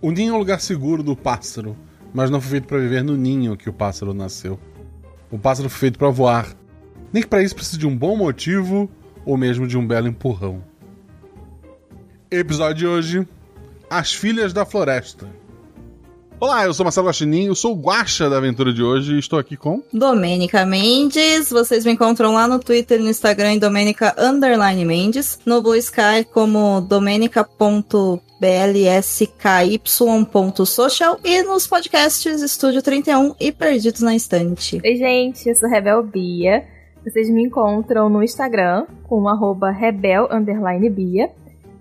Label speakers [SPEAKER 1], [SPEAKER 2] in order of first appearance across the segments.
[SPEAKER 1] O ninho é o lugar seguro do pássaro, mas não foi feito para viver no ninho que o pássaro nasceu. O pássaro foi feito para voar. Nem que para isso precisa de um bom motivo ou mesmo de um belo empurrão. Episódio de hoje: As Filhas da Floresta. Olá, eu sou Marcelo Guaxinim, eu sou o Guaxa da aventura de hoje e estou aqui com...
[SPEAKER 2] Domênica Mendes, vocês me encontram lá no Twitter e no Instagram em Domênica Underline Mendes, no Blue Sky como domenica.blsky.social e nos podcasts Estúdio 31 e Perdidos na Estante.
[SPEAKER 3] Oi gente, eu sou Rebel Bia, vocês me encontram no Instagram com arroba rebel underline Bia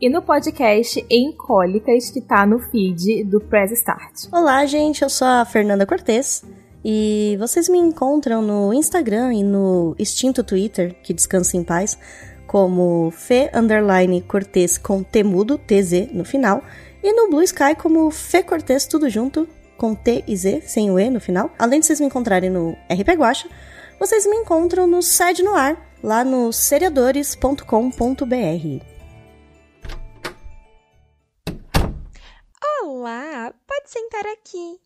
[SPEAKER 3] e no podcast Em Cólicas, que tá no feed do Press Start.
[SPEAKER 4] Olá, gente, eu sou a Fernanda Cortez. E vocês me encontram no Instagram e no extinto Twitter, que descansa em paz, como Fê Underline Cortez com Temudo, TZ no final, e no Blue Sky como Fê Cortez, tudo junto, com T e Z, sem o E no final. Além de vocês me encontrarem no RP Guacha, vocês me encontram no Sede no Ar, lá no seriadores.com.br.
[SPEAKER 5] Olá, pode sentar aqui.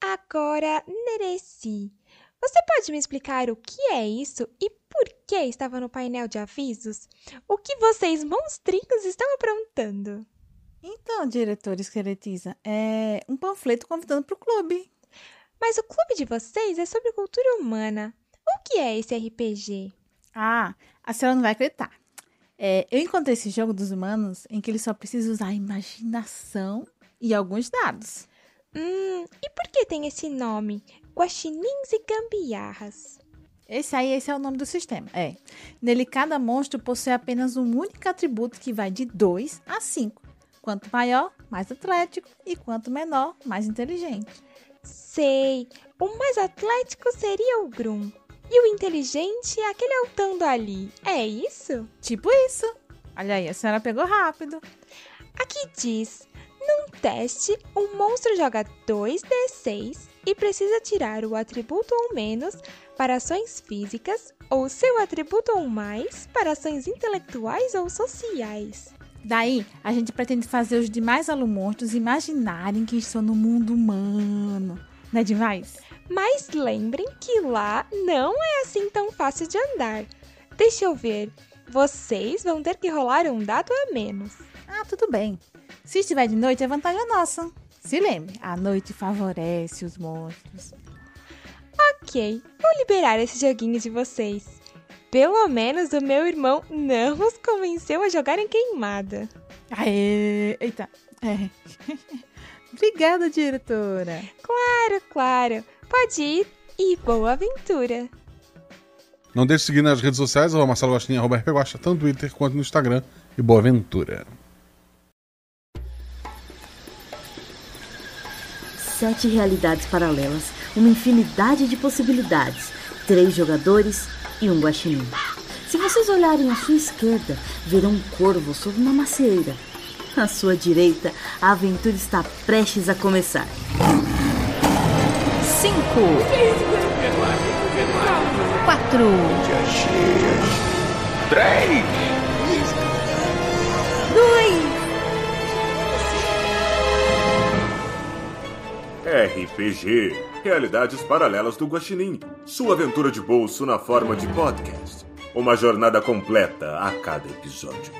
[SPEAKER 5] Agora, Nereci, você pode me explicar o que é isso e por que estava no painel de avisos? O que vocês monstrinhos estão aprontando?
[SPEAKER 6] Então, diretora esqueletiza, é um panfleto convidando para o clube.
[SPEAKER 5] Mas o clube de vocês é sobre cultura humana. O que é esse RPG?
[SPEAKER 6] Ah, a senhora não vai acreditar. É, eu encontrei esse jogo dos humanos em que ele só precisa usar a imaginação e alguns dados.
[SPEAKER 5] Hum, e por que tem esse nome? Guaxinins e gambiarras.
[SPEAKER 6] Esse aí, esse é o nome do sistema. É. Nele, cada monstro possui apenas um único atributo que vai de 2 a 5. Quanto maior, mais atlético, e quanto menor, mais inteligente.
[SPEAKER 5] Sei. O mais atlético seria o Grum. E o inteligente é aquele altando ali. É isso?
[SPEAKER 6] Tipo isso. Olha aí, a senhora pegou rápido.
[SPEAKER 5] Aqui diz: num teste, um monstro joga 2d6 e precisa tirar o atributo ou menos para ações físicas ou seu atributo ou mais para ações intelectuais ou sociais.
[SPEAKER 6] Daí, a gente pretende fazer os demais alumonstros imaginarem que estão no mundo humano. Não é demais?
[SPEAKER 5] Mas lembrem que lá não é assim tão fácil de andar. Deixa eu ver. Vocês vão ter que rolar um dado a menos.
[SPEAKER 6] Ah, tudo bem. Se estiver de noite, é vantagem nossa. Se lembre, a noite favorece os monstros.
[SPEAKER 5] Ok, vou liberar esse joguinho de vocês. Pelo menos o meu irmão não os convenceu a jogar em queimada.
[SPEAKER 6] Aê! Eita! É. Obrigada, diretora.
[SPEAKER 5] Claro, claro. Pode ir e boa aventura.
[SPEAKER 1] Não deixe de seguir nas redes sociais, arroba Marcelo Guaxinim, arroba RP Guaxa, tanto no Twitter quanto no Instagram. E boa aventura.
[SPEAKER 4] Sete realidades paralelas, uma infinidade de possibilidades, três jogadores e um guaxinim. Se vocês olharem à sua esquerda, verão um corvo sob uma macieira. À sua direita, a aventura está prestes a começar.
[SPEAKER 6] Cinco. Quatro.
[SPEAKER 7] Três! RPG Realidades Paralelas do Guaxinim. Sua aventura de bolso na forma de podcast. Uma jornada completa a cada episódio.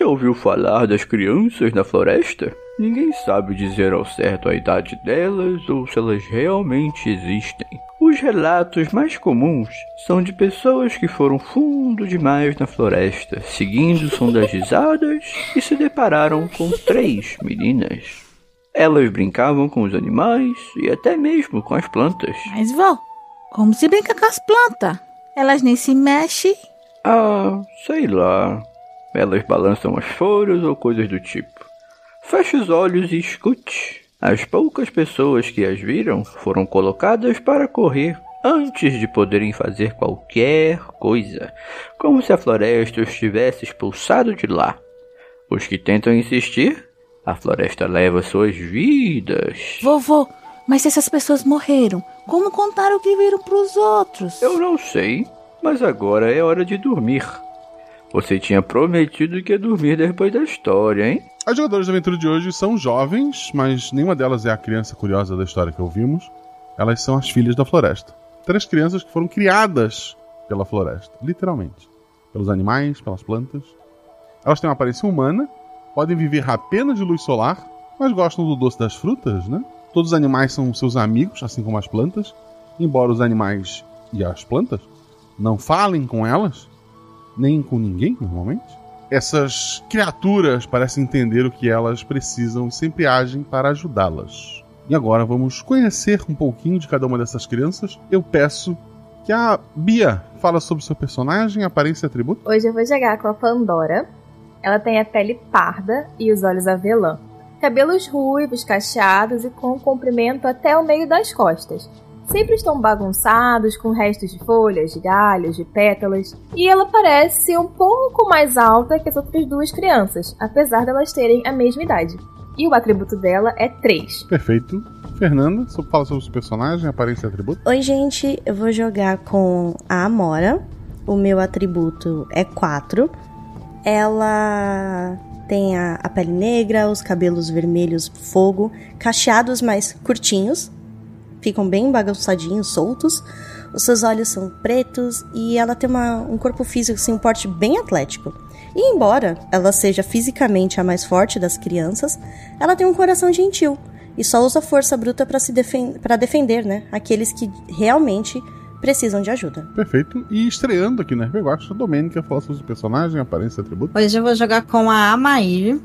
[SPEAKER 8] Já ouviu falar das crianças na floresta? Ninguém sabe dizer ao certo a idade delas ou se elas realmente existem. Os relatos mais comuns são de pessoas que foram fundo demais na floresta, seguindo o som das risadas e se depararam com três meninas. Elas brincavam com os animais e até mesmo com as plantas.
[SPEAKER 6] Mas, vó, como se brinca com as plantas? Elas nem se mexem.
[SPEAKER 8] Ah, sei lá. Elas balançam as folhas ou coisas do tipo. Feche os olhos e escute. As poucas pessoas que as viram foram colocadas para correr antes de poderem fazer qualquer coisa, como se a floresta os tivesse expulsado de lá. Os que tentam insistir, a floresta leva suas vidas.
[SPEAKER 6] Vovô, mas se essas pessoas morreram, como contar o que viram pros outros?
[SPEAKER 8] Eu não sei, mas agora é hora de dormir. Você tinha prometido que ia dormir depois da história, hein?
[SPEAKER 1] As jogadoras de aventura de hoje são jovens, mas nenhuma delas é a criança curiosa da história que ouvimos. Elas são as filhas da floresta. Três crianças que foram criadas pela floresta, literalmente. Pelos animais, pelas plantas. Elas têm uma aparência humana, podem viver apenas de luz solar, mas gostam do doce das frutas, né? Todos os animais são seus amigos, assim como as plantas. Embora os animais e as plantas não falem com elas, nem com ninguém, normalmente. Essas criaturas parecem entender o que elas precisam e sempre agem para ajudá-las. E agora vamos conhecer um pouquinho de cada uma dessas crianças. Eu peço que a Bia fala sobre seu personagem, aparência e atributo.
[SPEAKER 3] Hoje eu vou jogar com a Pandora. Ela tem a pele parda e os olhos avelã. Cabelos ruivos, cacheados e com comprimento até o meio das costas sempre estão bagunçados com restos de folhas, de galhos, de pétalas, e ela parece um pouco mais alta que as outras duas crianças, apesar de elas terem a mesma idade. E o atributo dela é 3.
[SPEAKER 1] Perfeito. Fernanda, fala sobre o seu personagem, aparência e atributo.
[SPEAKER 4] Oi, gente, eu vou jogar com a Amora. O meu atributo é 4. Ela tem a, a pele negra, os cabelos vermelhos fogo, cacheados mais curtinhos, ficam bem bagunçadinhos, soltos. Os seus olhos são pretos e ela tem uma, um corpo físico, assim, um porte bem atlético. E embora ela seja fisicamente a mais forte das crianças, ela tem um coração gentil e só usa força bruta para se defen para defender, né, aqueles que realmente precisam de ajuda.
[SPEAKER 1] Perfeito. E estreando aqui na RPG a Domênica fala sobre o personagem, aparência e atributo.
[SPEAKER 2] Hoje eu vou jogar com a Amair,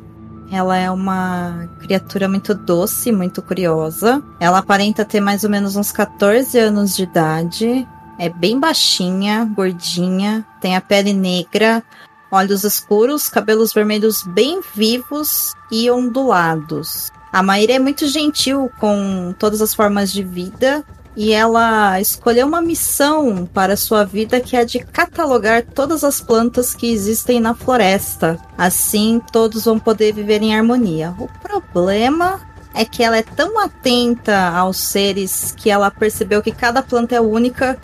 [SPEAKER 2] ela é uma criatura muito doce, muito curiosa. Ela aparenta ter mais ou menos uns 14 anos de idade. É bem baixinha, gordinha, tem a pele negra, olhos escuros, cabelos vermelhos bem vivos e ondulados. A Maíra é muito gentil com todas as formas de vida e ela escolheu uma missão para sua vida que é de catalogar todas as plantas que existem na floresta. Assim, todos vão poder viver em harmonia. O problema é que ela é tão atenta aos seres que ela percebeu que cada planta é única.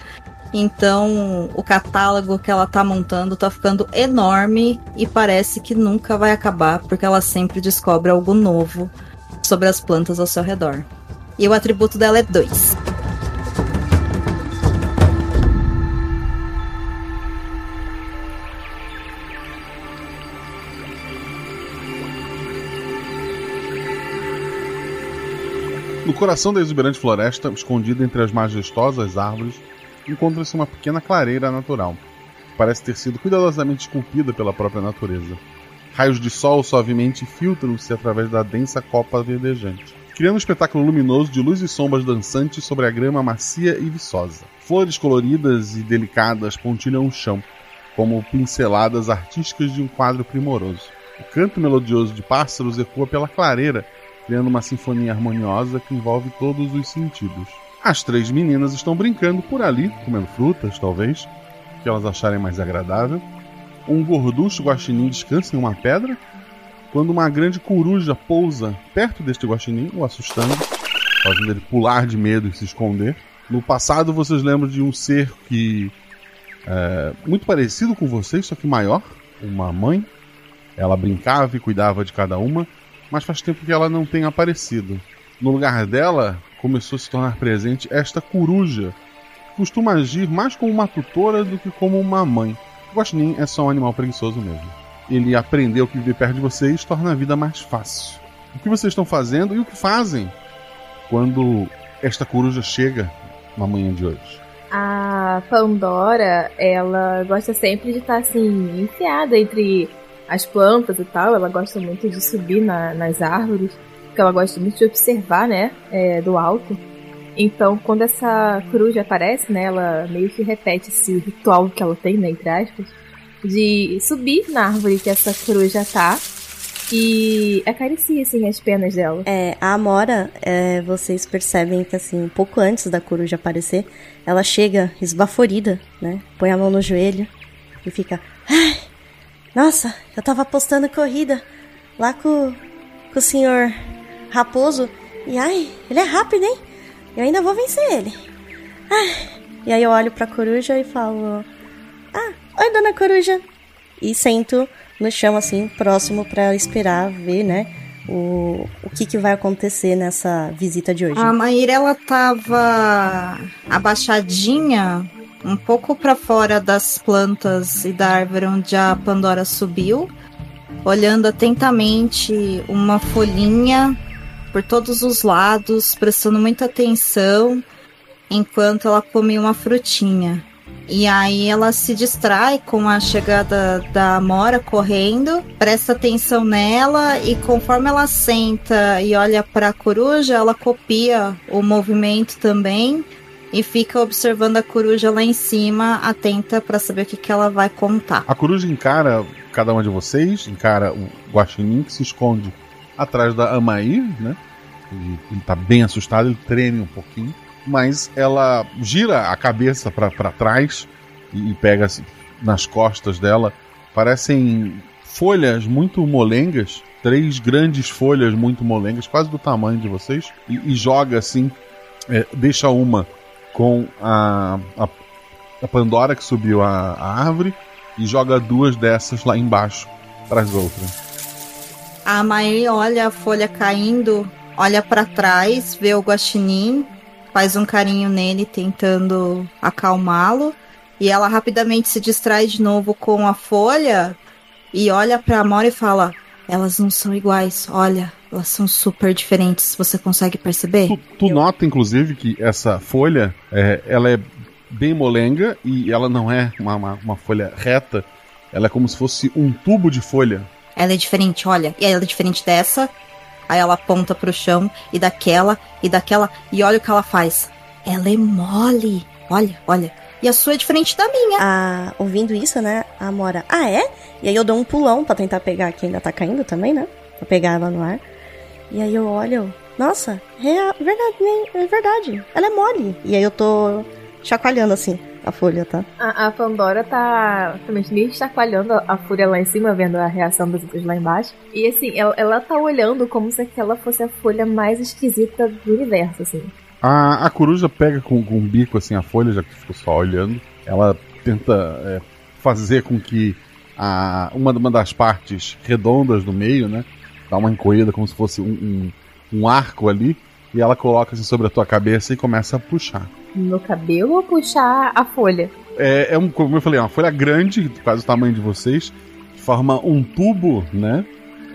[SPEAKER 2] Então, o catálogo que ela tá montando tá ficando enorme e parece que nunca vai acabar, porque ela sempre descobre algo novo sobre as plantas ao seu redor. E o atributo dela é 2.
[SPEAKER 1] No coração da exuberante floresta, escondida entre as majestosas árvores, encontra-se uma pequena clareira natural, parece ter sido cuidadosamente esculpida pela própria natureza. Raios de sol suavemente filtram-se através da densa copa verdejante, criando um espetáculo luminoso de luz e sombras dançantes sobre a grama macia e viçosa. Flores coloridas e delicadas pontilham o chão, como pinceladas artísticas de um quadro primoroso. O canto melodioso de pássaros ecoa pela clareira criando uma sinfonia harmoniosa que envolve todos os sentidos. As três meninas estão brincando por ali, comendo frutas, talvez, que elas acharem mais agradável. Um gorducho guaxinim descansa em uma pedra, quando uma grande coruja pousa perto deste guaxinim, o assustando, fazendo ele pular de medo e se esconder. No passado, vocês lembram de um ser que é muito parecido com vocês, só que maior, uma mãe. Ela brincava e cuidava de cada uma mas faz tempo que ela não tem aparecido. No lugar dela, começou a se tornar presente esta coruja, que costuma agir mais como uma tutora do que como uma mãe. Guaxinim é só um animal preguiçoso mesmo. Ele aprendeu que viver perto de vocês torna a vida mais fácil. O que vocês estão fazendo e o que fazem quando esta coruja chega na manhã de hoje?
[SPEAKER 3] A Pandora, ela gosta sempre de estar assim, enfiada entre as plantas e tal. Ela gosta muito de subir na, nas árvores, porque ela gosta muito de observar, né, é, do alto. Então, quando essa coruja aparece, né, ela meio que repete esse ritual que ela tem, né, entre aspas, de subir na árvore que essa coruja tá e acaricia, assim, as penas dela.
[SPEAKER 4] É, a Amora, é, vocês percebem que, assim, um pouco antes da coruja aparecer, ela chega esbaforida, né? Põe a mão no joelho e fica. Nossa, eu tava apostando corrida lá com, com o senhor Raposo. E ai, ele é rápido, hein? Eu ainda vou vencer ele. Ai. E aí eu olho pra coruja e falo: Ah, oi, dona coruja. E sento no chão, assim, próximo para esperar ver, né? O, o que, que vai acontecer nessa visita de hoje.
[SPEAKER 2] A Maíra, ela tava abaixadinha, um pouco para fora das plantas e da árvore onde a Pandora subiu, olhando atentamente uma folhinha por todos os lados, prestando muita atenção, enquanto ela comia uma frutinha. E aí ela se distrai com a chegada da Mora correndo, presta atenção nela e conforme ela senta e olha para a coruja, ela copia o movimento também e fica observando a coruja lá em cima, atenta para saber o que, que ela vai contar.
[SPEAKER 1] A coruja encara cada uma de vocês, encara o guaxinim que se esconde atrás da Amair, né? Ele, ele tá bem assustado, ele treme um pouquinho mas ela gira a cabeça para trás e, e pega assim, nas costas dela. Parecem folhas muito molengas, três grandes folhas muito molengas, quase do tamanho de vocês, e, e joga assim, é, deixa uma com a, a, a, Pandora que subiu a, a árvore e joga duas dessas lá embaixo para as outras.
[SPEAKER 2] A Maí olha a folha caindo, olha para trás, vê o guaxinim faz um carinho nele, tentando acalmá-lo. E ela rapidamente se distrai de novo com a folha e olha pra Amora e fala: Elas não são iguais, olha, elas são super diferentes. Você consegue perceber?
[SPEAKER 1] Tu, tu nota, inclusive, que essa folha é, ela é bem molenga e ela não é uma, uma, uma folha reta. Ela é como se fosse um tubo de folha.
[SPEAKER 2] Ela é diferente, olha. E ela é diferente dessa, Aí ela aponta pro chão e daquela e daquela e olha o que ela faz. Ela é mole. Olha, olha. E a sua é diferente da minha.
[SPEAKER 4] Ah, ouvindo isso, né? A Mora, ah, é? E aí eu dou um pulão para tentar pegar que ainda tá caindo também, né? Pra pegar ela no ar. E aí eu olho, nossa, é verdade, é verdade. Ela é mole. E aí eu tô chacoalhando assim a folha, tá?
[SPEAKER 3] A, a Pandora tá também meio chacoalhando a folha lá em cima, vendo a reação dos outros lá embaixo. E assim, ela, ela tá olhando como se aquela fosse a folha mais esquisita do universo, assim.
[SPEAKER 1] A, a coruja pega com, com o bico assim a folha, já que ficou só olhando. Ela tenta é, fazer com que a, uma, uma das partes redondas do meio, né? Dá uma encolhida como se fosse um, um, um arco ali. E ela coloca assim sobre a tua cabeça e começa a puxar
[SPEAKER 3] no cabelo ou puxar a folha?
[SPEAKER 1] É, é um, como eu falei, é uma folha grande, quase o tamanho de vocês, forma um tubo, né?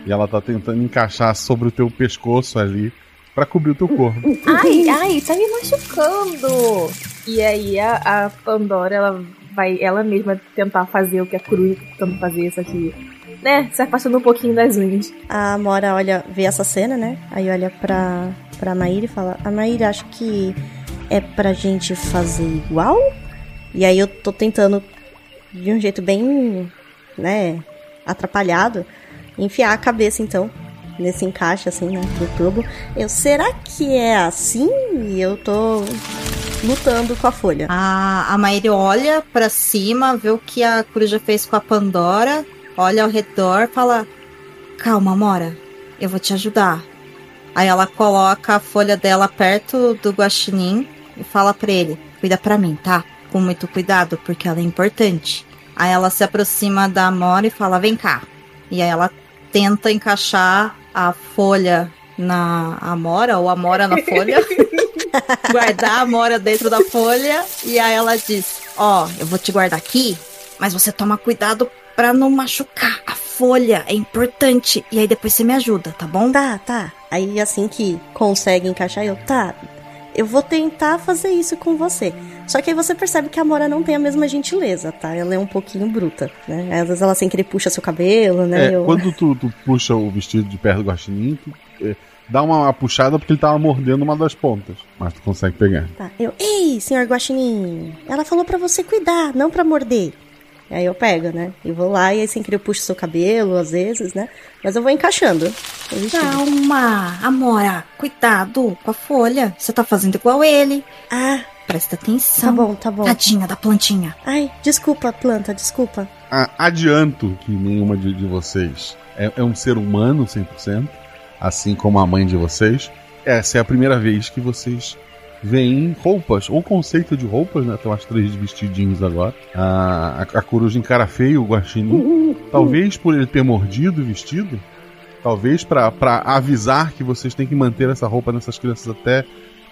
[SPEAKER 1] E ela tá tentando encaixar sobre o teu pescoço ali para cobrir o teu corpo.
[SPEAKER 3] ai, ai, tá me machucando! E aí a, a, Pandora, ela vai ela mesma tentar fazer o que a Cruz tentando fazer, só que, né, se afastando um pouquinho das unhas.
[SPEAKER 4] A Mora olha, vê essa cena, né? Aí olha pra, pra Maíra e fala: A Maíra, acho que é pra gente fazer igual? E aí eu tô tentando, de um jeito bem, né, atrapalhado, enfiar a cabeça então nesse encaixe assim, né, do tubo. Eu, será que é assim? E eu tô lutando com a folha.
[SPEAKER 2] A, a Maíra olha para cima, vê o que a coruja fez com a Pandora, olha ao redor, fala: Calma, Mora, eu vou te ajudar. Aí ela coloca a folha dela perto do guaxinim e fala para ele: cuida para mim, tá? Com muito cuidado, porque ela é importante. Aí ela se aproxima da Amora e fala: vem cá. E aí ela tenta encaixar a folha na Amora, ou a Amora na folha. guardar a Amora dentro da folha. E aí ela diz: Ó, oh, eu vou te guardar aqui, mas você toma cuidado para não machucar. A folha é importante. E aí depois você me ajuda, tá bom?
[SPEAKER 4] Tá, tá. Aí assim que consegue encaixar, eu, tá, eu vou tentar fazer isso com você. Só que aí você percebe que a Mora não tem a mesma gentileza, tá? Ela é um pouquinho bruta, né? Às vezes ela sem querer puxa seu cabelo, né?
[SPEAKER 1] É, eu... Quando tu, tu, puxa o vestido de perto do guaxinim, tu, é, dá uma puxada porque ele tava mordendo uma das pontas. Mas tu consegue pegar.
[SPEAKER 4] Tá, eu... Ei, senhor guaxinim! Ela falou para você cuidar, não para morder. Aí eu pego, né? E vou lá e aí sem querer eu puxo seu cabelo, às vezes, né? Mas eu vou encaixando.
[SPEAKER 2] Calma, Amora, cuidado com a folha. Você tá fazendo igual ele.
[SPEAKER 4] Ah,
[SPEAKER 2] Presta
[SPEAKER 4] tá
[SPEAKER 2] atenção.
[SPEAKER 4] bom, tá bom.
[SPEAKER 2] Tadinha da plantinha.
[SPEAKER 4] Ai, desculpa, planta, desculpa.
[SPEAKER 1] A- adianto que nenhuma de, de vocês é, é um ser humano 100%, assim como a mãe de vocês. Essa é a primeira vez que vocês veem roupas, ou conceito de roupas, né? Tem umas três vestidinhos agora. A, a, a coruja encara feio o guaxinim. Talvez por ele ter mordido o vestido. Talvez para avisar que vocês têm que manter essa roupa nessas crianças até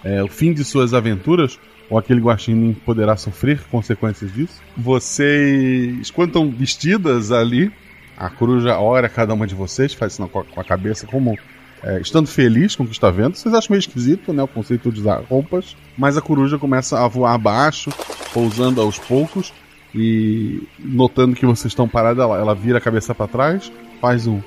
[SPEAKER 1] é, o fim de suas aventuras, ou aquele guaxinim poderá sofrer consequências disso. Vocês, quando estão vestidas ali, a coruja olha cada uma de vocês, faz sinal com a, com a cabeça, como é, estando feliz com o que está vendo. Vocês acham meio esquisito, né, o conceito de usar roupas, mas a coruja começa a voar abaixo, pousando aos poucos, e notando que vocês estão parados, ela, ela vira a cabeça para trás, faz um.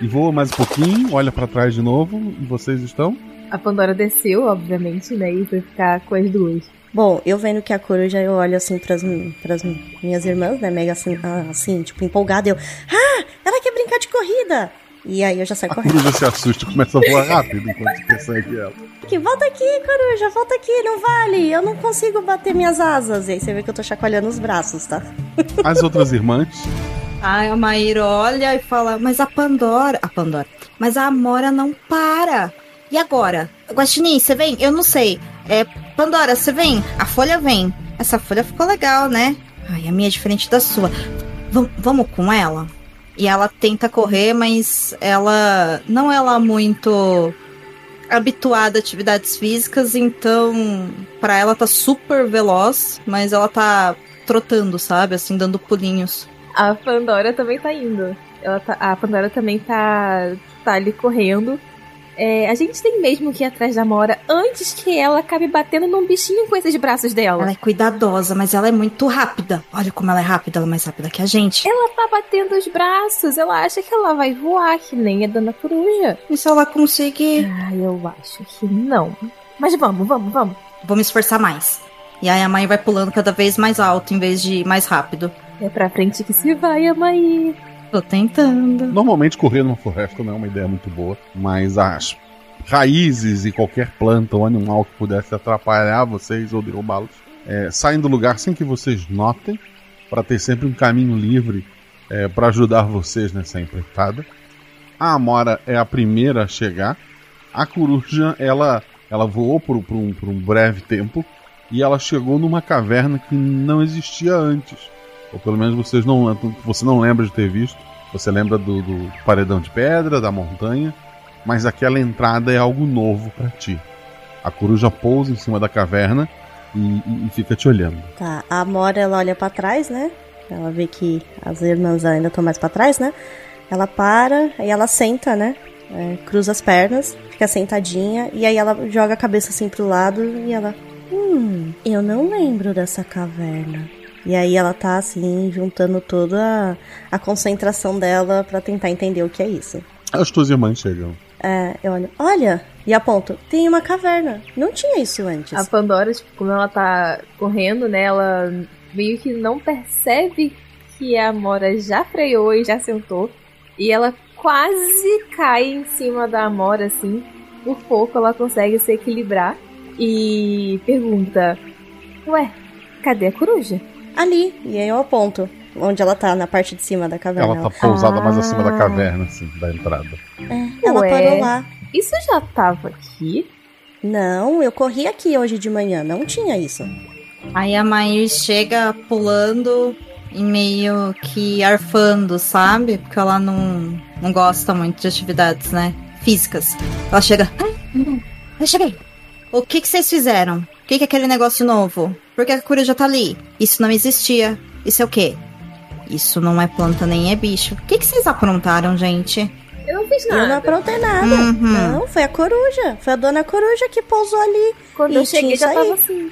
[SPEAKER 1] E voa mais um pouquinho, olha para trás de novo, e vocês estão.
[SPEAKER 3] A Pandora desceu, obviamente, né? E foi ficar com as duas.
[SPEAKER 4] Bom, eu vendo que a coruja, eu olho assim pras, pras minhas irmãs, né? Mega assim, ah, assim, tipo, empolgada. Eu, ah, ela quer brincar de corrida! E aí eu já saio
[SPEAKER 1] A
[SPEAKER 4] correndo.
[SPEAKER 1] coruja se assusta e começa a voar rápido enquanto você persegue ela.
[SPEAKER 4] Que volta aqui, coruja, volta aqui, não vale. Eu não consigo bater minhas asas. E aí você vê que eu tô chacoalhando os braços, tá?
[SPEAKER 1] As outras irmãs
[SPEAKER 2] Aí a Maíra olha e fala, mas a Pandora. A Pandora. Mas a Amora não para. E agora? Guaxinim, você vem? Eu não sei. É, Pandora, você vem? A folha vem. Essa folha ficou legal, né? Ai, a minha é diferente da sua. Vam- vamos com ela? E ela tenta correr, mas ela não é lá muito habituada a atividades físicas, então pra ela tá super veloz, mas ela tá trotando, sabe? Assim, dando pulinhos.
[SPEAKER 3] A Pandora também tá indo. Ela tá- a Pandora também tá, tá ali correndo. É, a gente tem mesmo que ir atrás da Mora antes que ela acabe batendo num bichinho com esses braços dela.
[SPEAKER 2] Ela é cuidadosa, mas ela é muito rápida. Olha como ela é rápida, ela é mais rápida que a gente.
[SPEAKER 3] Ela tá batendo os braços, ela acha que ela vai voar, que nem a Dona Coruja.
[SPEAKER 2] E se ela conseguir.
[SPEAKER 3] Ah, eu acho que não. Mas vamos, vamos, vamos.
[SPEAKER 2] Vou me esforçar mais. E aí a mãe vai pulando cada vez mais alto em vez de ir mais rápido.
[SPEAKER 3] É pra frente que se vai, Amaí.
[SPEAKER 2] Tô tentando.
[SPEAKER 1] Normalmente correr numa floresta não é uma ideia muito boa, mas as raízes e qualquer planta ou animal que pudesse atrapalhar vocês ou derrubá-los é, saem do lugar sem que vocês notem, para ter sempre um caminho livre é, para ajudar vocês nessa empreitada. A Amora é a primeira a chegar. A coruja ela ela voou por, por um, por um breve tempo e ela chegou numa caverna que não existia antes. Ou pelo menos vocês não, você não lembra de ter visto. Você lembra do, do paredão de pedra, da montanha, mas aquela entrada é algo novo para ti. A coruja pousa em cima da caverna e, e- e fica te olhando.
[SPEAKER 4] Tá, a Amora, ela olha pra trás, né? Ela vê que as irmãs ainda estão mais pra trás, né? Ela para, aí ela senta, né? É, cruza as pernas, fica sentadinha, e aí ela joga a cabeça assim pro lado e ela. Hum, eu não lembro dessa caverna. E aí ela tá assim, juntando toda a, a concentração dela pra tentar entender o que é isso.
[SPEAKER 1] As tuas irmãs chegam.
[SPEAKER 4] É, eu olho, olha, e aponto, tem uma caverna. Não tinha isso antes.
[SPEAKER 3] A Pandora, tipo, como ela tá correndo, né? Ela meio que não percebe que a Amora já freou e já sentou. E ela quase cai em cima da Amora, assim. Por pouco ela consegue se equilibrar. E pergunta: Ué, cadê a coruja?
[SPEAKER 4] Ali, e aí eu aponto onde ela tá, na parte de cima da caverna.
[SPEAKER 1] Ela tá pousada mais
[SPEAKER 3] Ah.
[SPEAKER 1] acima da caverna, assim, da entrada.
[SPEAKER 4] É, ela
[SPEAKER 3] Ué.
[SPEAKER 4] parou lá.
[SPEAKER 3] Isso já tava aqui?
[SPEAKER 4] Não, eu corri aqui hoje de manhã, não tinha isso.
[SPEAKER 2] Aí a Maír chega pulando e meio que arfando, sabe? Porque ela não, não gosta muito de atividades, né? Físicas. Ela chega. "Ai, Eu cheguei. O que, que vocês fizeram? O que, que é aquele negócio novo? Por que a coruja tá ali? Isso não existia. Isso é o quê? Isso não é planta nem é bicho. O que, que vocês aprontaram, gente?
[SPEAKER 3] Eu não fiz
[SPEAKER 4] Eu não
[SPEAKER 3] nada.
[SPEAKER 4] aprontei nada.
[SPEAKER 2] Uhum.
[SPEAKER 4] Não, foi a coruja. Foi a dona coruja que pousou ali.
[SPEAKER 3] Quando eu
[SPEAKER 4] E
[SPEAKER 3] cheguei já tava assim.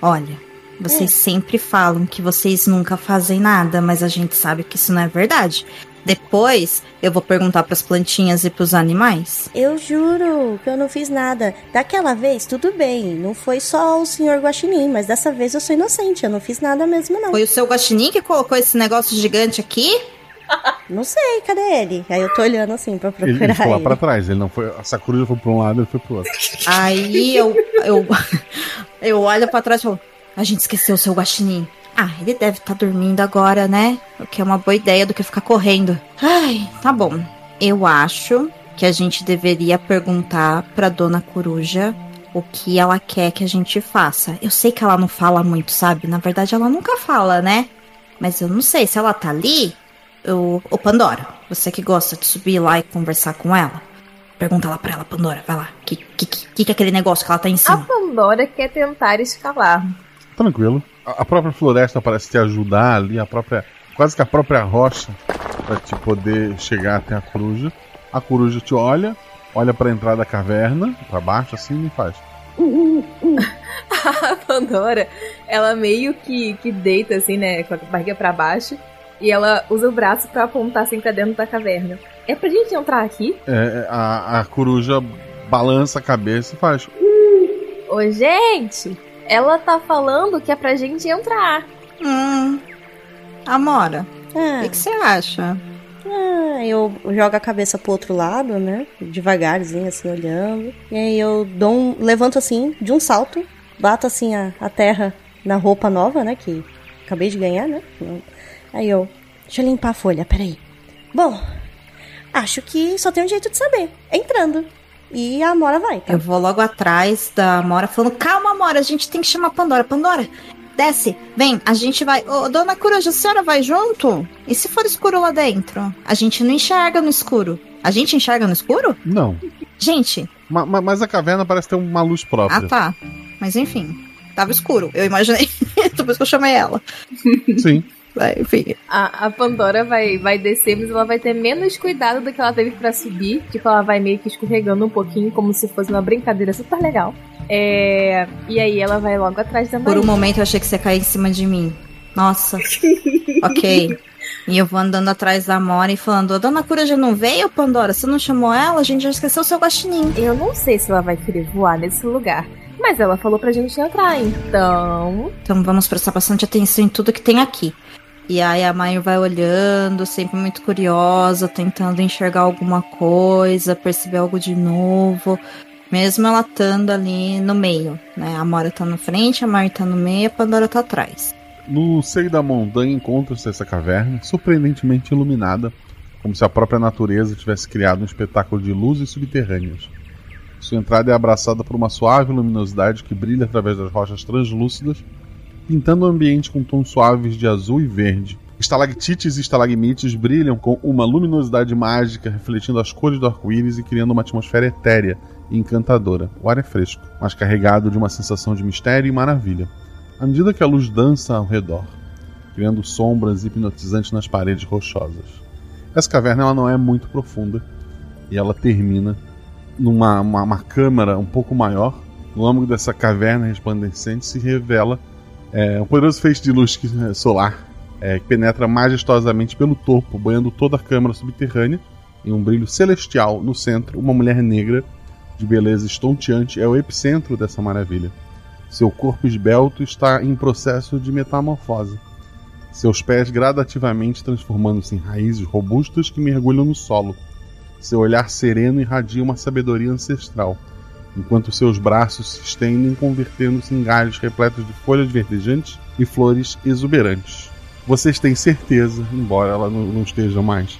[SPEAKER 2] Olha, vocês sempre falam que vocês nunca fazem nada, mas a gente sabe que isso não é verdade. Depois eu vou perguntar pras plantinhas e pros animais.
[SPEAKER 4] Eu juro que eu não fiz nada. Daquela vez, tudo bem. Não foi só o senhor Guaxinim, mas dessa vez eu sou inocente. Eu não fiz nada mesmo, não.
[SPEAKER 2] Foi o seu guaxinim que colocou esse negócio gigante aqui?
[SPEAKER 4] Não sei, cadê ele? Aí eu tô olhando assim pra
[SPEAKER 1] Ele,
[SPEAKER 4] procurar
[SPEAKER 1] ele ficou lá
[SPEAKER 4] ele.
[SPEAKER 1] pra trás. Ele não foi. A Sakura foi pra um lado, ele foi pro outro.
[SPEAKER 2] Aí eu, eu, eu olho pra trás e falo: A gente esqueceu o seu guaxinim. Ah, ele deve estar dormindo agora, né? O que é uma boa ideia do que ficar correndo. Ai, tá bom. Eu acho que a gente deveria perguntar pra dona coruja o que ela quer que a gente faça. Eu sei que ela não fala muito, sabe? Na verdade, ela nunca fala, né? Mas eu não sei se ela tá ali. Eu, ô Pandora, você que gosta de subir lá e conversar com ela, pergunta lá pra ela, Pandora, vai lá. O que, que, que, que é aquele negócio que ela tá em
[SPEAKER 3] A
[SPEAKER 2] cima?
[SPEAKER 3] Pandora quer tentar escalar.
[SPEAKER 1] Tranquilo. A, a própria floresta parece te ajudar ali, a própria. Quase que a própria rocha pra te poder chegar até a coruja. A coruja te olha, olha pra entrada da caverna, pra baixo assim e faz.
[SPEAKER 3] A Pandora, ela meio que, que deita assim, né, com a barriga pra baixo. E ela usa o braço pra apontar assim pra dentro da caverna. É pra gente entrar aqui?
[SPEAKER 1] É, a, a coruja balança a cabeça e faz.
[SPEAKER 3] Ô, gente! Ela tá falando que é pra gente entrar.
[SPEAKER 2] Hum. Amora, o
[SPEAKER 4] Ah,
[SPEAKER 2] que que você acha?
[SPEAKER 4] ah, eu jogo a cabeça pro outro lado, né? Devagarzinho, assim, olhando. E aí eu dou um. levanto assim, de um salto, bato assim a, a terra na roupa nova, né? Que acabei de ganhar, né? Aí eu. Deixa eu limpar a folha, peraí. Bom, acho que só tem um jeito de saber. Entrando. E a Amora vai, tá?
[SPEAKER 2] Eu vou logo atrás da Amora falando: Calma, Amora, a gente tem que chamar a Pandora. Pandora, desce, vem, a gente vai. Ô, dona Coruja, a senhora vai junto? E se for escuro lá dentro? A gente não enxerga no escuro. A gente enxerga no escuro?
[SPEAKER 1] Não.
[SPEAKER 2] Gente,
[SPEAKER 1] Ma- ma- mas a caverna parece ter uma luz própria.
[SPEAKER 2] ah tá. Mas enfim, tava escuro, eu imaginei. Por isso que eu chamei ela.
[SPEAKER 1] Sim.
[SPEAKER 2] É, enfim.
[SPEAKER 3] A, a Pandora vai, vai descer, mas ela vai ter menos cuidado do que ela teve pra subir. Tipo, ela vai meio que escorregando um pouquinho, como se fosse uma brincadeira super legal. É, e aí ela vai logo atrás da
[SPEAKER 2] Por um momento eu achei que você ia cair em cima de mim. Nossa. ok. E eu vou andando atrás da Amora e falando: A dona Coruja não veio, Pandora? Você não chamou ela? A gente já esqueceu o seu guaxinim.
[SPEAKER 3] Eu não sei se ela vai querer voar nesse lugar. Mas ela falou pra gente entrar, então.
[SPEAKER 2] Então vamos prestar bastante atenção em tudo que tem aqui. E aí a Maio vai olhando, sempre muito curiosa, tentando enxergar alguma coisa, perceber algo de novo. Mesmo ela estando ali no meio, né? A Mora tá na frente, a Maio tá no meio, a Pandora tá atrás.
[SPEAKER 1] No seio da montanha encontra-se essa caverna, surpreendentemente iluminada, como se a própria natureza tivesse criado um espetáculo de luzes subterrâneas. Sua entrada é abraçada por uma suave luminosidade que brilha através das rochas translúcidas, pintando o ambiente com tons suaves de azul e verde. Estalactites e estalagmites brilham com uma luminosidade mágica, refletindo as cores do arco-íris e criando uma atmosfera etérea e encantadora. O ar é fresco, mas carregado de uma sensação de mistério e maravilha à medida que a luz dança ao redor, criando sombras hipnotizantes nas paredes rochosas. Essa caverna ela não é muito profunda e ela termina numa uma, uma câmara um pouco maior. No âmago dessa caverna resplandecente se revela é, um poderoso feixe de luz que- solar é, que penetra majestosamente pelo topo, banhando toda a câmara subterrânea em um brilho celestial. No centro, uma mulher negra de beleza estonteante é o epicentro dessa maravilha. Seu corpo esbelto está em processo de metamorfose. Seus pés gradativamente transformando-se em raízes robustas que mergulham no solo. Seu olhar sereno irradia uma sabedoria ancestral, enquanto seus braços se estendem convertendo-se em galhos repletos de folhas verdejantes e flores exuberantes. Vocês têm certeza, embora ela não, não esteja mais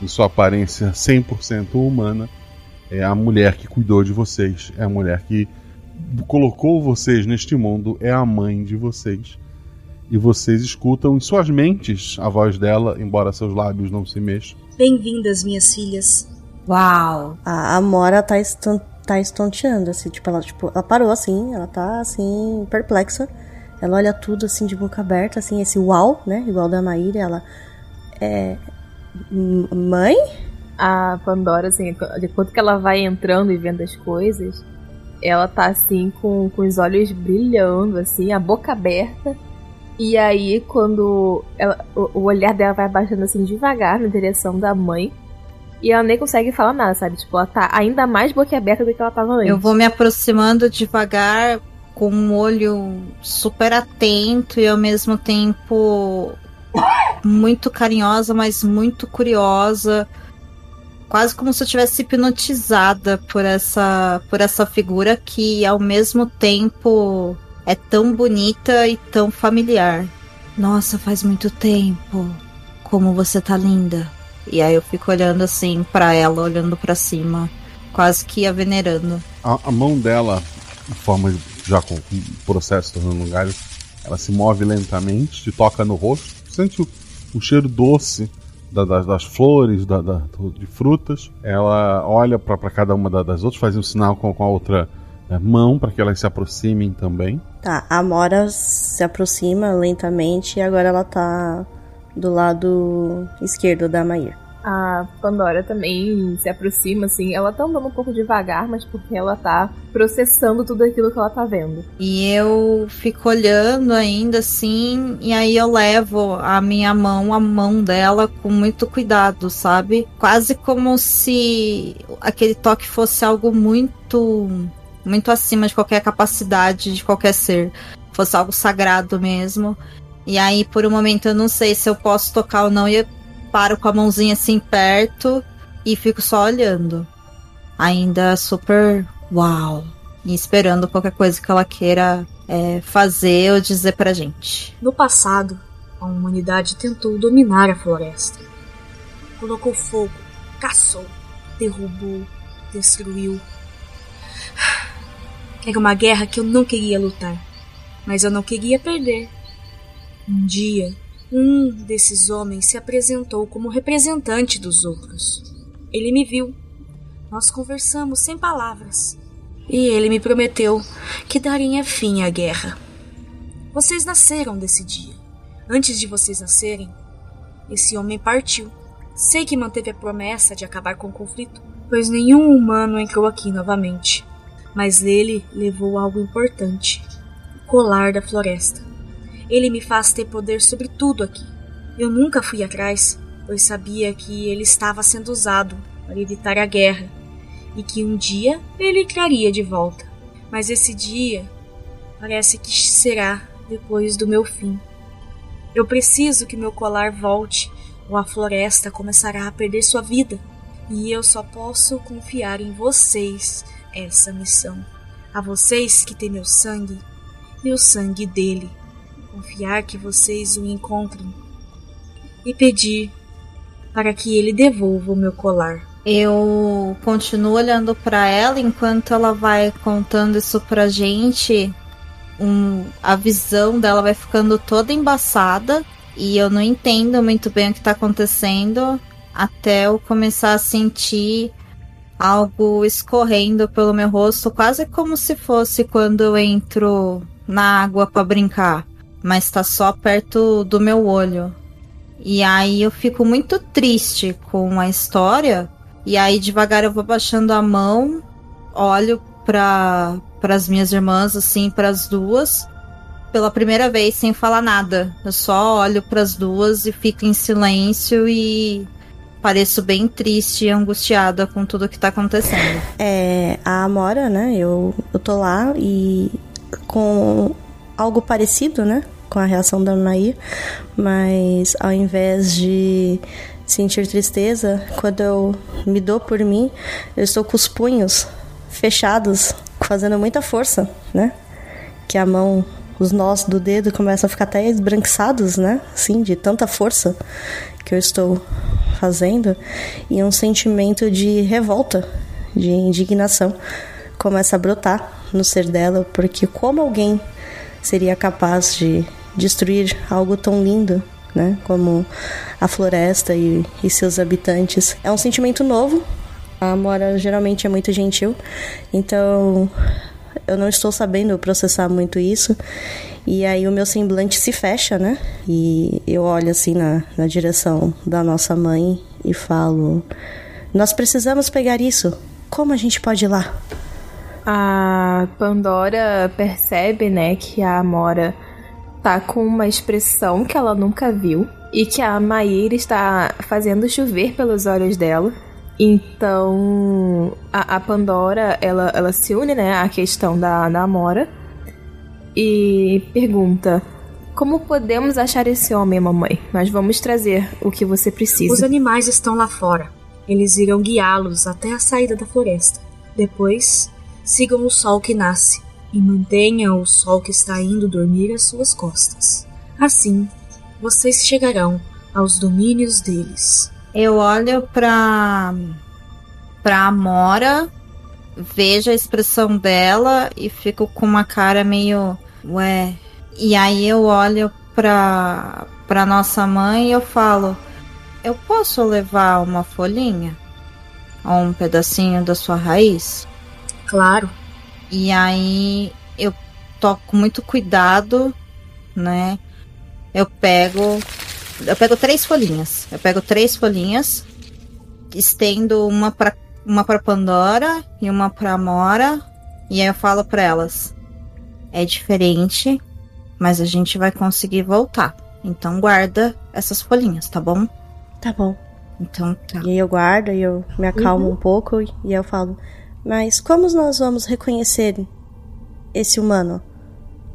[SPEAKER 1] em sua aparência 100% humana, é a mulher que cuidou de vocês, é a mulher que colocou vocês neste mundo é a mãe de vocês. E vocês escutam em suas mentes a voz dela, embora seus lábios não se mexam.
[SPEAKER 9] Bem-vindas, minhas filhas.
[SPEAKER 2] Uau!
[SPEAKER 4] A Amora tá, eston tá estonteando, assim, tipo ela, tipo, ela parou assim, ela tá assim, perplexa. Ela olha tudo assim de boca aberta, assim, esse uau, né? Igual da Maíra, ela. É. "M- Mãe?
[SPEAKER 3] A Pandora, assim, de acordo que ela vai entrando e vendo as coisas, ela tá assim com, com os olhos brilhando, assim, a boca aberta. E aí, quando ela, o, o olhar dela vai baixando assim devagar na direção da mãe. E ela nem consegue falar nada, sabe? Tipo, ela tá ainda mais boquiaberta do que ela tava antes.
[SPEAKER 2] Eu vou me aproximando devagar, com um olho super atento e ao mesmo tempo muito carinhosa, mas muito curiosa. Quase como se eu tivesse hipnotizada por essa, por essa figura que ao mesmo tempo é tão bonita e tão familiar. Nossa, faz muito tempo. Como você tá linda. E aí eu fico olhando assim para ela, olhando para cima, quase que a venerando.
[SPEAKER 1] A, a, mão dela, em forma já com o processo tornando um galho, ela se move lentamente, te toca no rosto, sente o, o cheiro doce da, das, das, flores, da, da, de frutas. Ela olha para cada uma das outras, faz um sinal com, com a outra é, mão para que elas se aproximem também.
[SPEAKER 4] Tá, a Mora se aproxima lentamente e agora ela tá do lado esquerdo da Mair.
[SPEAKER 3] A Pandora também se aproxima, assim. Ela tá andando um pouco devagar, mas porque ela tá processando tudo aquilo que ela tá vendo.
[SPEAKER 2] E eu fico olhando ainda, assim, e aí eu levo a minha mão, a mão dela, com muito cuidado, sabe? Quase como se aquele toque fosse algo muito. muito acima de qualquer capacidade de qualquer ser. Fosse algo sagrado mesmo. E aí, por um momento, eu não sei se eu posso tocar ou não. E eu paro com a mãozinha assim perto e fico só olhando. Ainda super uau. E esperando qualquer coisa que ela queira é, fazer ou dizer pra gente.
[SPEAKER 9] No passado, a humanidade tentou dominar a floresta. Colocou fogo, caçou, derrubou, destruiu. Era uma guerra que eu não queria lutar, mas eu não queria perder. Um dia, um desses homens se apresentou como representante dos outros. Ele me viu. Nós conversamos sem palavras. E ele me prometeu que daria fim à guerra. Vocês nasceram desse dia. Antes de vocês nascerem, esse homem partiu. Sei que manteve a promessa de acabar com o conflito, pois nenhum humano entrou aqui novamente. Mas ele levou algo importante: o colar da floresta. Ele me faz ter poder sobre tudo aqui. Eu nunca fui atrás, pois sabia que ele estava sendo usado para evitar a guerra e que um dia ele traria de volta. Mas esse dia parece que será depois do meu fim. Eu preciso que meu colar volte ou a floresta começará a perder sua vida. E eu só posso confiar em vocês essa missão. A vocês que têm meu sangue e o sangue dele confiar que vocês o encontrem e pedir para que ele devolva o meu colar.
[SPEAKER 2] Eu continuo olhando para ela enquanto ela vai contando isso pra gente. Um, a visão dela vai ficando toda embaçada e eu não entendo muito bem o que tá acontecendo até eu começar a sentir algo escorrendo pelo meu rosto, quase como se fosse quando eu entro na água para brincar mas tá só perto do meu olho. E aí eu fico muito triste com a história. E aí devagar eu vou baixando a mão, olho para as minhas irmãs assim, para as duas, pela primeira vez sem falar nada. Eu só olho para as duas e fico em silêncio e pareço bem triste e angustiada com tudo que tá acontecendo.
[SPEAKER 4] É, a Amora, né? Eu, eu tô lá e com algo parecido, né? Com a reação da Nair, mas ao invés de sentir tristeza, quando eu me dou por mim, eu estou com os punhos fechados, fazendo muita força, né? Que a mão, os nós do dedo começam a ficar até esbranquiçados, né? Sim, de tanta força que eu estou fazendo, e um sentimento de revolta, de indignação começa a brotar no ser dela, porque como alguém seria capaz de destruir algo tão lindo, né, como a floresta e, e seus habitantes. É um sentimento novo. A Mora geralmente é muito gentil, então eu não estou sabendo processar muito isso. E aí o meu semblante se fecha, né? E eu olho assim na, na direção da nossa mãe e falo: Nós precisamos pegar isso. Como a gente pode ir lá?
[SPEAKER 3] A Pandora percebe, né, que a Amora tá com uma expressão que ela nunca viu e que a Maíra está fazendo chover pelos olhos dela. Então, a, a Pandora, ela, ela se une, né, à questão da, da Amora e pergunta: Como podemos achar esse homem, mamãe? Nós vamos trazer o que você precisa.
[SPEAKER 9] Os animais estão lá fora. Eles irão guiá-los até a saída da floresta. Depois, sigam o sol que nasce e mantenham o sol que está indo dormir às suas costas. Assim, vocês chegarão aos domínios deles.
[SPEAKER 2] Eu olho pra. pra Amora, vejo a expressão dela e fico com uma cara meio. Ué. E aí eu olho pra, pra nossa mãe e eu falo: Eu posso levar uma folhinha? Ou um pedacinho da sua raiz?
[SPEAKER 9] Claro.
[SPEAKER 2] E aí eu toco com muito cuidado, né? Eu pego. Eu pego três folhinhas. Eu pego três folhinhas, estendo uma para uma para Pandora e uma para Amora, e aí eu falo para elas: é diferente, mas a gente vai conseguir voltar. Então guarda essas folhinhas, tá bom?
[SPEAKER 4] Tá bom.
[SPEAKER 2] Então tá.
[SPEAKER 4] E aí eu guardo e eu me acalmo um pouco e eu falo: Mas como nós vamos reconhecer esse humano?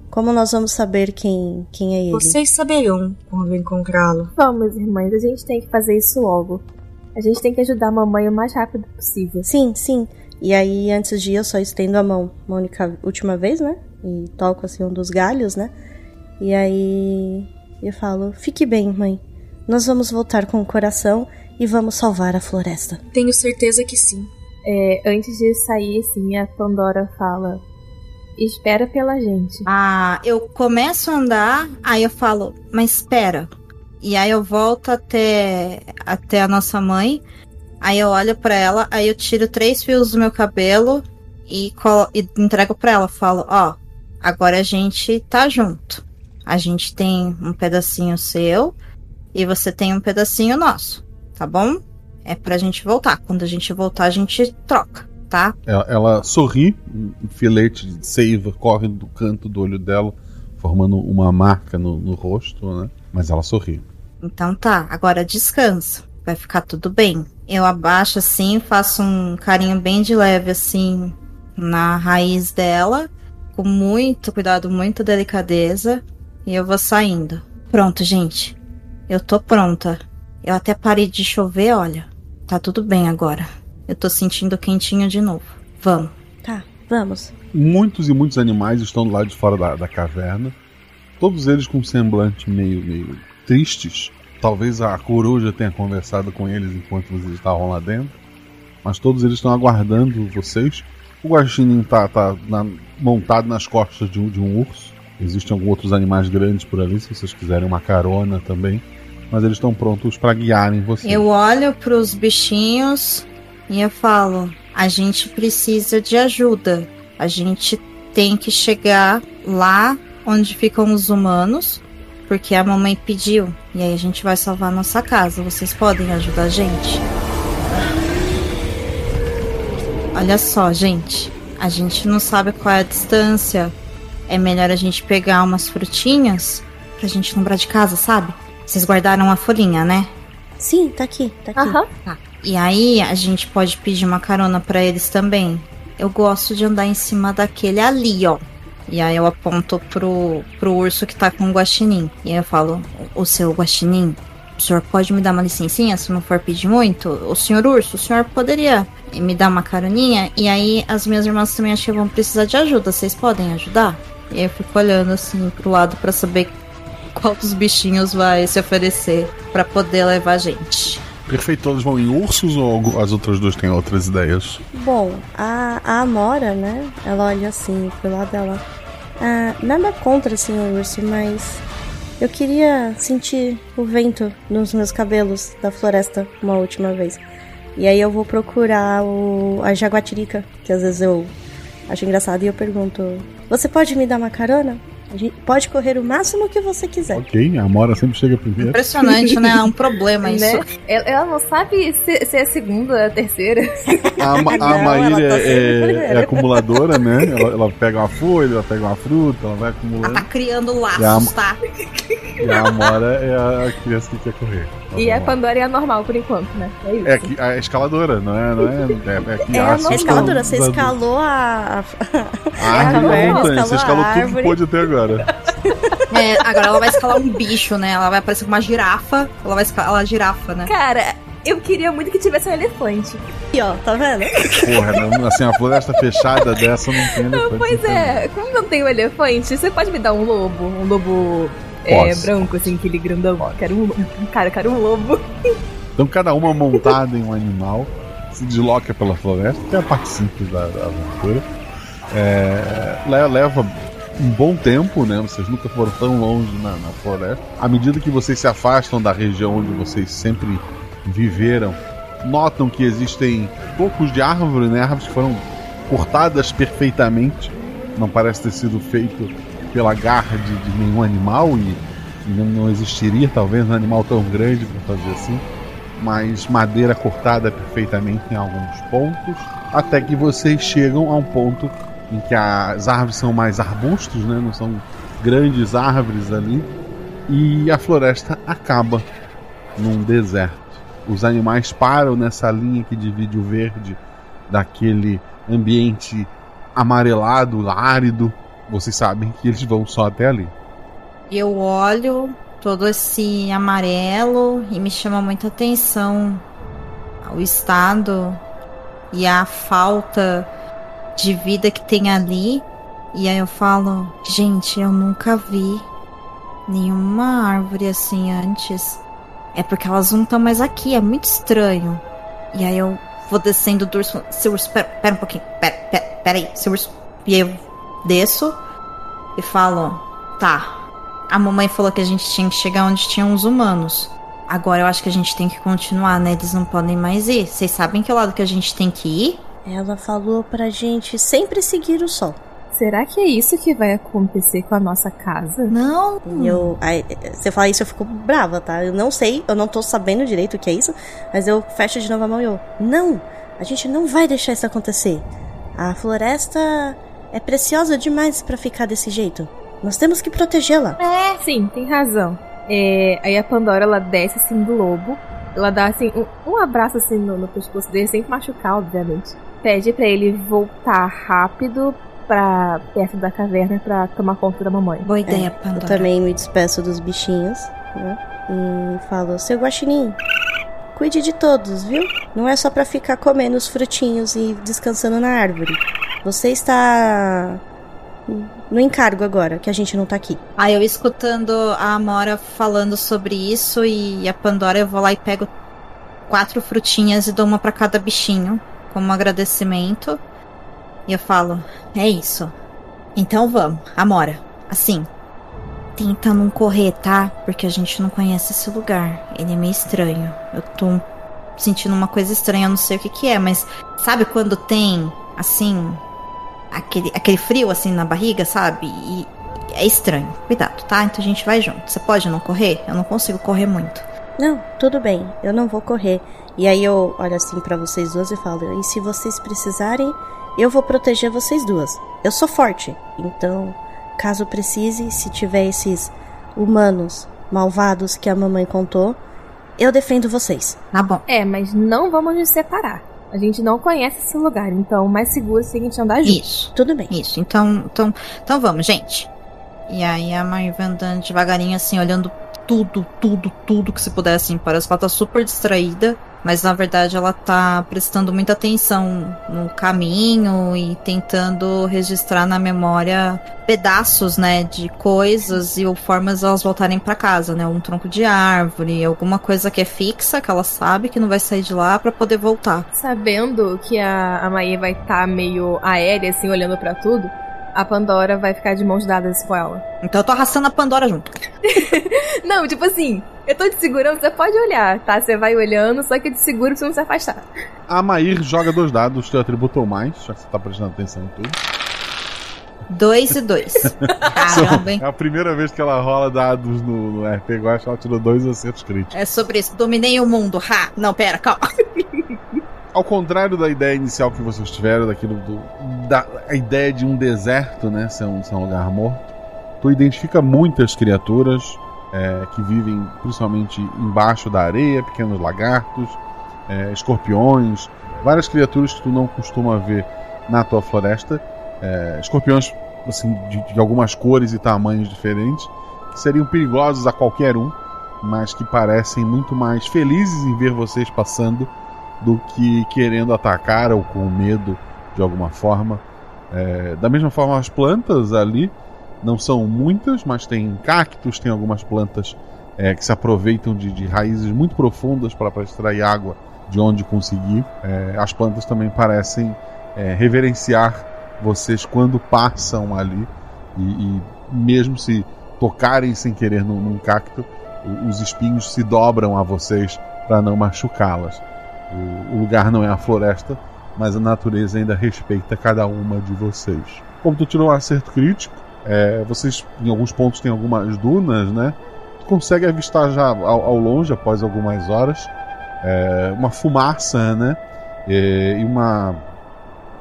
[SPEAKER 4] Como nós vamos saber quem, quem é ele?
[SPEAKER 9] Vocês saberão quando encontrá-lo.
[SPEAKER 3] Vamos, irmãs, a gente tem que fazer isso logo. A gente tem que ajudar a mamãe o mais rápido possível.
[SPEAKER 4] Sim, sim. E aí, antes de ir, eu só estendo a mão uma única última vez, né? E toco assim um dos galhos, né? E aí eu falo: Fique bem, mãe. Nós vamos voltar com o coração e vamos salvar a floresta.
[SPEAKER 9] Tenho certeza que sim.
[SPEAKER 3] É, antes de sair, assim, a Pandora fala: Espera pela gente.
[SPEAKER 2] Ah, eu começo a andar, aí eu falo, mas espera. E aí eu volto até, até a nossa mãe. Aí eu olho pra ela, aí eu tiro três fios do meu cabelo e, e entrego pra ela. Falo, ó, agora a gente tá junto. A gente tem um pedacinho seu e você tem um pedacinho nosso, tá bom? É pra gente voltar. Quando a gente voltar, a gente troca, tá?
[SPEAKER 1] Ela, ela sorri, um filete de seiva corre do canto do olho dela, formando uma marca no, no rosto, né? Mas ela sorri.
[SPEAKER 2] Então tá, agora descansa. Vai ficar tudo bem. Eu abaixo assim, faço um carinho bem de leve assim na raiz dela, com muito cuidado, muita delicadeza, e eu vou saindo. Pronto, gente. Eu tô pronta. Eu até parei de chover, olha. Tá tudo bem agora. Eu tô sentindo quentinho de novo. Vamos.
[SPEAKER 4] Tá, vamos.
[SPEAKER 1] Muitos e muitos animais estão do lado de fora da, da caverna. Todos eles com um semblante meio, meio tristes. Talvez a coruja tenha conversado com eles enquanto vocês estavam lá dentro. Mas todos eles estão aguardando vocês. O guaxinim tá, tá na- montado nas costas de um, de um urso. Existem alguns outros animais grandes por ali, se vocês quiserem uma carona também. Mas eles estão prontos para guiarem vocês.
[SPEAKER 2] Eu olho pros bichinhos e eu falo: a gente precisa de ajuda. A gente tem que chegar lá onde ficam os humanos, porque a mamãe pediu. E aí a gente vai salvar nossa casa. Vocês podem ajudar a gente? Olha só, gente. A gente não sabe qual é a distância. É melhor a gente pegar umas frutinhas pra gente lembrar de casa, sabe? Vocês guardaram a folhinha, né?
[SPEAKER 4] Sim, tá aqui, tá aqui.
[SPEAKER 3] Aham.
[SPEAKER 2] Tá. E aí a gente pode pedir uma carona pra eles também. Eu gosto de andar em cima daquele ali, ó. E aí eu aponto pro, pro urso que tá com o guaxinim. E aí eu falo, o seu guaxinim, o senhor pode me dar uma licencinha se não for pedir muito? O senhor urso, o senhor poderia me dar uma caroninha? E aí as minhas irmãs também acho que vão precisar de ajuda. Vocês podem ajudar? E aí eu fico olhando assim pro lado pra saber qual dos bichinhos vai se oferecer pra poder levar a gente.
[SPEAKER 1] Perfeito, todos vão em ursos ou algo- as outras duas têm outras ideias?
[SPEAKER 4] Bom, a, a Amora, né? Ela olha assim pro lado dela. Ah, nada contra, assim, o urso, mas eu queria sentir o vento nos meus cabelos da floresta uma última vez. E aí eu vou procurar o, a jaguatirica, que às vezes eu acho engraçado, e eu pergunto: Você pode me dar uma carona? A gente pode correr o máximo que você quiser.
[SPEAKER 1] Ok, a Amora sempre chega primeiro.
[SPEAKER 2] Impressionante, né? É um problema isso.
[SPEAKER 3] Né? Ela, ela não sabe se, se é a segunda, a terceira.
[SPEAKER 1] A, Ma- a Maíra
[SPEAKER 4] ela tá
[SPEAKER 1] é, é acumuladora, né? Ela, ela pega uma folha, ela pega uma fruta, ela vai
[SPEAKER 2] Ela
[SPEAKER 1] acumulando.
[SPEAKER 2] tá criando laços, tá?
[SPEAKER 1] E a Amora é a criança que quer correr.
[SPEAKER 3] E a
[SPEAKER 1] lá.
[SPEAKER 3] Pandora é a normal por enquanto, né? É isso.
[SPEAKER 1] É que- a escaladora, não é? Não é, é, é,
[SPEAKER 3] É a
[SPEAKER 1] a.
[SPEAKER 4] A escaladora, você
[SPEAKER 1] da-
[SPEAKER 4] escalou a.
[SPEAKER 1] a árvore da
[SPEAKER 4] caverna,
[SPEAKER 1] montanha, você
[SPEAKER 4] escalou
[SPEAKER 1] escalou
[SPEAKER 4] a
[SPEAKER 1] tudo que
[SPEAKER 4] árvore.
[SPEAKER 1] pôde até agora.
[SPEAKER 2] É, agora ela vai escalar um bicho, né? Ela vai aparecer com uma girafa. Ela vai escalar a girafa, né?
[SPEAKER 3] Cara, eu queria muito que tivesse um elefante.
[SPEAKER 4] Aqui, ó, tá vendo?
[SPEAKER 1] Porra, assim, a floresta fechada dessa não tem elefante.
[SPEAKER 3] Pois é, como não tem um elefante, você pode me dar um lobo? Um lobo é,
[SPEAKER 1] Posso.
[SPEAKER 3] branco, assim, aquele grandão. Quero um. Cara, quero um lobo.
[SPEAKER 1] Então cada uma montada em um animal se desloca pela floresta, que é a parte simples da, da aventura. É, le- leva um bom tempo, né? Vocês nunca foram tão longe na, na floresta. À medida que vocês se afastam da região onde vocês sempre viveram, notam que existem tocos de árvore, né? Árvores que foram cortadas perfeitamente. Não parece ter sido feito pela garra de, de nenhum animal e não, não existiria talvez um animal tão grande para fazer assim mas madeira cortada perfeitamente em alguns pontos, até que vocês chegam a um ponto em que as árvores são mais arbustos, né? não são grandes árvores ali, e a floresta acaba num deserto. Os animais param nessa linha que divide o verde daquele ambiente amarelado, árido. Vocês sabem que eles vão só até ali.
[SPEAKER 2] Eu olho todo esse amarelo e me chama muita atenção o estado e a falta de vida que tem ali. E aí eu falo, gente, eu nunca vi nenhuma árvore assim antes. É porque elas não estão mais aqui, é muito estranho. E aí eu vou descendo do urso. Seu urso, pera, pera um pouquinho, pera, pera, pera aí, seu urso. E aí eu desço e falo, tá, a mamãe falou que a gente tinha que chegar onde tinham os humanos. Agora eu acho que a gente tem que continuar, né? Eles não podem mais ir. Vocês sabem que lado que a gente tem que ir?
[SPEAKER 4] Ela falou pra gente sempre seguir o sol.
[SPEAKER 3] Será que é isso que vai acontecer com a nossa casa?
[SPEAKER 2] Não.
[SPEAKER 4] Eu. aí, você fala isso, eu fico brava, tá? Eu não sei, eu não tô sabendo direito o que é isso, mas eu fecho de novo a mão e eu. Não! A gente não vai deixar isso acontecer. A floresta é preciosa demais pra ficar desse jeito. Nós temos que protegê-la.
[SPEAKER 3] É, sim, tem razão. É, aí a Pandora, ela desce assim do lobo. Ela dá assim um, um abraço assim no, no pescoço dele, sem machucar, obviamente. Pede pra ele voltar rápido pra perto da caverna pra tomar conta da mamãe.
[SPEAKER 2] Boa ideia,
[SPEAKER 4] É,
[SPEAKER 2] Pandora.
[SPEAKER 4] Eu também me despeço dos bichinhos, né? E falo, seu guaxinim, cuide de todos, viu? Não é só pra ficar comendo os frutinhos e descansando na árvore. Você está no encargo agora, que a gente não tá aqui.
[SPEAKER 2] Aí eu escutando a Amora falando sobre isso e a Pandora, eu vou lá e pego quatro frutinhas e dou uma pra cada bichinho, como agradecimento. E eu falo, é isso. Então vamos, Amora. Assim, tenta não correr, tá? Porque a gente não conhece esse lugar. Ele é meio estranho. Eu tô sentindo uma coisa estranha, eu não sei o que que é, mas sabe quando tem, assim, aquele, aquele frio assim na barriga, sabe? E é estranho. Cuidado, tá? Então a gente vai junto. Você pode não correr? Eu não consigo correr muito.
[SPEAKER 4] Não, tudo bem, eu não vou correr. E aí eu olho assim pra vocês duas e falo: e se vocês precisarem, eu vou proteger vocês duas. Eu sou forte, então, caso precise, se tiver esses humanos malvados que a mamãe contou, eu defendo vocês.
[SPEAKER 2] Tá bom.
[SPEAKER 3] É, mas não vamos nos separar. A gente não conhece esse lugar, então o mais seguro seria a gente andar junto.
[SPEAKER 2] Isso.
[SPEAKER 4] Tudo bem.
[SPEAKER 2] Isso. Então, então, então vamos, gente. E aí a Mari vai andando devagarinho, assim, olhando tudo, tudo, tudo que se puder, assim. Parece que ela tá super distraída. Mas na verdade ela tá prestando muita atenção no caminho e tentando registrar na memória pedaços, né, de coisas e ou formas de elas voltarem para casa, né? Um tronco de árvore, alguma coisa que é fixa, que ela sabe que não vai sair de lá para poder voltar.
[SPEAKER 3] Sabendo que a, a Maia vai estar meio aérea, assim, olhando pra tudo, a Pandora vai ficar de mãos dadas com ela.
[SPEAKER 2] Então eu tô arrastando a Pandora junto.
[SPEAKER 3] Não, tipo assim, eu tô te segurando, você pode olhar, tá? Você vai olhando, só que eu te seguro pra você não se afastar.
[SPEAKER 1] A Mair joga dois dados, teu atributo ou mais, já que você tá prestando atenção em tudo.
[SPEAKER 2] Dois e dois. Caramba, hein?
[SPEAKER 1] É a primeira vez que ela rola dados no, no RP Guacha, ela tirou dois acertos críticos.
[SPEAKER 2] É sobre isso. Dominei o mundo. Ha! Não, pera, calma.
[SPEAKER 1] Ao contrário da ideia inicial que vocês tiveram, daquilo do, da a ideia de um deserto, né, ser um, ser um lugar morto, tu identifica muitas criaturas é, que vivem principalmente embaixo da areia, pequenos lagartos, é, escorpiões, várias criaturas que tu não costuma ver na tua floresta, é, escorpiões assim de, de algumas cores e tamanhos diferentes, que seriam perigosos a qualquer um, mas que parecem muito mais felizes em ver vocês passando do que querendo atacar ou com medo de alguma forma. É, da mesma forma, as plantas ali não são muitas, mas tem cactos, tem algumas plantas é, que se aproveitam de, de raízes muito profundas para extrair água de onde conseguir. É, as plantas também parecem é, reverenciar vocês quando passam ali e, e mesmo se tocarem sem querer num, num cacto, os espinhos se dobram a vocês para não machucá-las. O, o lugar não é a floresta, mas a natureza ainda respeita cada uma de vocês. Como tu tirou um acerto crítico, é, vocês em alguns pontos tem algumas dunas, né? Tu consegue avistar já ao, ao longe, após algumas horas, é, uma fumaça, né? É, e uma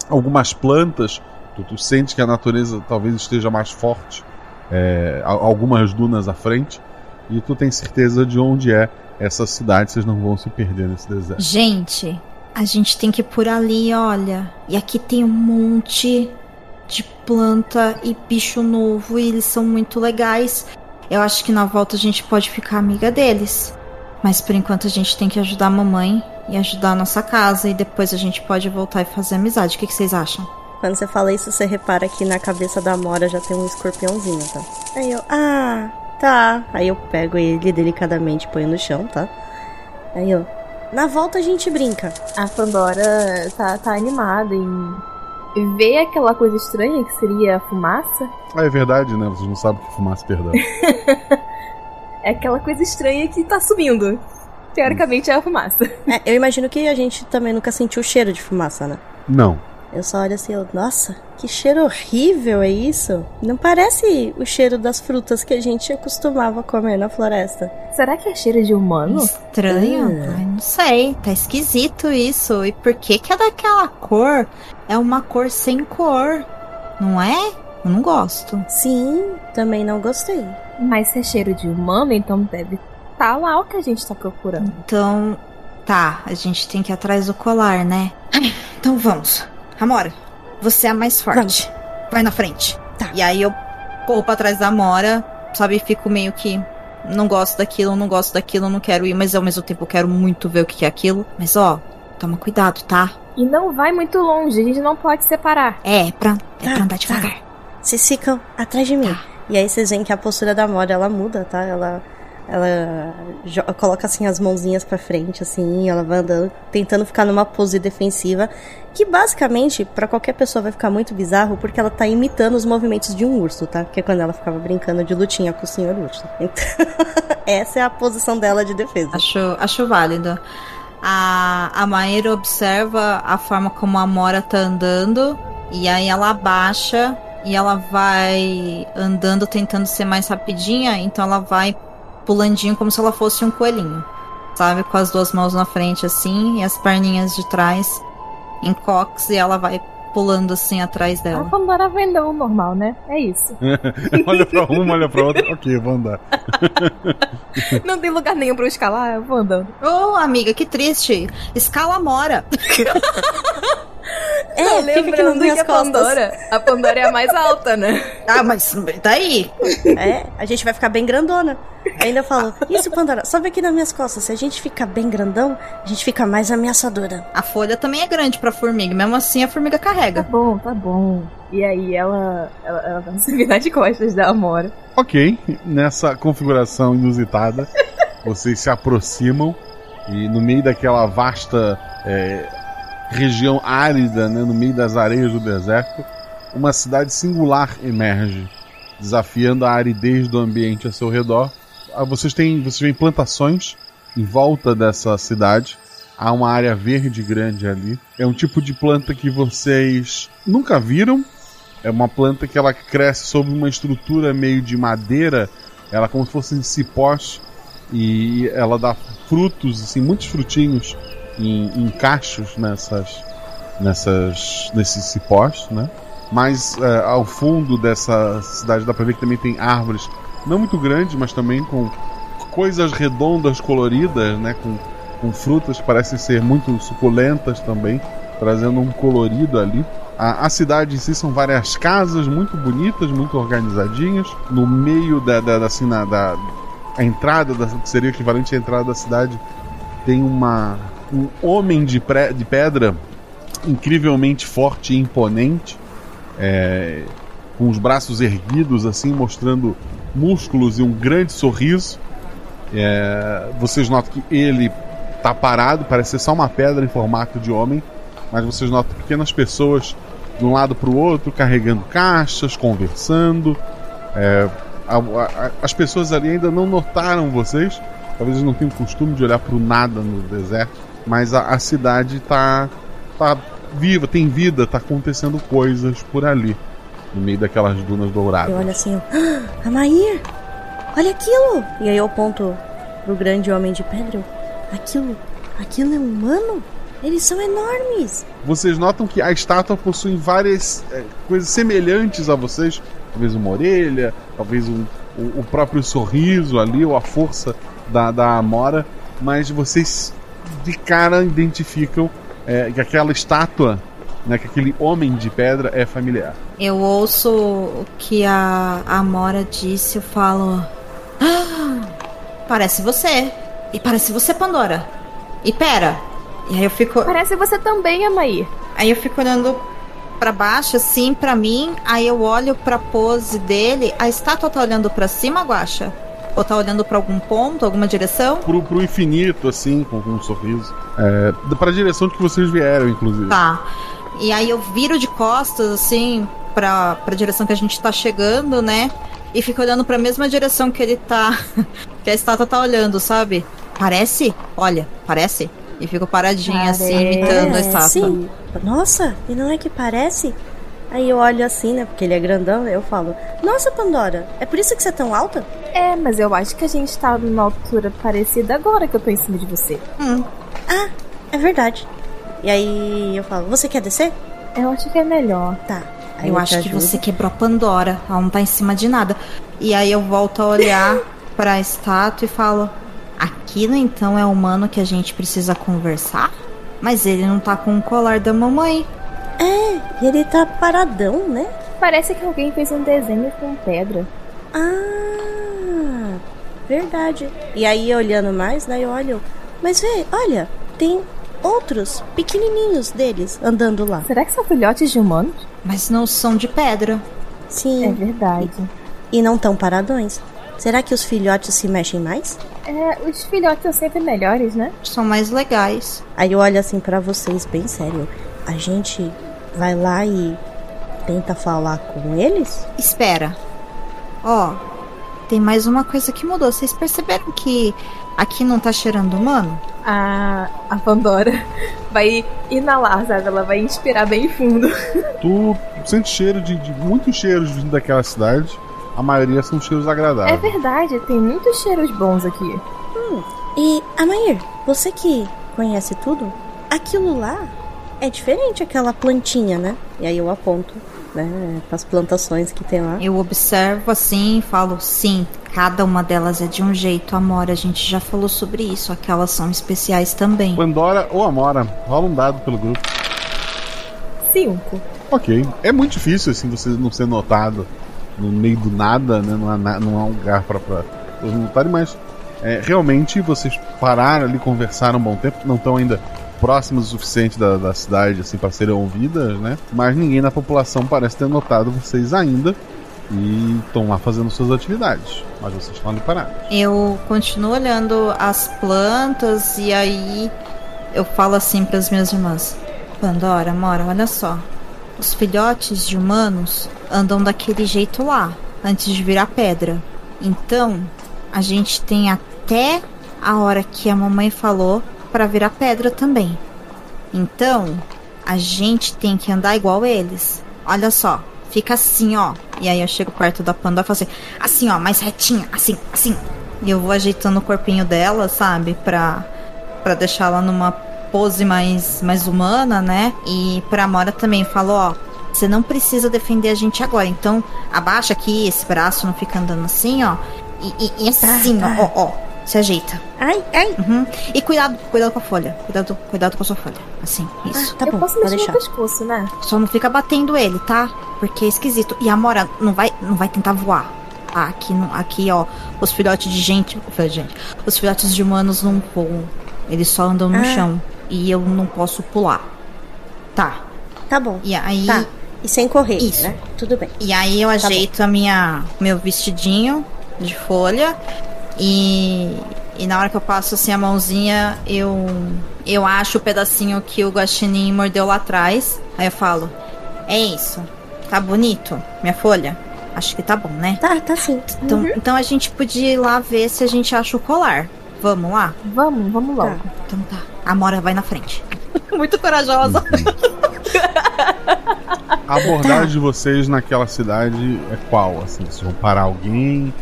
[SPEAKER 1] algumas plantas. Tu, tu sente que a natureza talvez esteja mais forte, é, algumas dunas à frente, e tu tem certeza de onde é essa cidade, vocês não vão se perder nesse deserto.
[SPEAKER 2] Gente, a gente tem que ir por ali, olha. E aqui tem um monte de planta e bicho novo e eles são muito legais. Eu acho que na volta a gente pode ficar amiga deles. Mas por enquanto a gente tem que ajudar a mamãe e ajudar a nossa casa e depois a gente pode voltar e fazer amizade. O que, que vocês acham?
[SPEAKER 4] Quando você fala isso, você repara que na cabeça da Mora já tem um escorpiãozinho, tá? Aí eu, ah, tá. Aí eu pego ele delicadamente, ponho no chão, tá? Aí eu, na volta a gente brinca.
[SPEAKER 3] A Pandora tá, tá animada em ver aquela coisa estranha que seria a fumaça.
[SPEAKER 1] Ah, é verdade, né? Vocês não sabem o que fumaça, perdão.
[SPEAKER 3] é aquela coisa estranha que tá subindo. Teoricamente é a fumaça.
[SPEAKER 4] É, eu imagino que a gente também nunca sentiu o cheiro de fumaça, né?
[SPEAKER 1] Não.
[SPEAKER 4] Eu só olho assim, eu, nossa, que cheiro horrível é isso? Não parece o cheiro das frutas que a gente costumava comer na floresta.
[SPEAKER 3] Será que é cheiro de humano?
[SPEAKER 2] Estranho? Ai, não sei, tá esquisito isso. E por que que é daquela cor? É uma cor sem cor, não é? Eu não gosto.
[SPEAKER 4] Sim, também não gostei.
[SPEAKER 3] Mas se é cheiro de humano, então deve tá lá o que a gente tá procurando.
[SPEAKER 2] Então, tá, a gente tem que ir atrás do colar, né? Então vamos. Amora, você é a mais forte. Vai na frente.
[SPEAKER 4] Tá.
[SPEAKER 2] E aí eu corro pra trás da Amora, sabe? Fico meio que. Não gosto daquilo, não gosto daquilo, não quero ir, mas ao mesmo tempo eu quero muito ver o que é aquilo. Mas ó, toma cuidado, tá?
[SPEAKER 3] E não vai muito longe, a gente não pode separar.
[SPEAKER 2] É, é pra, é
[SPEAKER 4] Tá,
[SPEAKER 2] pra andar
[SPEAKER 4] tá.
[SPEAKER 2] devagar.
[SPEAKER 4] Vocês ficam atrás de mim. E aí vocês veem que a postura da Mora, ela muda, tá? Ela, ela coloca assim as mãozinhas pra frente, assim, ela vai andando, tentando ficar numa pose defensiva, que basicamente, pra qualquer pessoa vai ficar muito bizarro, porque ela tá imitando os movimentos de um urso, tá? Que é quando ela ficava brincando de lutinha com o senhor urso. Então, essa é a posição dela de defesa.
[SPEAKER 2] Acho, acho válido. A, a Maíra observa a forma como a Mora tá andando. E aí ela abaixa e ela vai andando tentando ser mais rapidinha. Então ela vai pulandinho como se ela fosse um coelhinho. Sabe? Com as duas mãos na frente assim e as perninhas de trás em cox. E ela vai pulando assim atrás
[SPEAKER 3] A
[SPEAKER 2] dela.
[SPEAKER 3] Pandora vai andando normal, né? É isso.
[SPEAKER 1] olha pra uma, olha pra outra. Ok, vou andar.
[SPEAKER 3] não tem lugar nenhum pra eu escalar, eu vou andando.
[SPEAKER 2] Ô, amiga, que triste. Escala a Mora.
[SPEAKER 4] É,
[SPEAKER 3] Não, lembrando
[SPEAKER 4] minhas
[SPEAKER 3] que a
[SPEAKER 4] costas.
[SPEAKER 3] Pandora, a Pandora é a mais alta, né?
[SPEAKER 2] Ah, mas daí?
[SPEAKER 4] É, a gente vai ficar bem grandona. Ainda eu falo, isso, Pandora, sobe aqui nas minhas costas. Se a gente ficar bem grandão, a gente fica mais ameaçadora.
[SPEAKER 2] A folha também é grande pra formiga, mesmo assim a formiga
[SPEAKER 3] Tá
[SPEAKER 2] carrega.
[SPEAKER 3] bom, tá bom. E aí ela, ela, ela vai se virar de costas da Amora.
[SPEAKER 1] Ok, nessa configuração inusitada, vocês se aproximam e no meio daquela vasta é, região árida, né, no meio das areias do deserto, uma cidade singular emerge, desafiando a aridez do ambiente a seu redor. Ah, Vocês têm, vocês veem plantações em volta dessa cidade. Há uma área verde grande ali. É um tipo de planta que vocês nunca viram, É uma planta que ela cresce sobre uma estrutura meio de madeira, ela como se fossem cipós e ela dá frutos, assim, muitos frutinhos em, em cachos nessas, nessas, nesses cipós, né? Mas é, ao fundo dessa cidade dá pra ver que também tem árvores, não muito grandes, mas também com coisas redondas coloridas, né? Com, com frutas que parecem ser muito suculentas também, trazendo um colorido ali. A, a, cidade em si são várias casas muito bonitas, muito organizadinhas. No meio da, da, da assim, na, da a entrada, da, que seria equivalente à entrada da cidade, tem uma um homem de, pré, de pedra incrivelmente forte e imponente, é, com os braços erguidos, assim, mostrando músculos e um grande sorriso. É, vocês notam que ele está parado, parece ser só uma pedra em formato de homem, mas vocês notam pequenas pessoas de um lado para o outro carregando caixas, conversando. É, a, a, as pessoas ali ainda não notaram vocês, talvez não tenham costume de olhar para o nada no deserto, mas a, a cidade está tá viva, tem vida, tá acontecendo coisas por ali, no meio daquelas dunas douradas.
[SPEAKER 4] Eu olho assim, ah, Amair, olha aquilo! E aí eu aponto pro grande homem de pedra, aquilo, aquilo é humano? Eles são enormes!
[SPEAKER 1] Vocês notam que a estátua possui várias é, coisas semelhantes a vocês, talvez uma orelha, talvez um, o, o, próprio sorriso ali, ou a força da, da Amora, mas vocês de cara identificam é, que aquela estátua, né, que aquele homem de pedra é familiar.
[SPEAKER 2] Eu ouço o que a Amora disse, eu falo. Ah, parece você. E parece você, Pandora. E pera. E aí eu fico.
[SPEAKER 3] Parece você também, Amaí.
[SPEAKER 2] Aí eu fico olhando para baixo, assim, para mim. Aí eu olho pra pose dele. A estátua tá olhando para cima, Guacha? Ou tá olhando para algum ponto, alguma direção?
[SPEAKER 1] Pro, pro infinito, assim, com, com um sorriso. É, pra direção de que vocês vieram, inclusive.
[SPEAKER 2] Tá. E aí eu viro de costas, assim, pra, pra direção que a gente tá chegando, né? E fico olhando pra mesma direção que ele tá. que a estátua tá olhando, sabe? Parece? Olha, parece? E fico paradinha, assim, imitando a estátua.
[SPEAKER 4] Sim. Nossa, e não é que parece? Aí eu olho assim, né? Porque ele é grandão, eu falo: Nossa, Pandora, é por isso que você é tão alta?
[SPEAKER 3] É, mas eu acho que a gente tá numa altura parecida agora que eu tô em cima de você.
[SPEAKER 4] Hum. Ah, é verdade. E aí eu falo: Você quer descer?
[SPEAKER 3] Eu acho que é melhor.
[SPEAKER 4] Tá.
[SPEAKER 2] Aí eu, eu acho que você quebrou a Pandora. Ela não tá em cima de nada. E aí eu volto a olhar pra estátua e falo: Aquilo então é o humano que a gente precisa conversar? Mas ele não tá com o colar da mamãe.
[SPEAKER 4] É, ele tá paradão, né?
[SPEAKER 3] Parece que alguém fez um desenho com pedra.
[SPEAKER 4] Ah, verdade. E aí, olhando mais, daí eu olho. Mas vê, olha, tem outros pequenininhos deles andando lá.
[SPEAKER 3] Será que são filhotes de humanos?
[SPEAKER 2] Mas não são de pedra.
[SPEAKER 4] Sim.
[SPEAKER 3] É verdade.
[SPEAKER 4] E, e não tão paradões. Será que os filhotes se mexem mais?
[SPEAKER 3] É, os filhotes são sempre melhores, né?
[SPEAKER 2] São mais legais.
[SPEAKER 4] Aí eu olho assim para vocês, bem sério. A gente vai lá e tenta falar com eles?
[SPEAKER 2] Espera. Ó, tem mais uma coisa que mudou. Vocês perceberam que aqui não tá cheirando humano?
[SPEAKER 3] A, a Pandora vai inalar, sabe? Ela vai inspirar bem fundo.
[SPEAKER 1] Tu sente cheiro de, de muitos cheiros vindo daquela cidade. A maioria são cheiros agradáveis.
[SPEAKER 3] É verdade, tem muitos cheiros bons aqui.
[SPEAKER 4] Hum, e, Amair, você que conhece tudo, aquilo lá é diferente aquela plantinha, né? E aí eu aponto, né, as plantações que tem lá.
[SPEAKER 2] Eu observo assim e falo, sim, cada uma delas é de um jeito. Amora, a gente já falou sobre isso, aquelas são especiais também.
[SPEAKER 1] Pandora ou Amora, rola um dado pelo grupo.
[SPEAKER 3] Cinco.
[SPEAKER 1] Ok. É muito difícil, assim, você não ser notado no meio do nada, né? Não há, não há um lugar para todos notarem, mas é, realmente vocês pararam ali, conversaram um bom tempo, não estão ainda próximas o suficiente da, da cidade assim para serem ouvidas, né? Mas ninguém na população parece ter notado vocês ainda e estão lá fazendo suas atividades. Mas vocês estão ali parados.
[SPEAKER 2] Eu continuo olhando as plantas e aí eu falo assim para as minhas irmãs: Pandora, Mora, olha só. Os filhotes de humanos andam daquele jeito lá, antes de virar pedra. Então, a gente tem até a hora que a mamãe falou para virar pedra também. Então, a gente tem que andar igual eles. Olha só, fica assim, ó. E aí eu chego perto da Pandora e falo assim, assim, ó, mais retinha, assim, assim. E eu vou ajeitando o corpinho dela, sabe? Pra, pra deixar ela numa pose mais, mais humana, né? E pra Amora também falo, ó, você não precisa defender a gente agora. Então, abaixa aqui, esse braço não fica andando assim, ó. E, e, e assim,
[SPEAKER 4] Tá,
[SPEAKER 2] ó, ó, ó. Se ajeita.
[SPEAKER 4] Ai, ai.
[SPEAKER 2] Uhum. E cuidado, cuidado com a folha. Cuidado, cuidado com a sua folha. Assim, isso.
[SPEAKER 4] Tá
[SPEAKER 3] eu
[SPEAKER 4] bom,
[SPEAKER 3] posso mexer no
[SPEAKER 4] deixar.
[SPEAKER 3] pescoço, né?
[SPEAKER 2] Só não fica batendo ele, tá? Porque é esquisito. E a Amora não vai, não vai tentar voar. Ah, aqui, não- aqui, ó, os filhotes de gente, gente, os filhotes de humanos não voam. Eles só andam no
[SPEAKER 4] Ah.
[SPEAKER 2] chão. E eu não posso pular. Tá.
[SPEAKER 4] Tá bom.
[SPEAKER 2] E aí,
[SPEAKER 4] Tá. E sem correr,
[SPEAKER 2] Isso.
[SPEAKER 4] né? Tudo bem.
[SPEAKER 2] e aí eu ajeito a minha meu vestidinho de folha e e na hora que eu passo assim a mãozinha, eu eu acho o pedacinho que o guaxinim mordeu lá atrás. Aí eu falo: "É isso. Tá bonito, minha folha? Acho que tá bom, né?"
[SPEAKER 4] Tá, tá sim.
[SPEAKER 2] Então, então a gente podia ir lá ver se a gente acha o colar. Vamos lá?
[SPEAKER 3] Vamos, vamos logo.
[SPEAKER 2] Então tá. A Mora vai na frente. Muito corajosa.
[SPEAKER 1] A abordagem de vocês naquela cidade é qual? Assim, vocês vão parar alguém?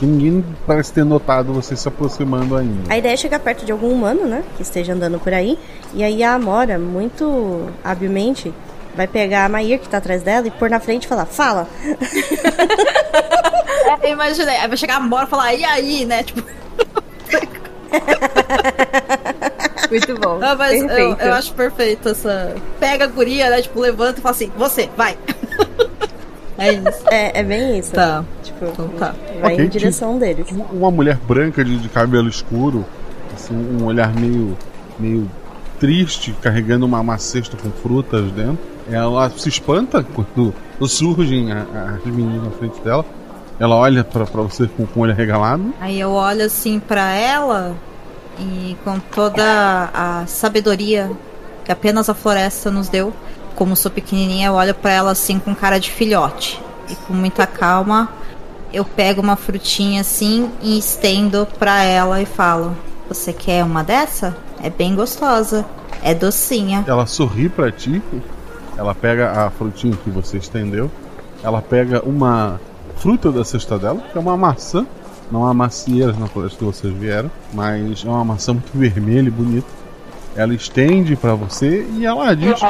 [SPEAKER 1] Que ninguém parece ter notado vocês se aproximando ainda.
[SPEAKER 4] A ideia é chegar perto de algum humano, né? Que esteja andando por aí. E aí a Amora, muito habilmente, vai pegar a Maír que tá atrás dela e pôr na frente e falar: Fala!
[SPEAKER 2] Eu imaginei. Aí vai chegar a Mora e falar, e aí, né? Tipo,
[SPEAKER 3] Muito bom.
[SPEAKER 2] ah, mas eu, eu acho perfeito essa. Pega a guria, né? Tipo, levanta e fala assim, você, vai. é isso.
[SPEAKER 4] É, é bem isso.
[SPEAKER 2] Tá.
[SPEAKER 4] Tipo,
[SPEAKER 2] Então tá.
[SPEAKER 4] vai
[SPEAKER 1] Ok,
[SPEAKER 4] em direção deles.
[SPEAKER 1] Uma mulher branca de, de cabelo escuro, assim, um olhar meio, meio triste, carregando uma, uma cesta com frutas dentro. Ela se espanta quando surgem as meninas na frente dela. Ela olha pra, pra você com, com o olho arregalado.
[SPEAKER 2] Aí eu olho assim pra ela e com toda a sabedoria que apenas a floresta nos deu, como sou pequenininha, eu olho pra ela assim com cara de filhote. E com muita calma, eu pego uma frutinha assim e estendo pra ela e falo: Você quer uma dessa? É bem gostosa. É docinha.
[SPEAKER 1] Ela sorri pra ti. Ela pega a frutinha que você estendeu. Ela pega uma fruta da cesta dela, que é uma maçã. Não há macieiras na floresta que vocês vieram, mas é uma maçã muito vermelha e bonita. Ela estende pra você e ela diz: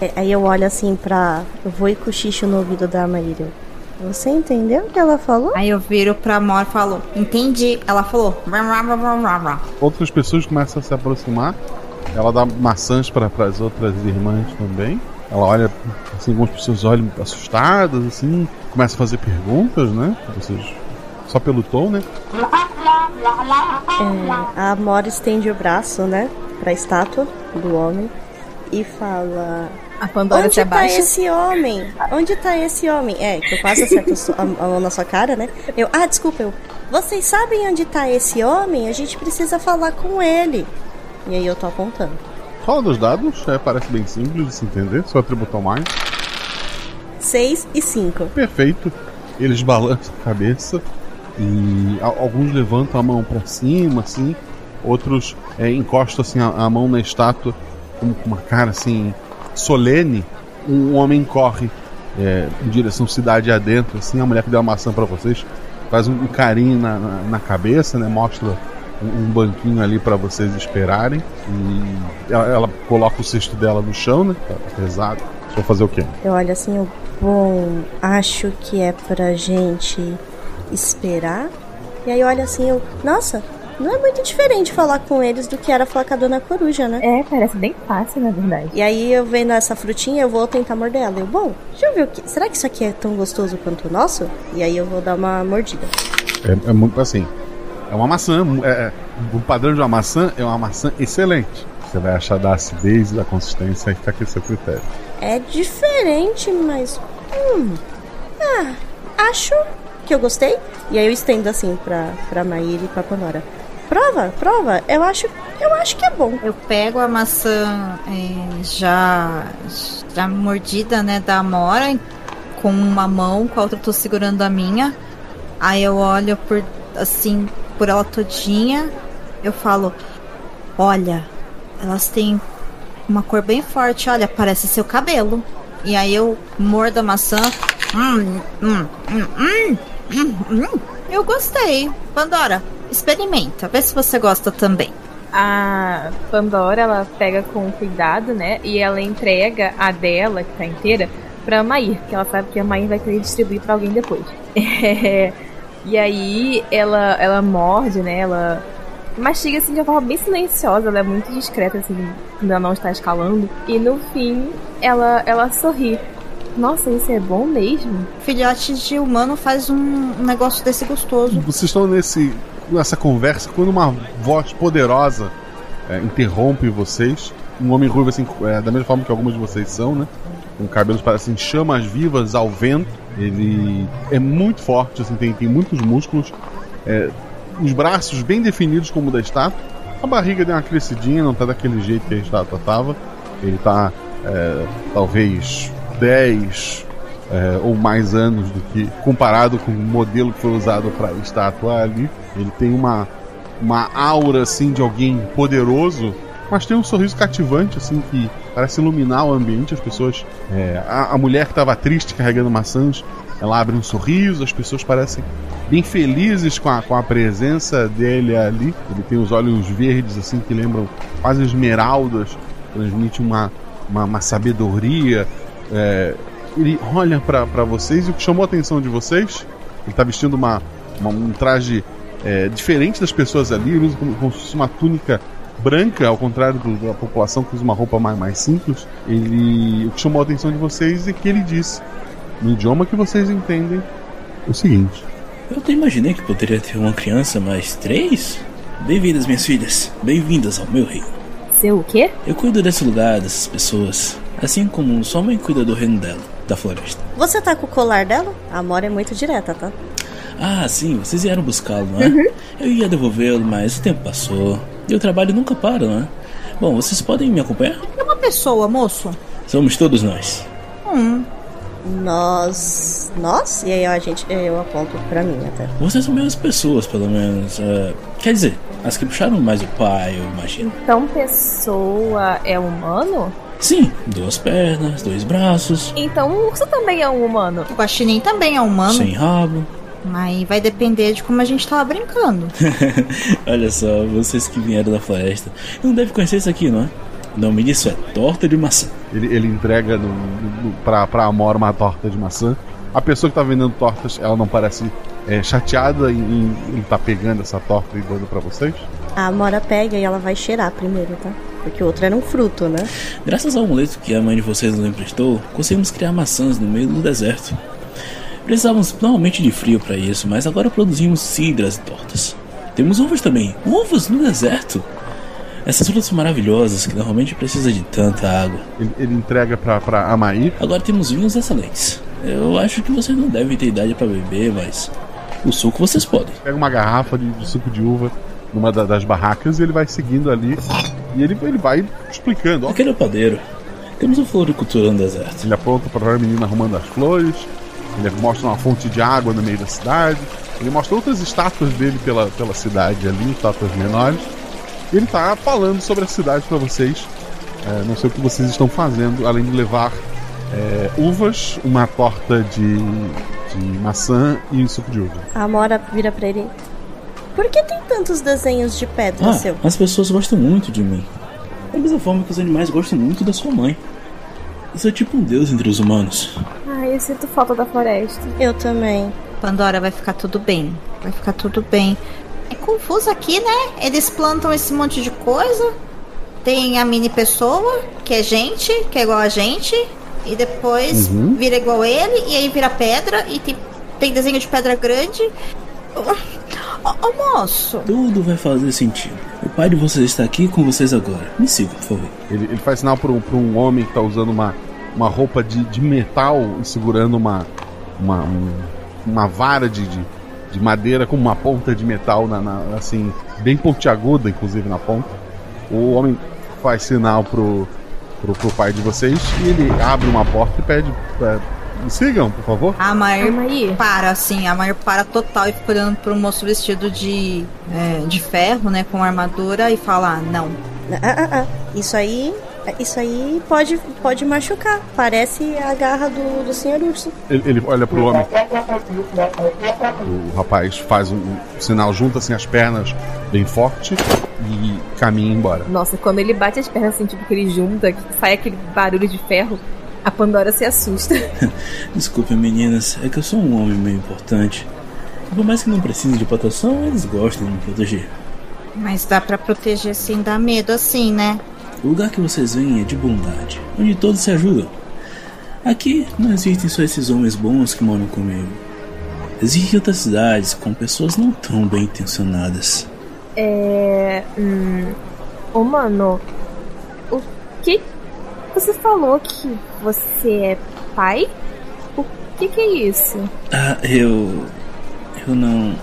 [SPEAKER 4] É, aí eu olho assim pra. Eu vou e cochicho no ouvido da Maíra. Você entendeu o que ela falou?
[SPEAKER 2] Aí eu viro pra Mor e falo: Entendi. Ela falou.
[SPEAKER 1] Outras pessoas começam a se aproximar. Ela dá maçãs para as outras irmãs também. Ela olha, assim, algumas pessoas olham assustadas, assim, começa a fazer perguntas, né? Vocês, só pelo tom, né?
[SPEAKER 4] É, a Amora estende o braço, né? Pra estátua do homem e fala.
[SPEAKER 3] A Pandora
[SPEAKER 4] Onde
[SPEAKER 3] se
[SPEAKER 4] tá
[SPEAKER 3] abaixa.
[SPEAKER 4] esse homem? Onde tá esse homem? É, que eu quase acerto a, a mão na sua cara, né? Eu, ah, desculpa, eu. Vocês sabem onde tá esse homem? A gente precisa falar com ele. E aí eu tô apontando.
[SPEAKER 1] Fala dos dados, é, parece bem simples de se entender, só atributo mais.
[SPEAKER 4] 6 e 5.
[SPEAKER 1] Perfeito. Eles balançam a cabeça e alguns levantam a mão para cima, assim. Outros é, encostam assim, a, a mão na estátua com uma cara assim solene. Um homem corre é, em direção cidade adentro, assim. A mulher que deu a maçã para vocês faz um, um carinho na, na, na cabeça, né? Mostra um, um banquinho ali para vocês esperarem. E ela, ela coloca o cesto dela no chão, né? Tá pesado. Vai fazer o quê?
[SPEAKER 4] Eu olho assim, eu. Bom, acho que é pra gente esperar. E aí eu olho assim, eu. Nossa, não é muito diferente falar com eles do que era falar com a dona coruja, né?
[SPEAKER 3] É, parece bem fácil, na verdade.
[SPEAKER 4] E aí eu vendo essa frutinha, eu vou tentar morder ela. Eu, bom, deixa eu ver o que. Será que isso aqui é tão gostoso quanto o nosso? E aí eu vou dar uma mordida.
[SPEAKER 1] É, é muito assim. É uma maçã. É, é- o padrão de uma maçã é uma maçã excelente. Você vai achar da acidez e da consistência e fica aqui seu critério.
[SPEAKER 4] É diferente, mas. Hum. Ah, acho que eu gostei. E aí eu estendo assim pra, pra Maíra e pra Pandora. Prova, prova. Eu acho, eu acho que é bom.
[SPEAKER 2] Eu pego a maçã é, já, já mordida, né, da Amora, com uma mão, com a outra eu tô segurando a minha. Aí eu olho por, assim, por ela todinha. Eu falo, olha, elas têm uma cor bem forte. Olha, parece seu cabelo. E aí eu mordo a maçã. Hum, hum, hum, hum, hum. Eu gostei. Pandora, experimenta. Vê se você gosta também.
[SPEAKER 3] A Pandora, ela pega com cuidado, né? E ela entrega a dela, que tá inteira, pra Mair, que ela sabe que a Mair vai querer distribuir pra alguém depois. É, e aí ela, ela morde, né? Ela mastiga assim de uma forma bem silenciosa, ela é muito discreta, assim, ela não está escalando. E no fim, ela, ela sorri. Nossa, isso é bom mesmo?
[SPEAKER 2] Filhote de humano faz um, negócio desse gostoso.
[SPEAKER 1] Vocês estão nesse, nessa conversa quando uma voz poderosa é, interrompe vocês. Um homem ruivo, assim, é, da mesma forma que alguns de vocês são, né? Com cabelos parecem chamas vivas ao vento. Ele é muito forte, assim, tem, tem muitos músculos. É, os braços bem definidos como o da estátua. A barriga deu uma crescidinha, não tá daquele jeito que a estátua tava. Ele tá é, talvez 10 é, ou mais anos do que comparado com o modelo que foi usado para a estátua ali. Ele tem uma, uma aura assim de alguém poderoso, mas tem um sorriso cativante assim que parece iluminar o ambiente. As pessoas, é, a, a mulher que estava triste carregando maçãs, ela abre um sorriso. As pessoas parecem bem felizes com a, com a presença dele ali. Ele tem os olhos verdes assim que lembram quase esmeraldas, transmite uma, uma, uma sabedoria. É, ele olha para vocês e o que chamou a atenção de vocês, ele tá vestindo uma, uma um traje é, diferente das pessoas ali, ele usa como, como se fosse uma túnica branca, ao contrário do, da população que usa uma roupa mais, mais simples. Ele, o que chamou a atenção de vocês é que ele disse, no idioma que vocês entendem, o seguinte:
[SPEAKER 10] Eu até imaginei que poderia ter uma criança, mas três? Bem-vindas, minhas filhas. Bem-vindas ao meu reino.
[SPEAKER 3] Seu o quê?
[SPEAKER 10] Eu cuido desse lugar, dessas pessoas. Assim como sua mãe cuida do reino dela, da floresta.
[SPEAKER 4] Você tá com o colar dela? A Amora é muito direta, tá?
[SPEAKER 10] Ah, sim, vocês vieram buscá-lo, não é? Eu ia devolvê-lo, mas o tempo passou. E o trabalho nunca para, não é? Bom, vocês podem me acompanhar?
[SPEAKER 2] É uma pessoa, moço.
[SPEAKER 10] Somos todos nós.
[SPEAKER 2] Hum.
[SPEAKER 4] Nós. Nós? E aí a gente. Eu aponto pra mim até.
[SPEAKER 10] Vocês são mesmas pessoas, pelo menos. é, quer dizer, as que puxaram mais o pai, eu imagino.
[SPEAKER 3] Então, pessoa é humano?
[SPEAKER 10] Sim, duas pernas, dois braços,
[SPEAKER 3] Então, o urso também é um humano.
[SPEAKER 2] O guaxinim também é humano,
[SPEAKER 10] sem rabo.
[SPEAKER 2] mas vai depender de como a gente tava brincando.
[SPEAKER 10] Olha só, vocês que vieram da floresta. Não deve conhecer isso aqui, não é? O nome disso é torta de maçã.
[SPEAKER 1] Ele, ele entrega no, no, pra, pra Amora uma torta de maçã. A pessoa que tá vendendo tortas, ela não parece é, chateada em, ele tá pegando essa torta e dando pra vocês?
[SPEAKER 4] A Amora pega e ela vai cheirar primeiro, tá? Porque o outro era um fruto, né?
[SPEAKER 10] Graças ao amuleto que a mãe de vocês nos emprestou, conseguimos criar maçãs no meio do deserto. Precisávamos normalmente de frio para isso, mas agora produzimos cidras e tortas. Temos uvas também. Uvas no deserto! Essas frutas são maravilhosas que normalmente precisa de tanta água.
[SPEAKER 1] Ele, ele entrega pra, pra Amaí.
[SPEAKER 10] Agora temos vinhos excelentes. Eu acho que vocês não devem ter idade para beber, mas o suco vocês podem.
[SPEAKER 1] Pega uma garrafa de, de suco de uva numa da- das barracas e ele vai seguindo ali. E ele, ele vai explicando. Ó,
[SPEAKER 10] Aquele é o padeiro. Temos uma floricultura no deserto.
[SPEAKER 1] Ele aponta para a menina arrumando as flores. Ele mostra uma fonte de água no meio da cidade. Ele mostra outras estátuas dele pela, pela cidade ali, estátuas menores. E ele tá falando sobre a cidade para vocês. É, não sei o que vocês estão fazendo, além de levar é, uvas, uma torta de, de maçã e suco de uva.
[SPEAKER 4] A Amora vira pra ele. Por que tem tantos desenhos de pedra,
[SPEAKER 10] Ah,
[SPEAKER 4] seu?
[SPEAKER 10] as pessoas gostam muito de mim. Da mesma forma que os animais gostam muito da sua mãe. Eu sou tipo um deus entre os humanos.
[SPEAKER 3] Ai, eu sinto falta da floresta.
[SPEAKER 4] Eu também.
[SPEAKER 2] Pandora vai ficar tudo bem. Vai ficar tudo bem. É confuso aqui, né? Eles plantam esse monte de coisa. Tem a mini pessoa, que é gente, que é igual a gente. E depois
[SPEAKER 1] Uhum.
[SPEAKER 2] vira igual ele. E aí vira pedra. E tem, tem desenho de pedra grande. Ô, moço.
[SPEAKER 10] Tudo vai fazer sentido. O pai de vocês está aqui com vocês agora. Me sigam, por favor.
[SPEAKER 1] Ele, ele faz sinal para um, pra um homem que tá usando uma, uma roupa de, de metal e segurando uma, uma, um- uma vara de, de, de madeira com uma ponta de metal, na, na- assim, bem pontiaguda, inclusive, na ponta. O homem faz sinal pro, pro, pro pai de vocês e ele abre uma porta e pede. é, me sigam, por favor.
[SPEAKER 2] A Mair
[SPEAKER 3] Amaí.
[SPEAKER 2] para, assim, a Mair para total e fica olhando pro moço vestido de, é, de ferro, né, com armadura e fala, ah, não.
[SPEAKER 4] Ah, ah, ah. Isso aí Isso aí pode, pode machucar. Parece a garra do, do senhor urso.
[SPEAKER 1] Ele, ele olha pro homem. O rapaz faz um, um sinal, junta assim as pernas bem forte e caminha embora.
[SPEAKER 3] Nossa, quando ele bate as pernas assim, tipo que ele junta, que sai aquele barulho de ferro, a Pandora se assusta.
[SPEAKER 10] Desculpem, meninas, é que eu sou um homem meio importante. Por mais que não precise de proteção, eles gostam de me proteger.
[SPEAKER 2] Mas dá pra proteger sem dar medo assim, né?
[SPEAKER 10] O lugar que vocês vêm é de bondade, onde todos se ajudam. Aqui não existem só esses homens bons que moram comigo. Existem outras cidades com pessoas não tão bem intencionadas.
[SPEAKER 3] É. Hum. Ô, mano. O que. Você falou que você é pai? O que, que é isso?
[SPEAKER 10] Ah, eu. Eu não.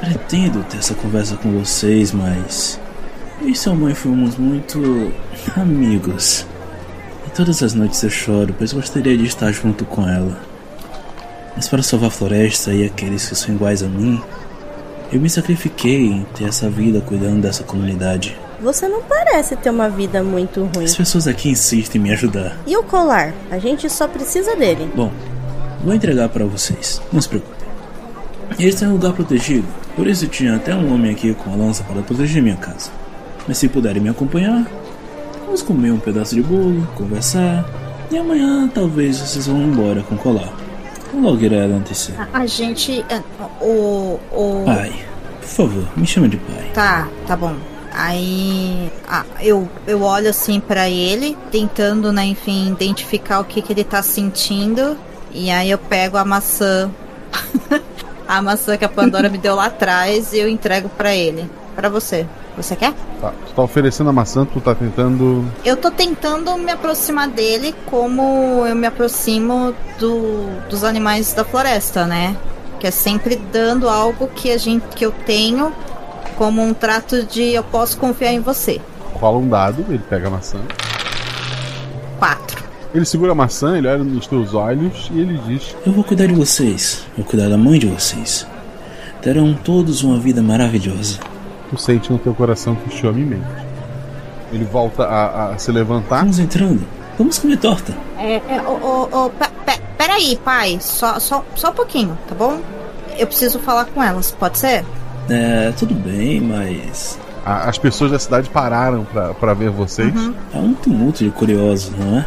[SPEAKER 10] Pretendo ter essa conversa com vocês, mas. Eu e sua mãe fomos muito. amigos. E todas as noites eu choro, pois gostaria de estar junto com ela. Mas para salvar a floresta e aqueles que são iguais a mim, eu me sacrifiquei em ter essa vida cuidando dessa comunidade.
[SPEAKER 4] Você não parece ter uma vida muito ruim.
[SPEAKER 10] As pessoas aqui insistem em me ajudar.
[SPEAKER 4] E o colar? A gente só precisa dele.
[SPEAKER 10] Bom, vou entregar para vocês, não se preocupem. Este é um lugar protegido, por isso tinha até um homem aqui com a lança para proteger minha casa. Mas se puderem me acompanhar, vamos comer um pedaço de bolo, conversar, e amanhã talvez vocês vão embora com o colar. Logo irá anoitecer.
[SPEAKER 2] A, a gente. é, O. o...
[SPEAKER 10] Pai, por favor, me chama de pai.
[SPEAKER 2] Tá, tá bom. Aí ah, eu, eu olho assim pra ele, tentando, né, enfim, identificar o que, que ele tá sentindo. E aí eu pego a maçã. a maçã que a Pandora me deu lá atrás e eu entrego pra ele. Pra você. Você quer?
[SPEAKER 1] Tá, tu tá oferecendo a maçã, tu tá tentando.
[SPEAKER 2] Eu tô tentando me aproximar dele como eu me aproximo do, dos animais da floresta, né? Que é sempre dando algo que a gente que eu tenho como um trato de eu posso confiar em você.
[SPEAKER 1] Rola um dado, ele pega a maçã.
[SPEAKER 2] Quatro.
[SPEAKER 1] Ele segura a maçã, ele olha nos teus olhos e ele diz:
[SPEAKER 10] Eu vou cuidar de vocês, vou cuidar da mãe de vocês. Terão todos uma vida maravilhosa.
[SPEAKER 1] Tu sente no teu coração que o chama em mente. Ele volta a, a se levantar.
[SPEAKER 10] Vamos entrando. Vamos comer torta.
[SPEAKER 2] É, é, ô, ô, ô, pe- pe- peraí, pai. Só, só, só um pouquinho, tá bom? Eu preciso falar com elas, pode ser?
[SPEAKER 10] É, tudo bem, mas.
[SPEAKER 1] A- as pessoas da cidade pararam pra, pra ver vocês.
[SPEAKER 10] Há um tumulto de curiosos, não é?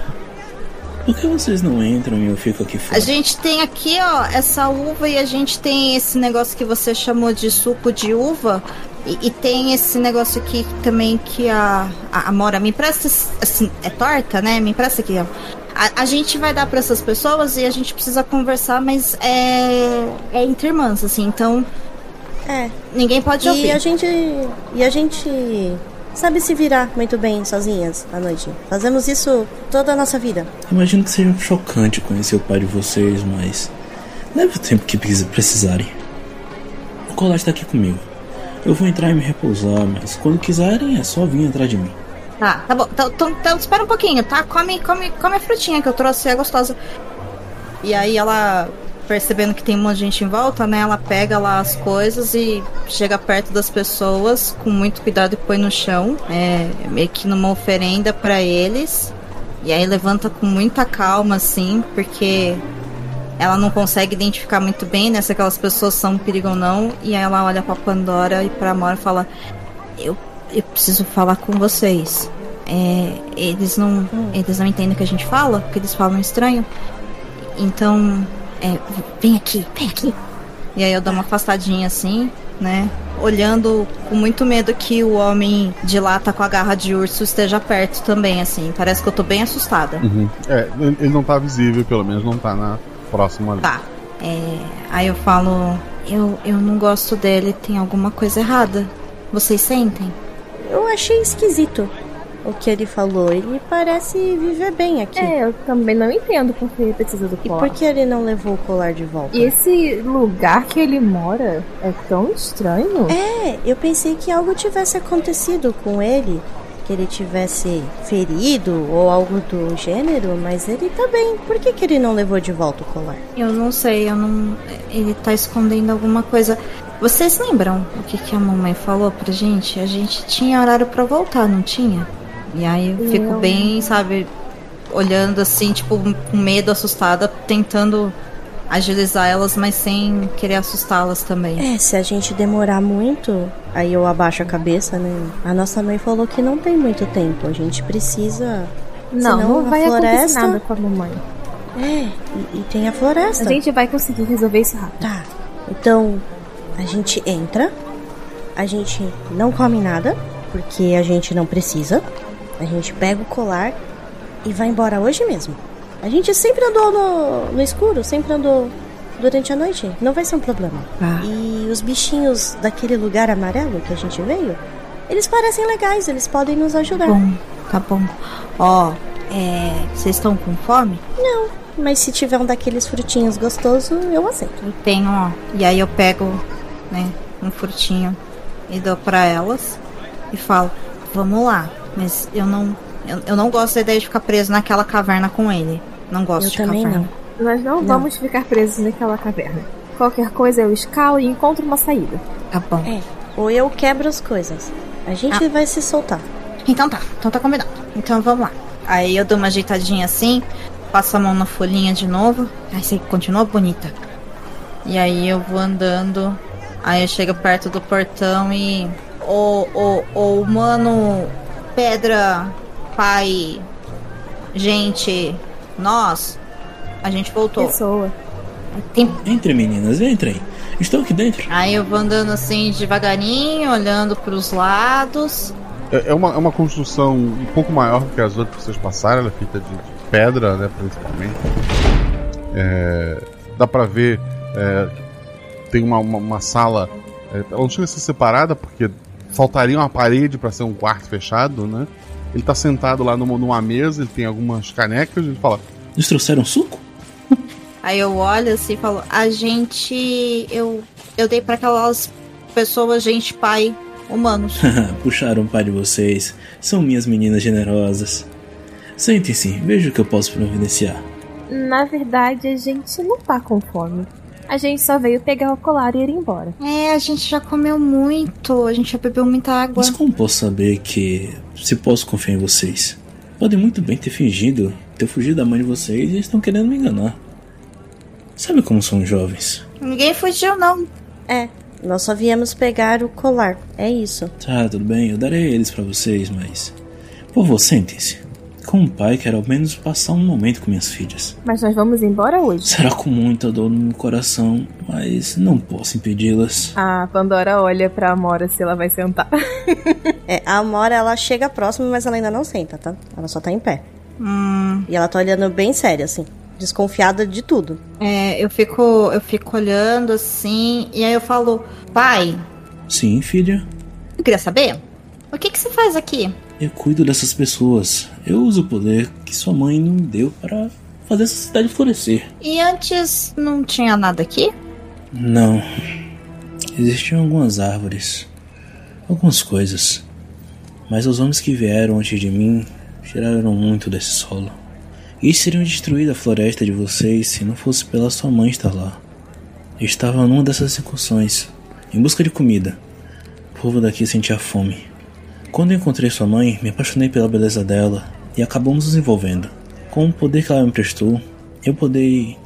[SPEAKER 10] Por que vocês não entram e eu fico aqui
[SPEAKER 2] A
[SPEAKER 10] fora?
[SPEAKER 2] gente tem aqui, ó, essa uva e a gente tem esse negócio que você chamou de suco de uva. E, e tem esse negócio aqui também que a, a Amora me empresta. Assim, é torta, né? Me empresta aqui, ó. A, a gente vai dar pra essas pessoas e a gente precisa conversar, mas é, é entre irmãs, assim, então
[SPEAKER 4] É.
[SPEAKER 2] ninguém pode
[SPEAKER 4] E
[SPEAKER 2] ouvir.
[SPEAKER 4] a gente. E a gente sabe se virar muito bem sozinhas à noite. Fazemos isso toda a nossa vida.
[SPEAKER 10] Imagino que seja chocante conhecer o pai de vocês, mas. Leve o tempo que precisa- precisarem. O colar está aqui comigo. Eu vou entrar e me repousar, mas quando quiserem é só vir atrás de mim.
[SPEAKER 2] Tá, tá bom. Então, então, então espera um pouquinho, tá? Come, come, come a frutinha que eu trouxe, é gostosa. E aí ela, percebendo que tem um monte de gente em volta, né? Ela pega lá as coisas e chega perto das pessoas com muito cuidado e põe no chão. É meio que numa oferenda pra eles. E aí levanta com muita calma, assim, porque ela não consegue identificar muito bem, né? Se aquelas pessoas são um perigo ou não. E aí ela olha pra Pandora e pra Amora e fala: Eu eu preciso falar com vocês. É, eles não eles não entendem o que a gente fala, porque eles falam estranho. Então, é, vem aqui, vem aqui. E aí eu dou uma afastadinha assim, né? Olhando com muito medo que o homem de lá tá com a garra de urso esteja perto também, assim. Parece que eu tô bem assustada.
[SPEAKER 1] Uhum. É, ele ele não tá visível, pelo menos não tá na próxima ali.
[SPEAKER 2] Tá. É, aí eu falo, eu, eu não gosto dele, tem alguma coisa errada. Vocês sentem?
[SPEAKER 4] Eu achei esquisito o que ele falou. Ele parece viver bem aqui.
[SPEAKER 3] É, eu também não entendo por que ele precisa do
[SPEAKER 4] E
[SPEAKER 3] colar.
[SPEAKER 4] por que ele não levou o colar de volta?
[SPEAKER 3] E esse lugar que ele mora é tão estranho.
[SPEAKER 4] É, eu pensei que algo tivesse acontecido com ele, que ele tivesse ferido ou algo do gênero, mas ele tá bem. Por que, que ele não levou de volta o colar?
[SPEAKER 2] Eu não sei, eu não. Ele tá escondendo alguma coisa. Vocês lembram o que, que a mamãe falou pra gente? A gente tinha horário pra voltar, não tinha? E aí eu fico
[SPEAKER 3] Eu-
[SPEAKER 2] bem, sabe, olhando assim, tipo, com medo, assustada, tentando agilizar elas, mas sem querer assustá-las também.
[SPEAKER 4] É, se a gente demorar muito, aí eu abaixo a cabeça, né? A nossa mãe falou que não tem muito tempo. A gente precisa.
[SPEAKER 3] Não,
[SPEAKER 4] Senão,
[SPEAKER 3] não vai
[SPEAKER 4] a
[SPEAKER 3] acontecer
[SPEAKER 4] floresta-
[SPEAKER 3] nada com a mamãe.
[SPEAKER 4] É, e, e tem a floresta.
[SPEAKER 3] A gente vai conseguir resolver isso rápido.
[SPEAKER 4] Tá. Então, a gente entra, a gente não come nada, porque a gente não precisa. A gente pega o colar e vai embora hoje mesmo. A gente sempre andou no, no escuro, sempre andou durante a noite. Não vai ser um problema.
[SPEAKER 2] Tá.
[SPEAKER 4] E os bichinhos daquele lugar amarelo que a gente veio, eles parecem legais, eles podem nos ajudar.
[SPEAKER 2] Bom, tá bom. Ó, é. Vocês estão com fome?
[SPEAKER 4] Não, mas se tiver um daqueles frutinhos gostosos, eu aceito.
[SPEAKER 2] Eu tenho, ó. E aí eu pego, né, um frutinho e dou pra elas e falo, vamos lá. Mas eu não. Eu, eu não gosto da ideia de ficar preso naquela caverna com ele. Não gosto
[SPEAKER 4] Eu
[SPEAKER 2] de
[SPEAKER 4] também
[SPEAKER 2] caverna.
[SPEAKER 3] Nós não, vamos ficar presos naquela caverna. Qualquer coisa eu escalo e encontro uma saída.
[SPEAKER 2] Tá bom.
[SPEAKER 4] É, ou eu quebro as coisas. A gente
[SPEAKER 2] Ah.
[SPEAKER 4] vai se soltar.
[SPEAKER 2] Então tá, então tá combinado. Então vamos lá. Aí eu dou uma ajeitadinha assim, passo a mão na folhinha de novo. Aí você continua bonita. E aí eu vou andando. Aí eu chego perto do portão e. Ô, ô, ô, humano, pedra, pai, gente, nós, a gente voltou.
[SPEAKER 3] Pessoa.
[SPEAKER 2] Tem-
[SPEAKER 10] Entre meninas, entrem. Estou aqui dentro.
[SPEAKER 2] Aí eu vou andando assim devagarinho, olhando pros lados.
[SPEAKER 1] É é uma, é uma construção um pouco maior do que as outras que vocês passaram, ela é feita de, de pedra, né, principalmente. É, dá pra ver, é, tem uma, uma, uma sala, é, ela não chega a ser separada porque faltaria uma parede pra ser um quarto fechado, né? Ele tá sentado lá numa, numa mesa, ele tem algumas canecas, ele fala,
[SPEAKER 10] Nos trouxeram suco?
[SPEAKER 2] Aí eu olho assim e falo, a gente. Eu, eu dei pra aquelas pessoas, gente, pai, humanos.
[SPEAKER 10] Puxaram o pai de vocês. São minhas meninas generosas. Sentem-se, veja o que eu posso providenciar.
[SPEAKER 3] Na verdade, a gente não tá com fome. A gente só veio pegar o colar e ir embora.
[SPEAKER 2] é, a gente já comeu muito, a gente já bebeu muita água.
[SPEAKER 10] Mas como posso saber que se posso confiar em vocês? Podem muito bem ter fingido ter fugido da mãe de vocês e estão querendo me enganar. Sabe como são os jovens?
[SPEAKER 2] Ninguém fugiu, não.
[SPEAKER 4] É, nós só viemos pegar o colar. É isso.
[SPEAKER 10] Tá, tudo bem, eu darei eles pra vocês, mas. Por favor, sentem-se. Como pai, quero ao menos passar um momento com minhas filhas.
[SPEAKER 3] Mas nós vamos embora hoje.
[SPEAKER 10] Será com muita dor no meu coração, mas não posso impedi-las.
[SPEAKER 3] A Pandora olha pra Amora se ela vai sentar.
[SPEAKER 4] É, a Amora, ela chega próximo, mas ela ainda não senta, tá? Ela só tá em pé.
[SPEAKER 2] Hum,
[SPEAKER 4] E ela tá olhando bem séria, assim. Desconfiada de tudo.
[SPEAKER 2] é, eu fico, eu fico olhando assim, e aí eu falo, pai,
[SPEAKER 10] Sim, filha.
[SPEAKER 2] eu queria saber, o que que você faz aqui?
[SPEAKER 10] Eu cuido dessas pessoas. Eu uso o poder que sua mãe não deu para fazer essa cidade florescer.
[SPEAKER 2] E antes não tinha nada aqui?
[SPEAKER 10] Não. Existiam algumas árvores, algumas coisas. Mas os homens que vieram antes de mim tiraram muito desse solo. E teriam destruído a floresta de vocês se não fosse pela sua mãe estar lá. Eu estava numa dessas incursões, em busca de comida. O povo daqui sentia fome. Quando encontrei sua mãe, me apaixonei pela beleza dela e acabamos nos envolvendo. Com o poder que ela me prestou, eu podei.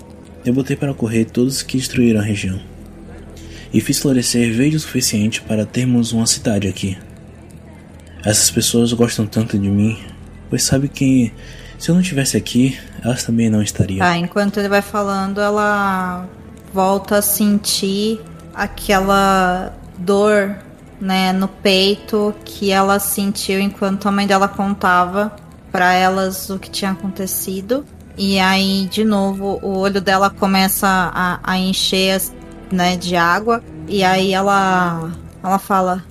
[SPEAKER 10] Eu botei para correr todos que destruíram a região e fiz florescer verde o suficiente para termos uma cidade aqui. Essas pessoas gostam tanto de mim, pois sabe que se eu não estivesse aqui, elas também não estariam.
[SPEAKER 2] Tá, enquanto ele vai falando, ela volta a sentir aquela dor, né, no peito que ela sentiu enquanto a mãe dela contava pra elas o que tinha acontecido. E aí, de novo, o olho dela começa a, a encher, né, de água. E aí ela, ela fala: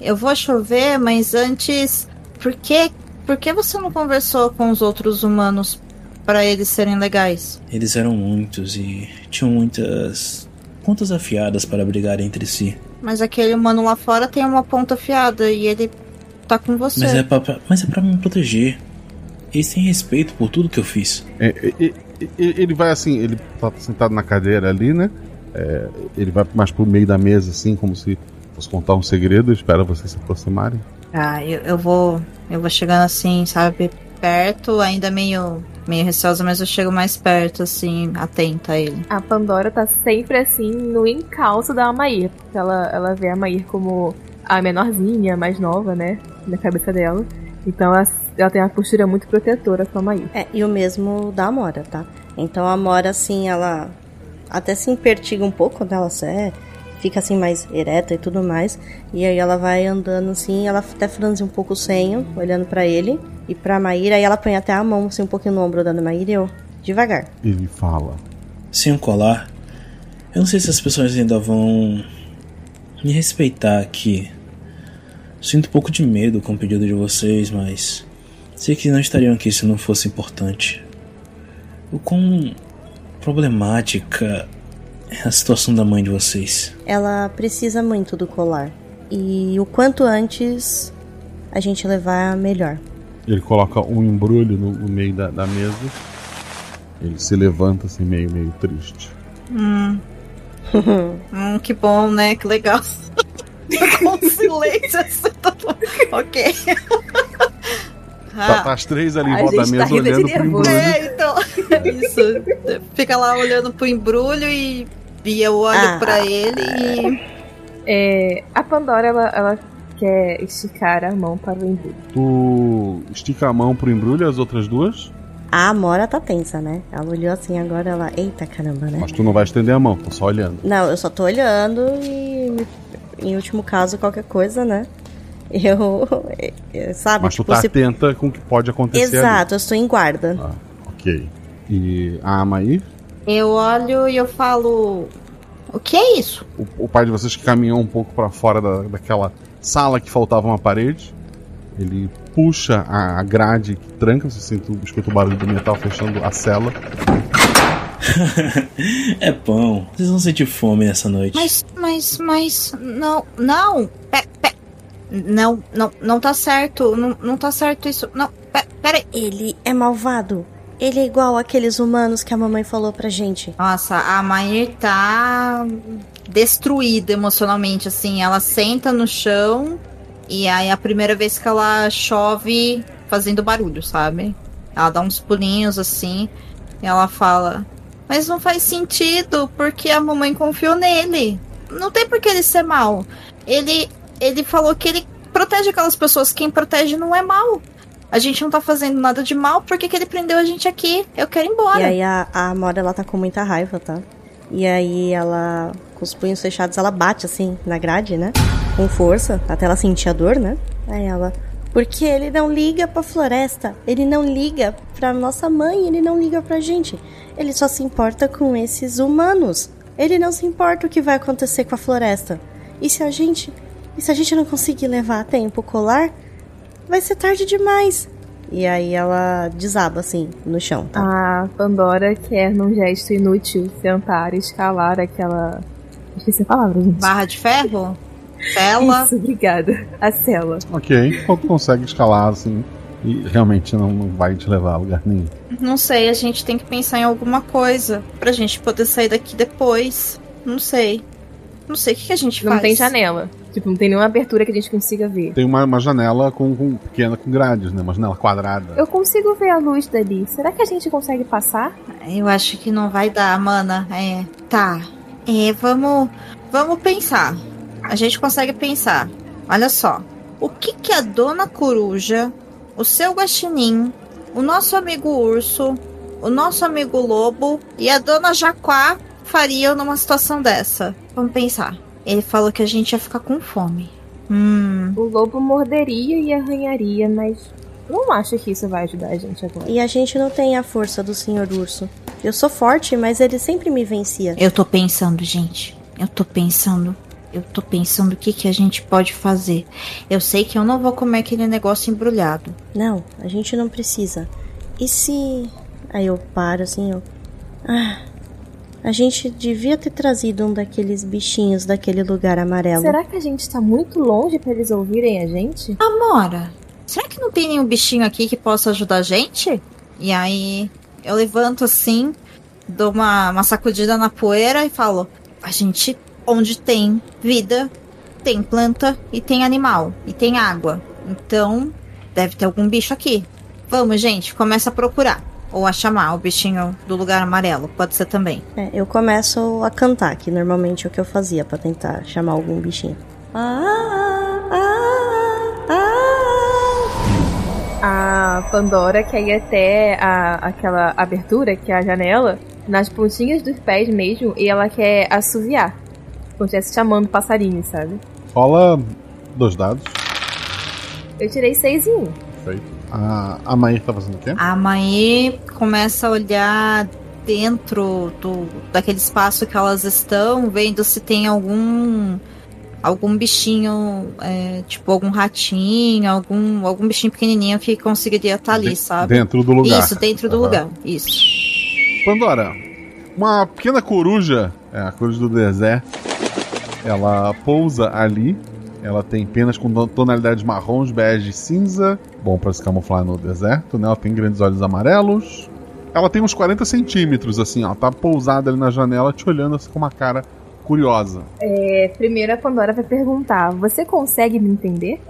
[SPEAKER 2] Eu vou chover, mas antes, por que, por que você não conversou com os outros humanos para eles serem legais?
[SPEAKER 10] Eles eram muitos e tinham muitas pontas afiadas para brigar entre si.
[SPEAKER 2] Mas aquele humano lá fora tem uma ponta afiada e ele tá com você.
[SPEAKER 10] Mas é pra, pra- mas é pra me proteger. Eles têm respeito por tudo que eu fiz.
[SPEAKER 1] É, é, é, é, ele vai assim, ele tá sentado na cadeira ali, né? É, ele vai mais pro meio da mesa, assim, como se fosse contar um segredo, espera vocês se aproximarem.
[SPEAKER 2] Ah, eu, eu vou. Eu vou chegando assim, sabe, perto, ainda meio. Meio receosa, mas eu chego mais perto, assim, atenta a ele.
[SPEAKER 3] A Pandora tá sempre assim no encalço da Amair. Porque ela, ela vê a Amair como a menorzinha, mais nova, né? Na cabeça dela. Então ela, ela tem uma postura muito protetora com a Amair.
[SPEAKER 4] É, e o mesmo da Amora, tá? Então a Amora, assim, ela até se impertiga um pouco, né? Ela é, fica assim mais ereta e tudo mais. E aí ela vai andando assim, ela até franze um pouco o senho, olhando pra ele e pra Maíra. Aí ela põe até a mão assim um pouquinho no ombro da Maíra e eu, devagar.
[SPEAKER 1] Ele fala.
[SPEAKER 10] Sem um colar, eu não sei se as pessoas ainda vão me respeitar aqui. Sinto um pouco de medo com o pedido de vocês, mas sei que não estariam aqui se não fosse importante. O quão problemática a situação da mãe de vocês.
[SPEAKER 4] Ela precisa muito do colar. E o quanto antes a gente levar, melhor.
[SPEAKER 1] Ele coloca um embrulho no, no meio da, da mesa. Ele se levanta assim, meio, meio triste.
[SPEAKER 2] Hum. hum, que bom, né? Que legal. Com silêncio assim, todo... Ok.
[SPEAKER 1] Tá, tá as três ali em volta da
[SPEAKER 2] gente
[SPEAKER 1] mesa
[SPEAKER 2] tá
[SPEAKER 1] olhando pro embrulho.
[SPEAKER 2] É, então. Isso. Fica lá olhando pro embrulho e, e eu olho
[SPEAKER 3] Ah.
[SPEAKER 2] pra ele e.
[SPEAKER 3] É, a Pandora, ela, ela quer esticar a mão para o embrulho.
[SPEAKER 1] Tu estica a mão pro embrulho, as outras duas,
[SPEAKER 4] A Amora tá tensa, né? Ela olhou assim agora, ela. Eita caramba, né?
[SPEAKER 1] mas tu não vai estender a mão, tô só olhando.
[SPEAKER 4] Não, eu só tô olhando e. Em último caso, qualquer coisa, né? Eu. eu- sabe?
[SPEAKER 1] Mas tu
[SPEAKER 4] tipo,
[SPEAKER 1] tá
[SPEAKER 4] se-
[SPEAKER 1] atenta com o que pode acontecer
[SPEAKER 4] Exato, eu estou em guarda.
[SPEAKER 1] ali. Ok. E a Amaí,
[SPEAKER 2] Eu olho e eu falo. O que é isso?
[SPEAKER 1] o, o pai de vocês que caminhou um pouco pra fora da, daquela sala que faltava uma parede, ele puxa a, a grade que tranca, você sente, o- escuta o barulho do metal fechando a cela.
[SPEAKER 10] é pão. Vocês vão sentir fome nessa noite.
[SPEAKER 2] Mas, mas, mas. Não, não. Pe, pe, não, não, não tá certo. Não, não tá certo isso. Não, pe, pera aí.
[SPEAKER 4] Ele é malvado. Ele é igual aqueles humanos que a mamãe falou pra gente.
[SPEAKER 2] Nossa, a Mair tá destruída emocionalmente, assim. Ela senta no chão e aí a primeira vez que ela chove fazendo barulho, sabe? Ela dá uns pulinhos assim e ela fala: Mas não faz sentido porque a mamãe confiou nele. Não tem por que ele ser mal. Ele, ele falou que ele protege aquelas pessoas. Quem protege não é mal. A gente não tá fazendo nada de mal, por que, que ele prendeu a gente aqui? Eu quero ir embora.
[SPEAKER 4] E aí a, a Amora, ela tá com muita raiva, tá? E aí ela, com os punhos fechados, ela bate assim na grade, né? Com força, até ela sentir a dor, né? Aí ela. Porque ele não liga pra floresta, ele não liga pra nossa mãe, ele não liga pra gente. Ele só se importa com esses humanos. Ele não se importa o que vai acontecer com a floresta. E se a gente. E se a gente não conseguir levar a tempo colar, vai ser tarde demais. E aí ela desaba assim no chão, tá?
[SPEAKER 3] A Pandora quer, num gesto inútil, tentar escalar aquela. Esqueci a palavra, gente.
[SPEAKER 2] Barra de ferro? Cela?
[SPEAKER 3] Isso, obrigada. A cela.
[SPEAKER 1] Ok, quando tu consegue escalar assim, e realmente não, não vai te levar a lugar nenhum.
[SPEAKER 2] Não sei, a gente tem que pensar em alguma coisa pra gente poder sair daqui depois. Não sei. Não sei, o que, que a gente
[SPEAKER 3] Não
[SPEAKER 2] faz?
[SPEAKER 3] tem janela. Tipo, não tem nenhuma abertura que a gente consiga ver.
[SPEAKER 1] Tem uma, uma janela com, com- pequena com grades, né? Uma janela quadrada.
[SPEAKER 3] Eu consigo ver a luz dali. Será que a gente consegue passar?
[SPEAKER 2] Eu acho que não vai dar, mana. É. Tá. É, vamos. Vamos pensar. A gente consegue pensar. Olha só. O que que a dona coruja, o seu guaxinim, o nosso amigo urso, o nosso amigo lobo e a dona Jaquá fariam numa situação dessa? Vamos pensar. Ele falou que a gente ia ficar com fome. Hum.
[SPEAKER 3] O lobo morderia e arranharia, mas não acho que isso vai ajudar a gente agora.
[SPEAKER 4] E a gente não tem a força do Senhor Urso. Eu sou forte, mas ele sempre me vencia.
[SPEAKER 2] Eu tô pensando, gente. Eu tô pensando. Eu tô pensando o que, que a gente pode fazer. Eu sei que eu não vou comer aquele negócio embrulhado.
[SPEAKER 4] Não, a gente não precisa. E se. Aí eu paro assim, eu. Ah, a gente devia ter trazido um daqueles bichinhos daquele lugar amarelo.
[SPEAKER 3] Será que a gente tá muito longe pra eles ouvirem a gente?
[SPEAKER 2] Amora, será que não tem nenhum bichinho aqui que possa ajudar a gente? E aí eu levanto assim, dou uma, uma sacudida na poeira e falo: A gente, onde tem vida, tem planta e tem animal e tem água. Então, deve ter algum bicho aqui. Vamos, gente, começa a procurar. Ou a chamar o bichinho do lugar amarelo. Pode ser também.
[SPEAKER 4] É, eu começo a cantar, que normalmente é o que eu fazia pra tentar chamar algum bichinho. Ah, ah, ah.
[SPEAKER 3] A Pandora quer ir até a, aquela abertura, que é a janela, nas pontinhas dos pés mesmo, e ela quer assoviar. Como se estivesse chamando passarinho, sabe?
[SPEAKER 1] Rola dois dados.
[SPEAKER 3] Eu tirei seis em um.
[SPEAKER 1] Feito. A, a Maír tá fazendo o quê?
[SPEAKER 2] A mãe começa a olhar dentro do daquele espaço que elas estão, vendo se tem algum algum bichinho, é, tipo algum ratinho, algum algum bichinho pequenininho que conseguiria estar ali,
[SPEAKER 1] De-
[SPEAKER 2] sabe?
[SPEAKER 1] Dentro do lugar.
[SPEAKER 2] Isso, dentro do
[SPEAKER 1] Aham.
[SPEAKER 2] lugar. Isso.
[SPEAKER 1] Pandora, uma pequena coruja, é a coruja do deserto, ela pousa ali. Ela tem penas com ton- tonalidades marrons, bege e cinza, bom pra se camuflar no deserto, né? Ela tem grandes olhos amarelos. Ela tem uns 40 centímetros, assim, ó. Tá pousada ali na janela, te olhando assim com uma cara curiosa.
[SPEAKER 3] É, primeiro a Pandora vai perguntar: Você consegue me entender?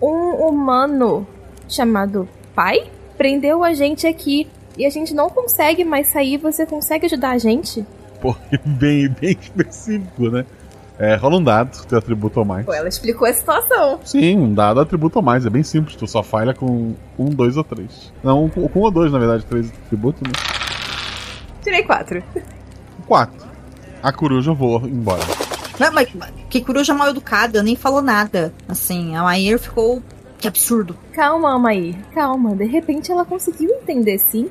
[SPEAKER 3] Um humano chamado Pai prendeu a gente aqui e a gente não consegue mais sair. Você consegue ajudar a gente?
[SPEAKER 1] Porque bem, bem específico, né? É, rola um dado, teu atributo ou mais.
[SPEAKER 3] Pô, ela explicou a situação.
[SPEAKER 1] Sim, um dado atributo ou mais, é bem simples, tu só falha com um, dois ou três. Não, com com um ou dois, na verdade, três atributos, né?
[SPEAKER 3] Tirei quatro.
[SPEAKER 1] Quatro. A coruja voa embora.
[SPEAKER 2] Não, mas que coruja mal educada, nem falou nada. Assim, a Maír ficou. Que absurdo.
[SPEAKER 3] Calma, Amair, calma. De repente ela conseguiu entender sim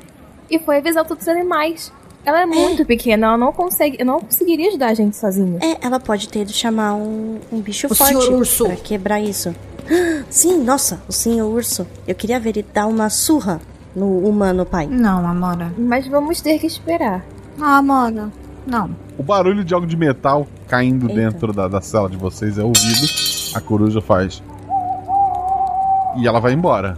[SPEAKER 3] e foi avisar todos os animais. Ela é muito pequena, ela não consegue. Eu não conseguiria ajudar a gente sozinha.
[SPEAKER 4] É, ela pode ter ido chamar um, um bicho
[SPEAKER 2] O
[SPEAKER 4] forte
[SPEAKER 2] senhor urso.
[SPEAKER 4] pra quebrar isso. Sim, nossa, o senhor urso. Eu queria ver ele dar uma surra no humano pai.
[SPEAKER 2] Não, Amora.
[SPEAKER 3] Mas vamos ter que esperar.
[SPEAKER 2] Ah, Amora. Não.
[SPEAKER 1] O barulho de algo de metal caindo
[SPEAKER 4] Eita.
[SPEAKER 1] dentro da, da cela de vocês é ouvido. A coruja faz. E ela vai embora.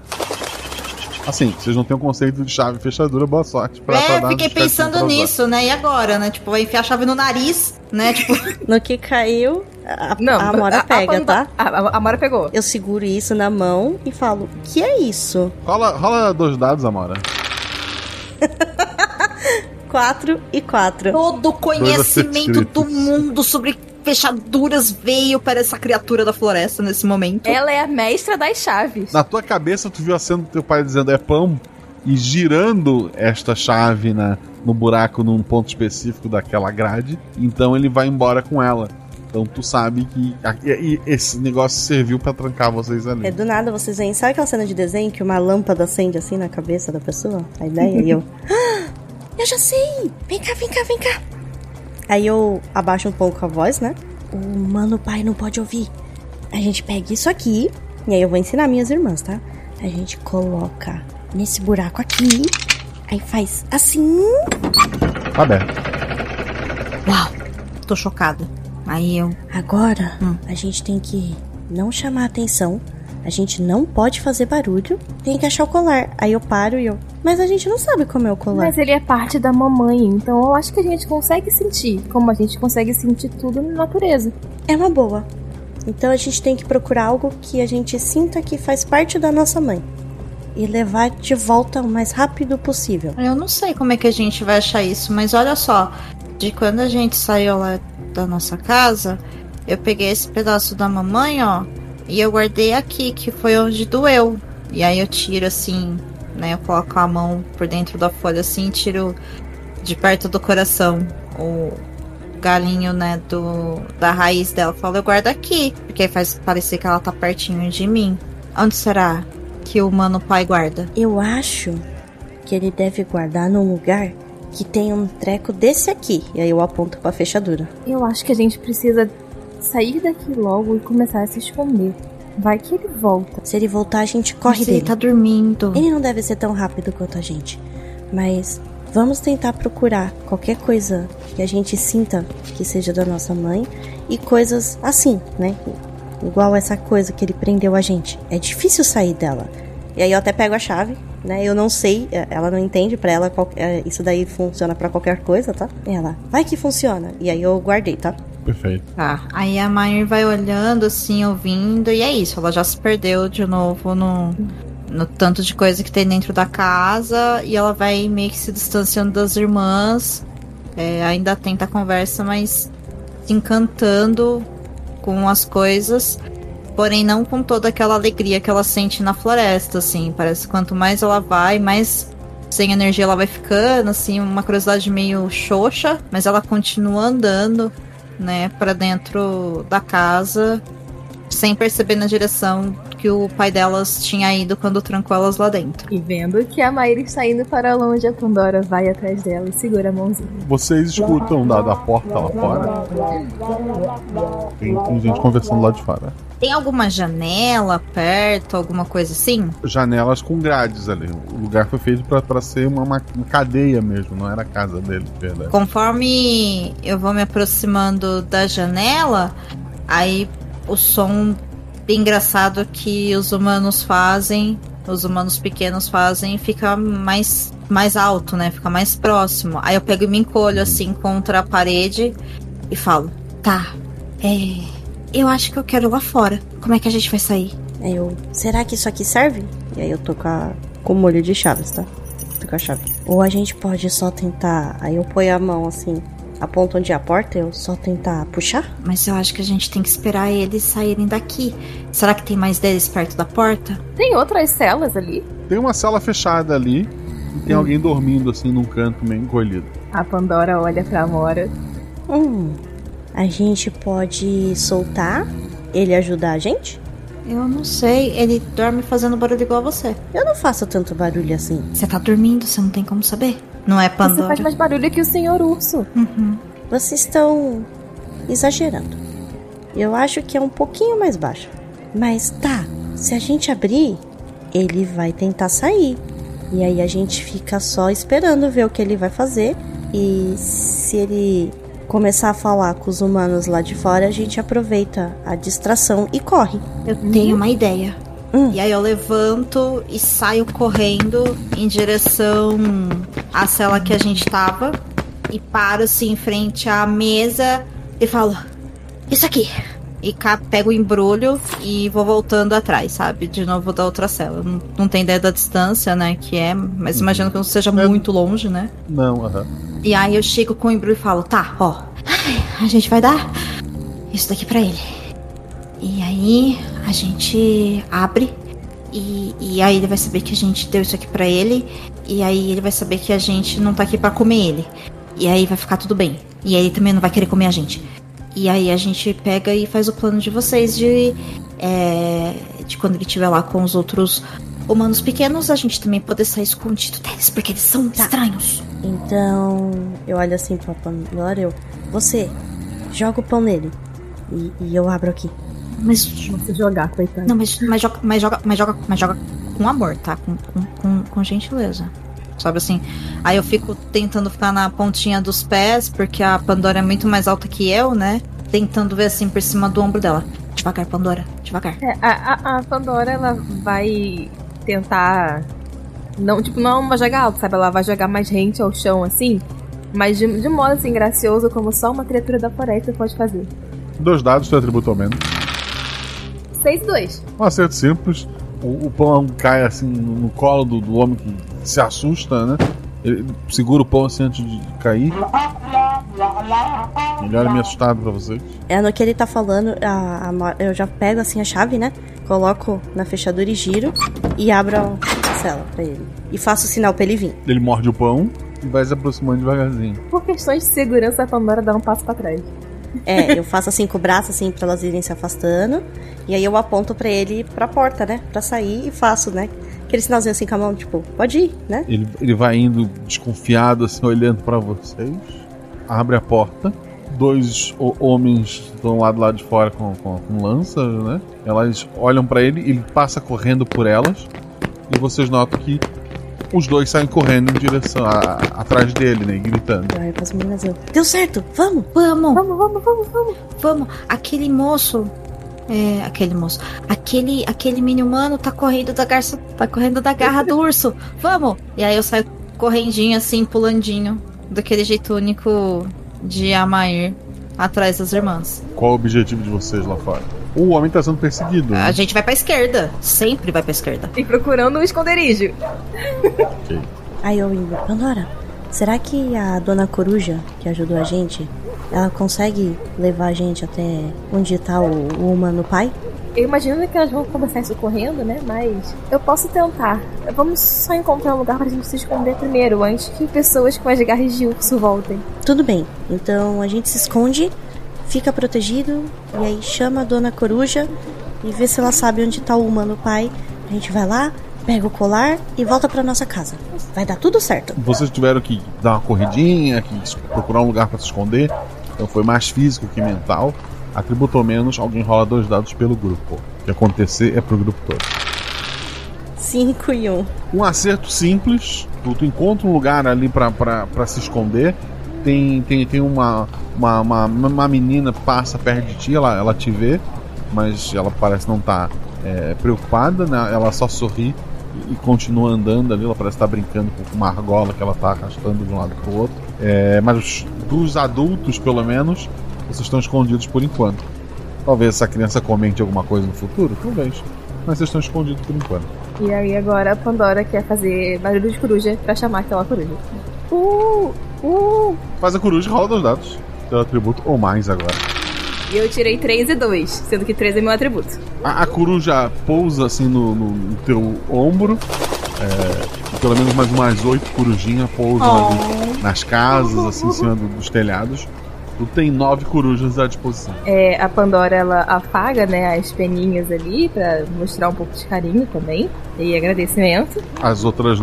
[SPEAKER 1] Assim, vocês não têm o conceito de chave e fechadura, boa sorte. Pra, pra
[SPEAKER 2] é,
[SPEAKER 1] dar
[SPEAKER 2] fiquei pensando
[SPEAKER 1] pra
[SPEAKER 2] nisso, né? E agora, né? Tipo, vai enfiar a chave no nariz, né? Tipo,
[SPEAKER 4] No que caiu, a,
[SPEAKER 3] Não,
[SPEAKER 4] a Amora
[SPEAKER 3] a- a
[SPEAKER 4] pega, tá?
[SPEAKER 3] A, a Amora pegou.
[SPEAKER 4] Eu seguro isso na mão e falo: Que é isso?
[SPEAKER 1] Rola, rola dois dados, Amora.
[SPEAKER 4] Quatro e quatro.
[SPEAKER 2] todo o conhecimento do mundo sobre fechaduras veio para essa criatura da floresta nesse momento.
[SPEAKER 3] Ela é a mestra das chaves.
[SPEAKER 1] Na tua cabeça, tu viu a cena do teu pai dizendo é pão e girando esta chave na, no buraco num ponto específico daquela grade. Então ele vai embora com ela. Então tu sabe que esse negócio serviu pra trancar vocês ali.
[SPEAKER 4] É do nada vocês veem. Sabe aquela cena de desenho que uma lâmpada acende assim na cabeça da pessoa? A ideia? e eu. "Ah, eu já sei! Vem cá, vem cá, vem cá! Aí eu abaixo um pouco a voz, né? O mano pai não pode ouvir. A gente pega isso aqui. E aí eu vou ensinar minhas irmãs, tá? A gente coloca nesse buraco aqui. Aí faz assim.
[SPEAKER 1] Tá aberto.
[SPEAKER 2] Uau, tô chocada. Aí eu.
[SPEAKER 4] Agora
[SPEAKER 2] Hum.
[SPEAKER 4] a gente tem que não chamar atenção. A gente não pode fazer barulho. Tem que achar o colar. Aí eu paro e eu. Mas a gente não sabe como é o colar.
[SPEAKER 3] Mas ele é parte da mamãe, então eu acho que a gente consegue sentir, como a gente consegue sentir tudo na natureza.
[SPEAKER 4] É uma boa. Então a gente tem que procurar algo que a gente sinta que faz parte da nossa mãe. E levar de volta o mais rápido possível.
[SPEAKER 2] Eu não sei como é que a gente vai achar isso, mas olha só. De quando a gente saiu lá da nossa casa, eu peguei esse pedaço da mamãe, ó, e eu guardei aqui, que foi onde doeu. E aí eu tiro assim, né? Eu coloco a mão por dentro da folha assim e tiro de perto do coração o galinho, né, do da raiz dela. Eu falo, eu guardo aqui, porque faz parecer que ela tá pertinho de mim. Onde será que o mano pai guarda?
[SPEAKER 4] Eu acho que ele deve guardar num lugar que tem um treco desse aqui. E aí eu aponto pra fechadura.
[SPEAKER 3] Eu acho que a gente precisa sair daqui logo e começar a se esconder. Vai que ele volta.
[SPEAKER 4] Se ele voltar, a gente corre
[SPEAKER 2] Mas ele
[SPEAKER 4] dele.
[SPEAKER 2] tá dormindo.
[SPEAKER 4] Ele não deve ser tão rápido quanto a gente. Mas vamos tentar procurar qualquer coisa que a gente sinta que seja da nossa mãe e coisas assim, né? Igual essa coisa que ele prendeu a gente. É difícil sair dela. E aí eu até pego a chave, né? Eu não sei, é, ela não entende, pra ela qual- é, isso daí funciona pra qualquer coisa, tá? Ela, vai que funciona. E aí eu guardei, tá?
[SPEAKER 1] Perfeito.
[SPEAKER 2] Tá. Aí a Mair vai olhando, assim, ouvindo, e é isso. Ela já se perdeu de novo no, no tanto de coisa que tem dentro da casa. E ela vai meio que se distanciando das irmãs. É, ainda tenta a conversa, mas se encantando com as coisas. Porém, não com toda aquela alegria que ela sente na floresta, assim. Parece que quanto mais ela vai, mais sem energia ela vai ficando, assim, uma curiosidade meio xoxa, mas ela continua andando, né, para dentro da casa, sem perceber na direção que o pai delas tinha ido quando trancou elas lá dentro.
[SPEAKER 3] E vendo que a Maíra está indo para longe, a Pandora vai atrás dela e segura a mãozinha.
[SPEAKER 1] Vocês escutam da, da porta lá fora? Tem, tem gente conversando lá de fora.
[SPEAKER 2] Tem alguma janela perto, alguma coisa assim?
[SPEAKER 1] Janelas com grades ali. O lugar foi feito pra, pra ser uma, uma, uma cadeia mesmo, não era a casa dele, de verdade.
[SPEAKER 2] Conforme eu vou me aproximando da janela, aí o som engraçado que os humanos fazem, os humanos pequenos fazem, fica mais, mais alto, né? Fica mais próximo. Aí eu pego e me encolho assim contra a parede e falo: Tá, é. Eu acho que eu quero lá fora. Como é que a gente vai sair?
[SPEAKER 4] Eu, será que isso aqui serve? E aí eu tô com, a, com o molho de chaves, tá? Tô com a chave. Ou a gente pode só tentar. Aí eu ponho a mão assim, a ponta onde é a porta, eu só tentar puxar?
[SPEAKER 2] Mas eu acho que a gente tem que esperar eles saírem daqui. Será que tem mais deles perto da porta?
[SPEAKER 3] Tem outras celas ali?
[SPEAKER 1] Tem uma sala fechada ali e tem alguém dormindo assim num canto meio encolhido.
[SPEAKER 3] A Pandora olha pra Mora.
[SPEAKER 4] Hum. A gente pode soltar ele ajudar a gente?
[SPEAKER 2] Eu não sei. Ele dorme fazendo barulho igual a você.
[SPEAKER 4] Eu não faço tanto barulho assim.
[SPEAKER 2] Você tá dormindo, você não tem como saber. Não é
[SPEAKER 3] Você
[SPEAKER 2] Pandora.
[SPEAKER 3] faz mais barulho que o senhor urso.
[SPEAKER 2] Uhum.
[SPEAKER 4] Vocês estão exagerando. Eu acho que é um pouquinho mais baixo. Mas tá, se a gente abrir, ele vai tentar sair. E aí a gente fica só esperando ver o que ele vai fazer. E se ele começar a falar com os humanos lá de fora, a gente aproveita a distração e corre.
[SPEAKER 2] Eu tenho uma ideia. E aí eu levanto e saio correndo em direção à cela que a gente tava. E paro assim em frente à mesa e falo: Isso aqui. E cá pego o embrulho e vou voltando atrás, sabe? De novo da outra cela. Não, não tem ideia da distância, né? Que é, mas imagino que não seja muito longe, né?
[SPEAKER 1] Não, aham.
[SPEAKER 2] E aí eu chego com o embrulho e falo, tá, ó, a gente vai dar isso daqui pra ele. E aí a gente abre e, e aí ele vai saber que a gente deu isso aqui pra ele. E aí ele vai saber que a gente não tá aqui pra comer ele. E aí vai ficar tudo bem. E aí ele também não vai querer comer a gente. E aí a gente pega e faz o plano de vocês de. é, de quando ele estiver lá com os outros humanos pequenos, a gente também poder sair escondido deles, porque eles são estranhos.
[SPEAKER 4] Então, eu olho assim pra Pandora, eu. Você, joga o pão nele. E, e eu abro aqui.
[SPEAKER 2] Mas.
[SPEAKER 3] Jogar, coitado.
[SPEAKER 2] Não, mas, mas, joga, mas, joga, mas, joga, mas joga com amor, tá? Com, com, com, com gentileza. Sabe assim? Aí eu fico tentando ficar na pontinha dos pés, porque a Pandora é muito mais alta que eu, né? Tentando ver assim por cima do ombro dela. Devagar, Pandora, devagar.
[SPEAKER 3] É, a, a, a Pandora, ela vai tentar. Não, tipo, não vai jogar alto, sabe? Ela vai jogar mais rente ao chão, assim. Mas de, de modo assim, gracioso, como só uma criatura da floresta pode fazer.
[SPEAKER 1] Dois dados, teu atributo ao menos.
[SPEAKER 3] 6 e 2.
[SPEAKER 1] Um acerto simples. O, o pão cai assim no, no colo do, do homem que se assusta, né? Ele segura o pão assim antes de cair. Ele olha meio assustado pra vocês.
[SPEAKER 4] É no que ele tá falando, a, a eu já pego assim a chave, né? Coloco na fechadura e giro e abro a cela pra ele. E faço o sinal pra ele vir.
[SPEAKER 1] Ele morde o pão e vai se aproximando devagarzinho.
[SPEAKER 3] Por questões de segurança, a Pandora dá um passo pra trás.
[SPEAKER 4] É, eu faço assim com o braço, assim, pra elas irem se afastando. E aí eu aponto pra ele pra porta, né? Pra sair e faço, né? Aquele sinalzinho assim com a mão, tipo, pode ir, né?
[SPEAKER 1] Ele, ele vai indo desconfiado, assim, olhando pra vocês. Abre a porta. Dois ho- homens estão lá do lado de fora com, com, com lanças, né? Elas olham pra ele, ele passa correndo por elas. E vocês notam que os dois saem correndo em direção a- atrás dele, né? Gritando.
[SPEAKER 4] Pras meninas eu. Deu certo! Vamos!
[SPEAKER 2] Vamos!
[SPEAKER 3] Vamos, vamos, vamos, vamos!
[SPEAKER 2] Vamos! Aquele moço. É, aquele moço. Aquele, aquele mini humano tá correndo da garça. Tá correndo da garra do urso. Vamos! E aí eu saio correndinho assim, pulandinho. Daquele jeito único de Amair. atrás das irmãs.
[SPEAKER 1] Qual o objetivo de vocês lá fora? O homem tá sendo perseguido. né?
[SPEAKER 2] A gente vai pra esquerda. Sempre vai pra esquerda.
[SPEAKER 3] E procurando um esconderijo.
[SPEAKER 4] Aí eu indo, Pandora, será que a dona Coruja, que ajudou a gente, ela consegue levar a gente até onde tá o, o humano pai?
[SPEAKER 3] Eu imagino que elas vão começar isso correndo, né? Mas eu posso tentar. Vamos só encontrar um lugar pra gente se esconder primeiro, antes que pessoas com as garras de urso voltem.
[SPEAKER 4] Tudo bem, então a gente se esconde, fica protegido, e aí chama a dona Coruja e vê se ela sabe onde tá o humano pai. A gente vai lá, pega o colar e volta pra nossa casa. Vai dar tudo certo.
[SPEAKER 1] Vocês tiveram que dar uma corridinha, que procurar um lugar pra se esconder. Então foi mais físico que mental. Atributo ou menos, alguém rola dois dados pelo grupo. O que acontecer é pro grupo todo.
[SPEAKER 4] 5 e 1. Um.
[SPEAKER 1] Um acerto simples. Tu, tu encontra um lugar ali pra se esconder. Tem, tem, tem uma, uma, uma, uma menina passa perto de ti, ela, ela te vê, mas ela parece não estar preocupada, né? Ela só sorri e, continua andando ali. Ela parece estar brincando com uma argola que ela está arrastando de um lado para o outro. É, mas os- dos adultos, pelo menos, vocês estão escondidos por enquanto. Talvez essa criança comente alguma coisa no futuro, talvez. Mas vocês estão escondidos por enquanto.
[SPEAKER 3] E aí agora a Pandora quer fazer barulho de coruja pra chamar aquela coruja. Uh! Uh!
[SPEAKER 1] Faz a coruja e rola dois dados. Teu atributo ou mais agora.
[SPEAKER 3] E eu tirei 3 e 2, sendo que 3 é meu atributo.
[SPEAKER 1] A, a coruja pousa assim no, no- no teu ombro. É, e pelo menos mais umas oito corujinhas pousam ali nas casas, assim, em cima do- dos telhados. Tu tem nove corujas à disposição.
[SPEAKER 3] É, a Pandora ela apaga, né, as peninhas ali pra mostrar um pouco de carinho também e agradecimento.
[SPEAKER 1] As outras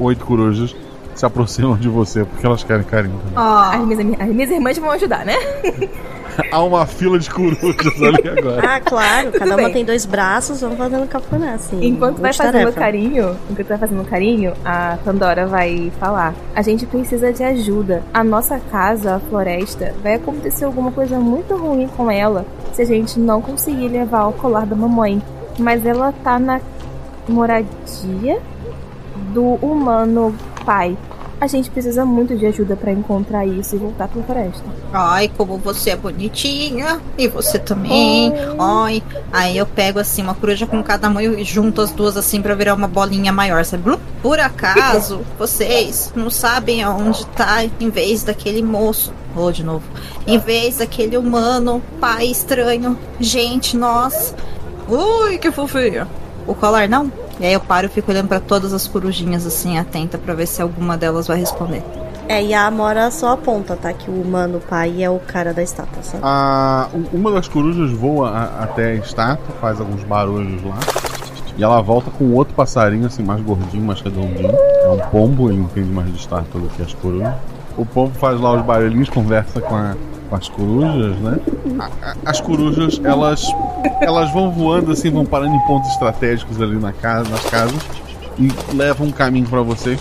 [SPEAKER 1] oito corujas se aproximam de você porque elas querem carinho também.
[SPEAKER 3] As, minhas, as minhas irmãs vão ajudar, né?
[SPEAKER 1] Há uma fila de corujas ali agora.
[SPEAKER 4] Ah, claro, cada uma tem dois braços, vamos fazendo cafuné, assim.
[SPEAKER 3] Enquanto vai fazendo
[SPEAKER 4] multitarefa.
[SPEAKER 3] carinho, enquanto vai fazendo carinho, a Pandora vai falar: A gente precisa de ajuda. A nossa casa, a floresta, vai acontecer alguma coisa muito ruim com ela se a gente não conseguir levar o colar da mamãe. Mas ela tá na moradia do humano pai. A gente precisa muito de ajuda pra encontrar isso e voltar pra floresta.
[SPEAKER 2] Ai, como você é bonitinha. E você também. Ai. Aí eu pego assim uma coruja com cada mão e junto as duas assim pra virar uma bolinha maior, sabe? Blum. Por acaso, vocês não sabem aonde tá em vez daquele moço. Vou de novo. Em vez daquele humano, pai estranho. Gente, nós. Ui, que fofinho. O colar não? E aí eu paro e fico olhando pra todas as corujinhas assim, atenta pra ver se alguma delas vai responder.
[SPEAKER 4] É, e a Amora só aponta, tá? Que o humano pai é o cara da estátua, sabe?
[SPEAKER 1] Uma das corujas voa a- até a estátua, faz alguns barulhos lá. E ela volta com outro passarinho, assim, mais gordinho, mais redondinho. É um pombo, ele entende mais de estátua do que as corujas. O pombo faz lá os barulhinhos, conversa com, a- com as corujas, né? A- a- as corujas, elas, elas vão voando, assim, vão parando em pontos estratégicos ali na casa, nas casas. E levam um caminho pra vocês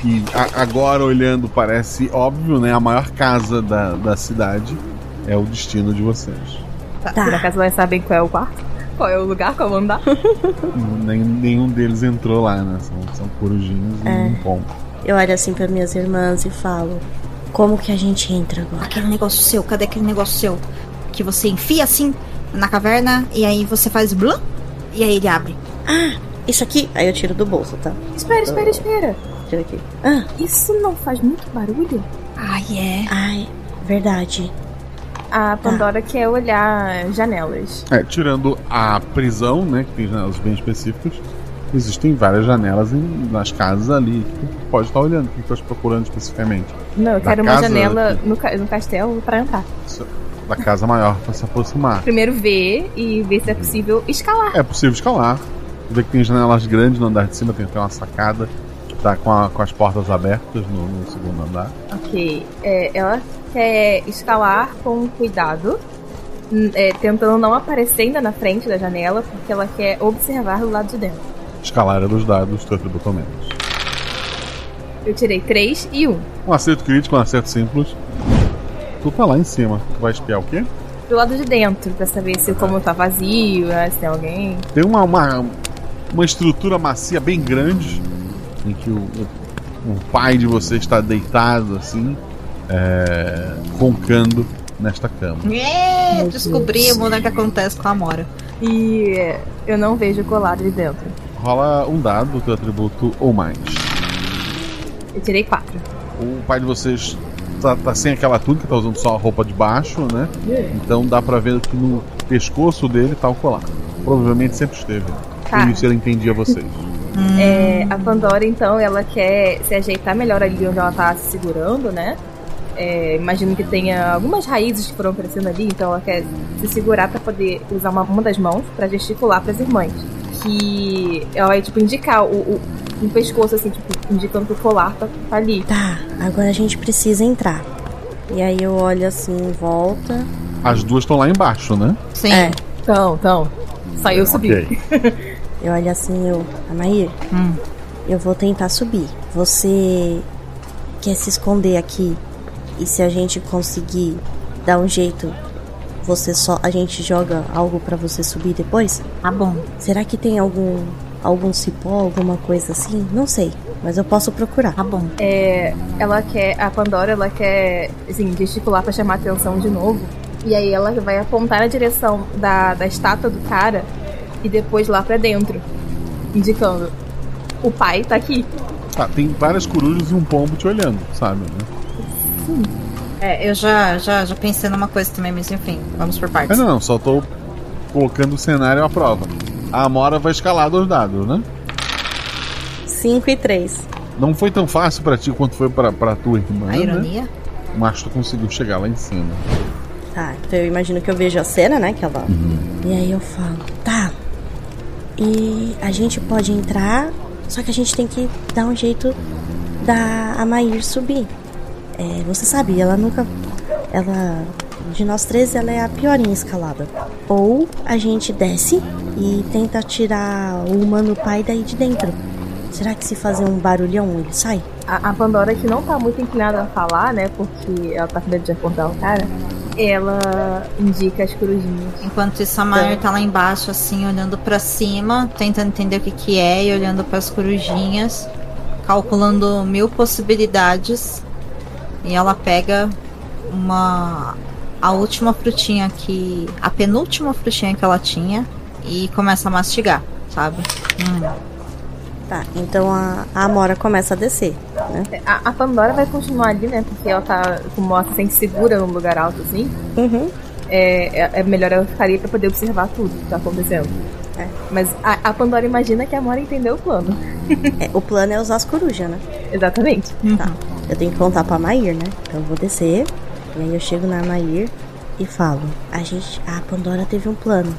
[SPEAKER 1] que a- agora olhando parece óbvio, né? A maior casa da, da cidade é o destino de vocês.
[SPEAKER 3] Tá. Por acaso elas sabem qual é o quarto? Qual é o lugar, qual é andar?
[SPEAKER 1] Nem, nenhum deles entrou lá, né? São, são corujinhos e
[SPEAKER 4] É.
[SPEAKER 1] um pombo.
[SPEAKER 4] Eu olho assim para minhas irmãs e falo: Como que a gente entra agora?
[SPEAKER 2] Aquele negócio seu, cadê aquele negócio seu? Que você enfia assim na caverna e aí você faz blum e aí ele abre.
[SPEAKER 4] Ah, isso aqui. Aí eu tiro do bolso, tá?
[SPEAKER 3] Espera, espera, espera.
[SPEAKER 4] Tira aqui. Ah,
[SPEAKER 3] Isso não faz muito barulho?
[SPEAKER 2] Ai, é.
[SPEAKER 4] ai, verdade.
[SPEAKER 3] A Pandora quer olhar janelas.
[SPEAKER 1] É, tirando a prisão, né? Que tem janelas bem específicas. Existem várias janelas em- nas casas ali que tu pode estar olhando, o que tu estás procurando especificamente.
[SPEAKER 3] Não, eu
[SPEAKER 1] Da
[SPEAKER 3] quero uma janela no, no castelo pra entrar.
[SPEAKER 1] Da casa maior para se aproximar.
[SPEAKER 3] Primeiro ver e ver se é possível escalar.
[SPEAKER 1] É possível escalar. Vê que tem janelas grandes no andar de cima, tem até uma sacada que tá com, a- com as portas abertas no, no segundo andar.
[SPEAKER 3] Ok. É, ela quer escalar com cuidado, n- é, tentando não aparecer ainda na frente da janela, porque ela quer observar do lado de dentro.
[SPEAKER 1] Escalar é dos dados, tu atributo menos.
[SPEAKER 3] Eu tirei 3 e 1.
[SPEAKER 1] Um acerto crítico, um acerto simples. Tu tá lá em cima. Tu vai espiar o quê?
[SPEAKER 3] Do lado de dentro, pra saber se como tá vazio, né, se tem alguém.
[SPEAKER 1] Tem uma, uma, uma estrutura macia bem grande em que o, o, o pai de você está deitado assim, é, roncando nesta cama.
[SPEAKER 2] É, descobrimos o que acontece com a Amora.
[SPEAKER 3] E eu não vejo colado ali dentro.
[SPEAKER 1] Rola um dado do teu atributo ou mais.
[SPEAKER 3] Eu tirei quatro.
[SPEAKER 1] O pai de vocês tá, tá sem aquela túnica, tá usando só a roupa de baixo, né? Então dá pra ver que no pescoço dele tá o colar. Provavelmente sempre esteve.
[SPEAKER 3] Tá.
[SPEAKER 1] Por isso ele entendia vocês.
[SPEAKER 3] É, a Pandora, então, ela quer se ajeitar melhor ali onde ela tá se segurando, né? É, imagino que tenha algumas raízes que foram crescendo ali, então ela quer se segurar pra poder usar uma, uma das mãos pra gesticular pras irmãs. Que ela vai, tipo, indicar o, o, um pescoço, assim, tipo, indicando que o colar tá, tá ali.
[SPEAKER 4] Tá, agora a gente precisa entrar. E aí eu olho assim em volta.
[SPEAKER 1] As duas estão lá embaixo, né?
[SPEAKER 2] Sim.
[SPEAKER 4] É.
[SPEAKER 3] Então, então. Saiu subir.
[SPEAKER 1] Ok.
[SPEAKER 4] Eu olho assim, eu. Amair,
[SPEAKER 2] Hum.
[SPEAKER 4] eu vou tentar subir. Você quer se esconder aqui? E se a gente conseguir dar um jeito, você só. A gente joga algo pra você subir depois?
[SPEAKER 2] Tá bom.
[SPEAKER 4] Será que tem algum. algum cipó, alguma coisa assim? Não sei. Mas eu posso procurar.
[SPEAKER 2] Tá bom.
[SPEAKER 3] É, ela quer, a Pandora, ela quer, assim, gesticular pra chamar atenção de novo. E aí ela vai apontar na direção da, da estátua do cara e depois lá pra dentro, indicando: o pai tá aqui.
[SPEAKER 1] Tá, tem várias corujas e um pombo te olhando, sabe? Né?
[SPEAKER 2] É, eu já, já, já pensei numa coisa também, mas enfim, vamos por
[SPEAKER 1] É,
[SPEAKER 2] partes.
[SPEAKER 1] não, não, só tô colocando o cenário à prova. A Amora vai escalar dois dados, né?
[SPEAKER 4] 5 e 3.
[SPEAKER 1] Não foi tão fácil pra ti quanto foi pra, pra tua irmã,
[SPEAKER 2] A
[SPEAKER 1] né?
[SPEAKER 2] ironia?
[SPEAKER 1] Mas tu conseguiu chegar lá em cima.
[SPEAKER 4] Tá, então eu imagino que eu vejo a cena, né? Que ela. E aí eu falo, tá. E a gente pode entrar, só que a gente tem que dar um jeito da Amair subir. É, você sabe, ela nunca. Ela. De nós três, ela é a pior em escalada. Ou a gente desce e tenta tirar o humano pai daí de dentro. Será que se fazer um barulhão ele sai?
[SPEAKER 3] A, a Pandora, que não tá muito inclinada a falar, né? Porque ela tá com medo de acordar o cara. Ela indica as corujinhas.
[SPEAKER 2] Enquanto isso, a Maior tá lá embaixo, assim, olhando pra cima, tentando entender o que que é e olhando pras corujinhas, calculando mil possibilidades. E ela pega uma. a última frutinha que. a penúltima frutinha que ela tinha e começa a mastigar, sabe? Hum.
[SPEAKER 4] Tá, então a, a Amora começa a descer, né?
[SPEAKER 3] A, a Pandora vai continuar ali, né? Porque ela tá como ela se sente segura num lugar alto assim.
[SPEAKER 4] Uhum.
[SPEAKER 3] É, é, é melhor ela ficar ali pra poder observar tudo que tá acontecendo. É, Mas a, a Pandora imagina que a Amora entendeu o plano.
[SPEAKER 4] É, o plano é usar as corujas, né?
[SPEAKER 3] Exatamente.
[SPEAKER 4] Tá. Eu tenho que contar pra Mair, né? Então eu vou descer. E aí eu chego na Mair e falo: A gente. A Pandora teve um plano.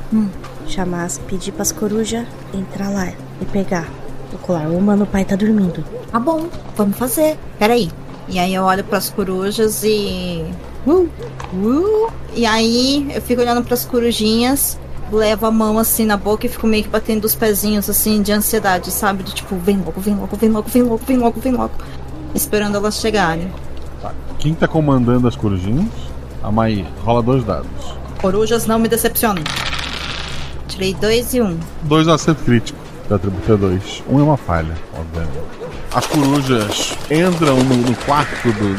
[SPEAKER 4] Chamar, as- pedir pras corujas entrar lá e pegar o colar. O mano, o pai tá dormindo.
[SPEAKER 2] Tá bom, vamos fazer. Peraí. E aí eu olho pras corujas e. Uh, uh, e aí eu fico olhando pras corujinhas, levo a mão assim na boca e fico meio que batendo os pezinhos assim de ansiedade, sabe? De tipo, vem logo, vem logo, vem logo, vem logo, vem logo, vem logo. Esperando elas chegarem.
[SPEAKER 1] Quem tá comandando as corujinhas? A Maí. Rola dois dados.
[SPEAKER 2] Corujas não me decepcionem. Tirei dois e um.
[SPEAKER 1] Dois é um acerto crítico. Atributo é dois. Um é uma falha, obviamente. As corujas entram no, no quarto do, do-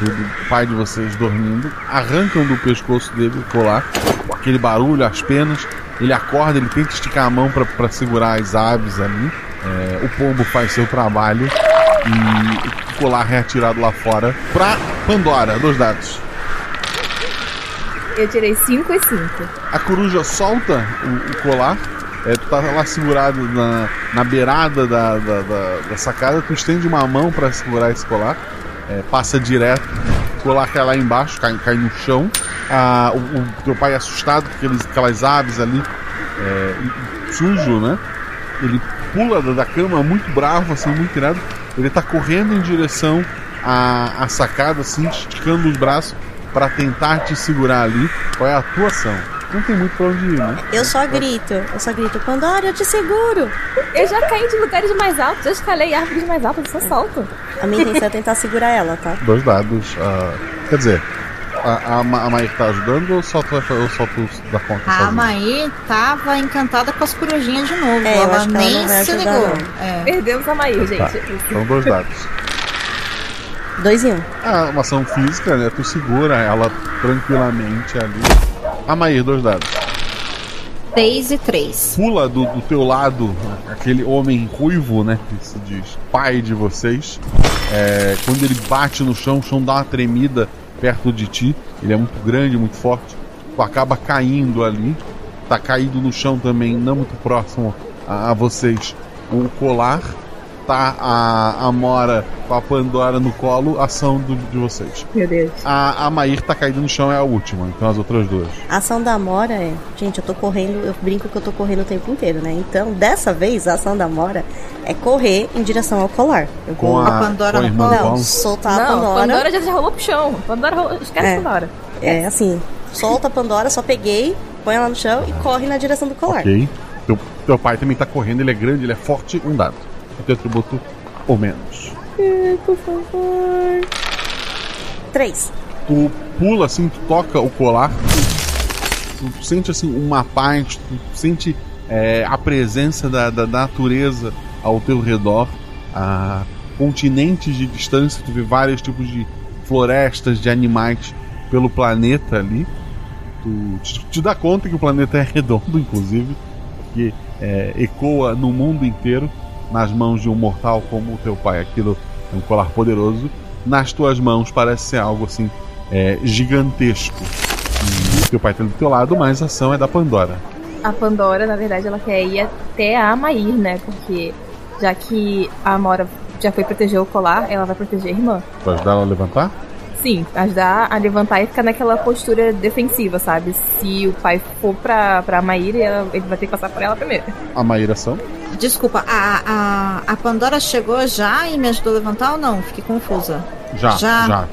[SPEAKER 1] do- do pai de vocês dormindo, arrancam do pescoço dele o colar, aquele barulho, as penas. Ele acorda, ele tenta esticar a mão pra segurar as aves ali. É, o pombo faz seu trabalho e o colar é atirado lá fora pra Pandora. Dois dados.
[SPEAKER 3] Eu tirei 5 e 5.
[SPEAKER 1] A coruja solta o, o colar. É, tu tá lá segurado na, na beirada da, da, da- da sacada, tu estende uma mão pra segurar esse colar, é, passa direto, o colar cai lá embaixo, cai, cai no chão. Ah, o, o teu pai assustado com aqueles, aquelas aves ali, é, sujo, né? Ele pula da, da cama muito bravo, assim, muito irado. Ele tá correndo em direção à, à sacada, assim, esticando os braços pra tentar te segurar ali. Qual é a tua ação? Não tem muito pra onde ir, né?
[SPEAKER 4] Eu só grito, eu só grito, Pandora, eu te seguro!
[SPEAKER 3] Eu já caí de lugares mais altos, já escalei árvores mais altas, eu só solto.
[SPEAKER 4] A minha intenção é tentar segurar ela, tá?
[SPEAKER 1] Dois dados. ah, quer dizer, a, a, a Maíra tá ajudando ou só tu, ou só tu dá conta
[SPEAKER 2] A? Maí tava encantada com as corujinhas de novo.
[SPEAKER 4] É,
[SPEAKER 2] ela
[SPEAKER 4] ela
[SPEAKER 2] nem
[SPEAKER 4] vai
[SPEAKER 2] se ligou. É.
[SPEAKER 3] Perdemos a Maíra, gente.
[SPEAKER 1] Tá, então dois dados.
[SPEAKER 4] Dois em um.
[SPEAKER 1] Ah, uma ação física, né? Tu segura ela tranquilamente ali. Amair, dois dados.
[SPEAKER 2] 6 e 3.
[SPEAKER 1] Pula do, do teu lado aquele homem ruivo, né? Que se diz pai de vocês. É, quando ele bate no chão, o chão dá uma tremida perto de ti. Ele é muito grande, muito forte. Tu acaba caindo ali. Tá caído no chão também, não muito próximo a, a vocês. O colar tá a, a Mora com a Pandora no colo, ação do, de vocês.
[SPEAKER 3] Meu Deus.
[SPEAKER 1] A, a Maír tá caída no chão, é a última, então as outras duas.
[SPEAKER 4] A ação da Mora é. Gente, eu tô correndo, eu brinco que eu tô correndo o tempo inteiro, né? Então, dessa vez, a ação da Mora é correr em direção ao colar. Eu
[SPEAKER 1] Com a, Pandora com a irmã
[SPEAKER 4] Não, soltar a
[SPEAKER 3] Não,
[SPEAKER 4] Pandora.
[SPEAKER 3] Pandora já, já rolou pro chão. Pandora rolou. Esquece
[SPEAKER 4] É.
[SPEAKER 3] Pandora.
[SPEAKER 4] É assim, solta a Pandora, só peguei, põe ela no chão e corre na direção do colar.
[SPEAKER 1] Ok. Teu, teu pai também tá correndo, ele é grande, ele é forte, um dado. O teu atributo ou menos.
[SPEAKER 4] Por favor. Três.
[SPEAKER 1] Tu pula assim, tu toca o colar, tu, tu sente assim uma paz, tu sente é, a presença da, da natureza ao teu redor, a continentes de distância, tu vê vários tipos de florestas, de animais pelo planeta ali. Tu te, te dá conta que o planeta é redondo, inclusive, que é, ecoa no mundo inteiro, nas mãos de um mortal como o teu pai. Aquilo é um colar poderoso. Nas tuas mãos parece ser algo assim é, gigantesco. E teu pai tá do teu lado, mas a ação é da Pandora.
[SPEAKER 3] A Pandora, na verdade, ela quer ir até a Amair, né? Porque já que a Amora já foi proteger o colar, ela vai proteger a irmã.
[SPEAKER 1] Tu ajudar ela a levantar?
[SPEAKER 3] Sim, ajudar a levantar e ficar naquela postura defensiva, sabe? Se o pai for pra, pra Maíra, ele vai ter que passar por ela primeiro.
[SPEAKER 1] A Maíra ação.
[SPEAKER 2] Desculpa, a, a, a Pandora chegou já e me ajudou a levantar ou não? Fiquei confusa.
[SPEAKER 1] Já,
[SPEAKER 2] Já.
[SPEAKER 1] já.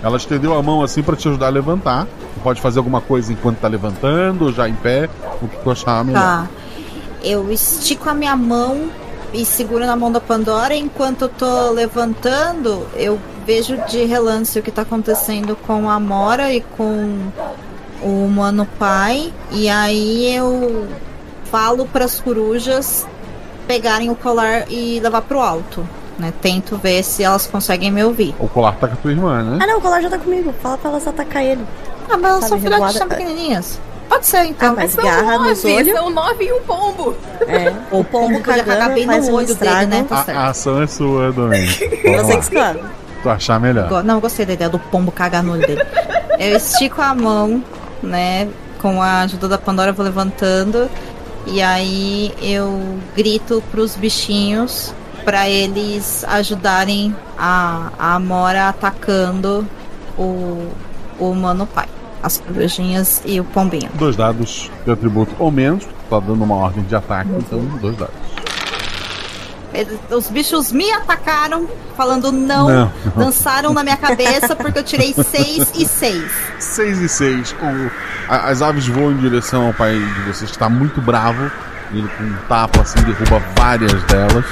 [SPEAKER 1] Ela estendeu a mão assim pra te ajudar a levantar. Pode fazer alguma coisa enquanto tá levantando, já em pé, o que tu achar melhor.
[SPEAKER 2] Tá. Eu estico a minha mão e seguro na mão da Pandora. Enquanto eu tô levantando, eu vejo de relance o que tá acontecendo com a Mora e com o Mano Pai. E aí eu falo pras corujas pegarem o colar e levar pro alto. Né? Tento ver se elas conseguem me ouvir.
[SPEAKER 1] O colar tá com a tua irmã, né?
[SPEAKER 4] Ah não, o colar já tá comigo. Fala pra elas atacar ele.
[SPEAKER 2] Ah, mas elas
[SPEAKER 4] Sabe,
[SPEAKER 2] são filhotes, são pequenininhas. Pode ser, então.
[SPEAKER 4] Ah, mas garra nos olhos.
[SPEAKER 3] São nove e um pombo.
[SPEAKER 4] É, o pombo
[SPEAKER 2] podia cagar
[SPEAKER 4] cagando
[SPEAKER 2] bem no
[SPEAKER 4] um
[SPEAKER 2] olho dele, né? Tá
[SPEAKER 1] A,
[SPEAKER 2] certo.
[SPEAKER 1] a ação é sua, Doni.
[SPEAKER 4] Você que escolhe.
[SPEAKER 1] Tu achar melhor.
[SPEAKER 2] Go- Não, gostei da ideia do pombo cagar no olho dele. eu estico a mão, né? Com a ajuda da Pandora, eu vou levantando. E aí eu grito pros bichinhos pra eles ajudarem a, a Amora atacando o, o Humano Pai. As corujinhas e o pombinho.
[SPEAKER 1] Dois dados de atributo ou menos, tá dando uma ordem de ataque, então dois dados.
[SPEAKER 2] Eles- Os bichos me atacaram, falando não,
[SPEAKER 1] Não.
[SPEAKER 2] dançaram na minha cabeça porque eu tirei 6 e 6.
[SPEAKER 1] 6 e 6. as aves voam em direção ao pai de vocês, que está muito bravo. Ele com um tapa assim derruba várias delas.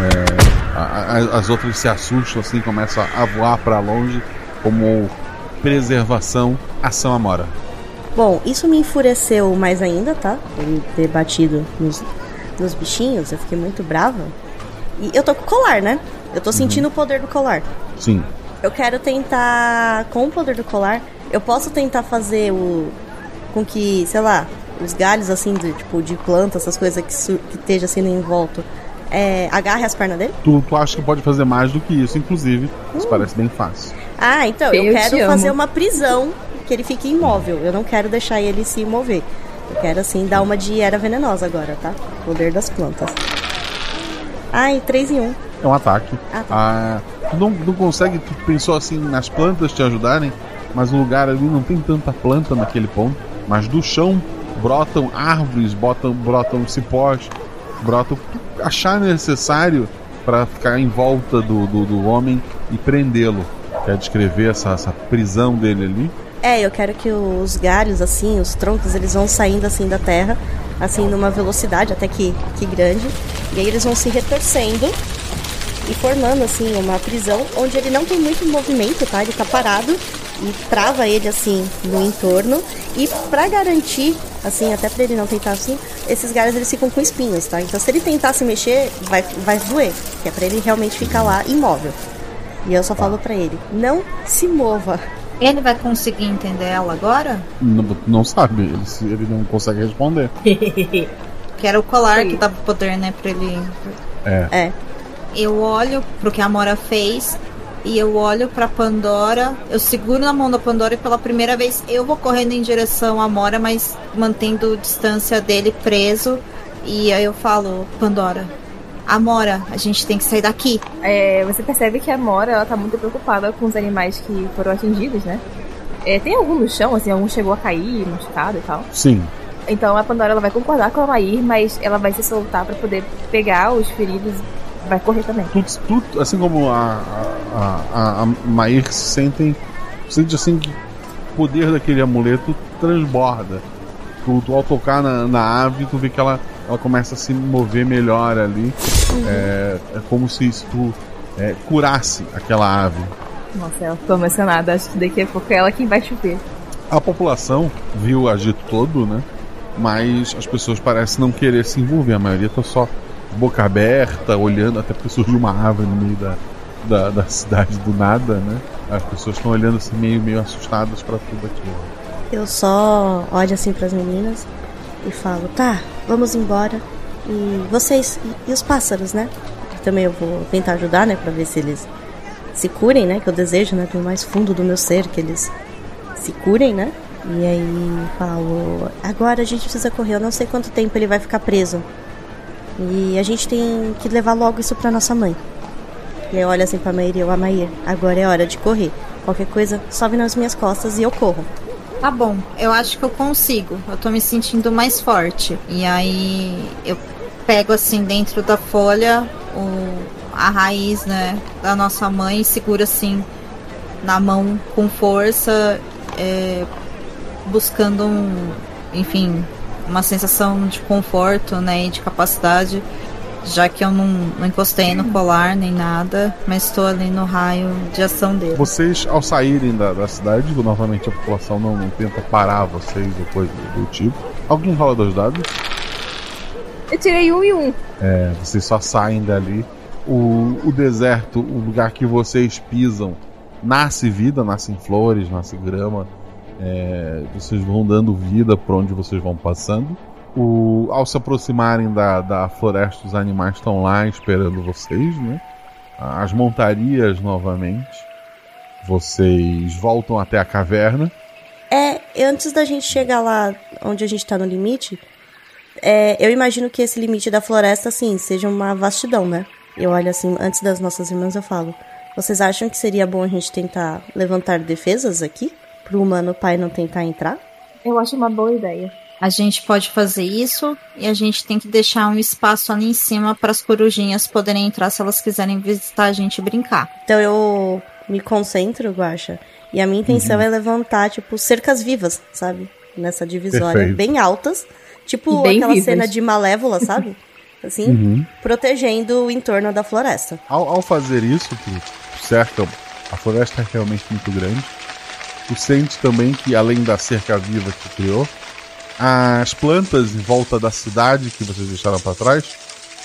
[SPEAKER 1] É, a- a- as outras se assustam assim, começam a voar para longe como preservação, ação amora.
[SPEAKER 4] Bom, isso me enfureceu mais ainda, tá? Ele ter batido nos, nos bichinhos, eu fiquei muito brava. E eu tô com o colar, né? Eu tô sentindo o poder do colar.
[SPEAKER 1] Sim.
[SPEAKER 4] Eu quero tentar, com o poder do colar, eu posso tentar fazer o. com que, sei lá, os galhos assim, de, tipo, de planta, essas coisas que, su- que esteja assim em volta, é, agarre as pernas dele?
[SPEAKER 1] Tu, tu acha que pode fazer mais do que isso, inclusive. Isso parece bem fácil.
[SPEAKER 4] Ah, então, eu,
[SPEAKER 3] Eu
[SPEAKER 4] quero fazer uma prisão que ele fique imóvel. Eu não quero deixar ele se mover. Eu quero, assim, dar uma de era venenosa agora, tá? Poder das plantas. Ai, 3 em 1.
[SPEAKER 1] É um ataque.
[SPEAKER 4] Ah, tá.
[SPEAKER 1] Ah, tu não, não consegue, tu pensou assim nas plantas te ajudarem, mas o lugar ali não tem tanta planta naquele ponto. Mas do chão brotam árvores, botam, brotam cipós, brotam o que achar necessário para ficar em volta do, do, do homem e prendê-lo. Quer descrever essa, essa prisão dele ali?
[SPEAKER 4] É, eu quero que os galhos, assim, os troncos, eles vão saindo, assim, da terra, assim, numa velocidade até que, que grande. E aí eles vão se retorcendo e formando, assim, uma prisão onde ele não tem muito movimento, tá? Ele tá parado e trava ele, assim, no entorno. E pra garantir, assim, até pra ele não tentar assim, esses galhos eles ficam com espinhos, tá? Então se ele tentar se mexer, vai, vai doer, que é pra ele realmente ficar lá imóvel. E eu só falo pra ele: não se mova.
[SPEAKER 2] Ele vai conseguir entender ela agora?
[SPEAKER 1] Não, não sabe, ele, se- ele não consegue responder.
[SPEAKER 2] Que era o colar que dava poder, né, pra ele.
[SPEAKER 1] É.
[SPEAKER 4] É.
[SPEAKER 2] Eu olho pro que a Amora fez e eu olho pra Pandora. Eu seguro na mão da Pandora e pela primeira vez eu vou correndo em direção à Amora, mas mantendo distância dele preso. E aí eu falo, Pandora, Amora, a gente tem que sair daqui.
[SPEAKER 3] É, você percebe que a Mora ela tá muito preocupada com os animais que foram atingidos, né? É, tem algum no chão, assim, algum chegou a cair, machucado e tal.
[SPEAKER 1] Sim.
[SPEAKER 3] Então a Pandora ela vai concordar com a Mair, mas ela vai se soltar pra poder pegar os feridos e vai correr também.
[SPEAKER 1] Tudo, tudo, assim como a, a, a, a Mair se sentem. Sente assim que o poder daquele amuleto transborda. Tu, tu ao tocar na, na ave, tu vê que ela, ela começa a se mover melhor ali. É, é como se, tu é, curasse aquela ave.
[SPEAKER 3] Nossa, ela ficou emocionada. Acho que daqui a pouco é ela quem vai chover.
[SPEAKER 1] A população viu o agito todo, né? Mas as pessoas parecem não querer se envolver. A maioria tá só boca aberta, olhando, até porque surgiu uma árvore no meio da, da, da cidade do nada, né? As pessoas estão olhando assim meio, meio assustadas para tudo aquilo.
[SPEAKER 4] Eu só olho assim pras meninas e falo: tá, vamos embora. E vocês, e, os pássaros, né? Também eu vou tentar ajudar, né? Pra ver se eles se curem, né? Que eu desejo, né? Do mais fundo do meu ser, que eles se curem, né? E aí falo: agora a gente precisa correr. Eu não sei quanto tempo ele vai ficar preso. E a gente tem que levar logo isso pra nossa mãe. E olho assim pra Maíra e eu, Amair, agora é hora de correr. Qualquer coisa, sobe nas minhas costas e eu corro.
[SPEAKER 2] Tá bom, eu acho que eu consigo. Eu tô me sentindo mais forte. E aí eu pego assim dentro da folha o, a raiz, né, da nossa mãe e seguro assim na mão com força, é, buscando um, enfim, uma sensação de conforto, né, e de capacidade. Já que eu não, não encostei no colar nem nada, mas estou ali no raio de ação dele.
[SPEAKER 1] Vocês, ao saírem da, da cidade, novamente a população não, não tenta parar vocês ou coisa do tipo. Alguém rola dois dados?
[SPEAKER 3] Eu tirei um e um.
[SPEAKER 1] É, vocês só saem dali. O, o deserto, o lugar que vocês pisam, nasce vida, nascem flores, nasce grama. É, vocês vão dando vida por onde vocês vão passando. O, ao se aproximarem da, da floresta, os animais estão lá esperando vocês, né? As montarias novamente. Vocês voltam até a caverna.
[SPEAKER 4] É, antes da gente chegar lá onde a gente tá no limite, é, eu imagino que esse limite da floresta, assim, seja uma vastidão, né? Eu olho assim, antes das nossas irmãs, eu falo: Vocês acham que seria bom a gente tentar levantar defesas aqui? Pro humano pai não tentar entrar?
[SPEAKER 3] Eu acho uma boa ideia.
[SPEAKER 2] A gente pode fazer isso e a gente tem que deixar um espaço ali em cima para as corujinhas poderem entrar se elas quiserem visitar a gente e brincar.
[SPEAKER 4] Então eu me concentro, Guaxa. E a minha intenção
[SPEAKER 2] Uhum.
[SPEAKER 4] é levantar, tipo, cercas vivas, sabe? Nessa divisória,
[SPEAKER 1] Perfeito.
[SPEAKER 4] bem altas. Tipo
[SPEAKER 3] Bem
[SPEAKER 4] aquela
[SPEAKER 3] vivas.
[SPEAKER 4] cena de Malévola, sabe? Assim,
[SPEAKER 1] Uhum.
[SPEAKER 4] protegendo o entorno da floresta.
[SPEAKER 1] Ao, ao fazer isso, tu cerca a floresta é realmente muito grande. Tu sente também que, além da cerca viva que criou, as plantas em volta da cidade que vocês deixaram para trás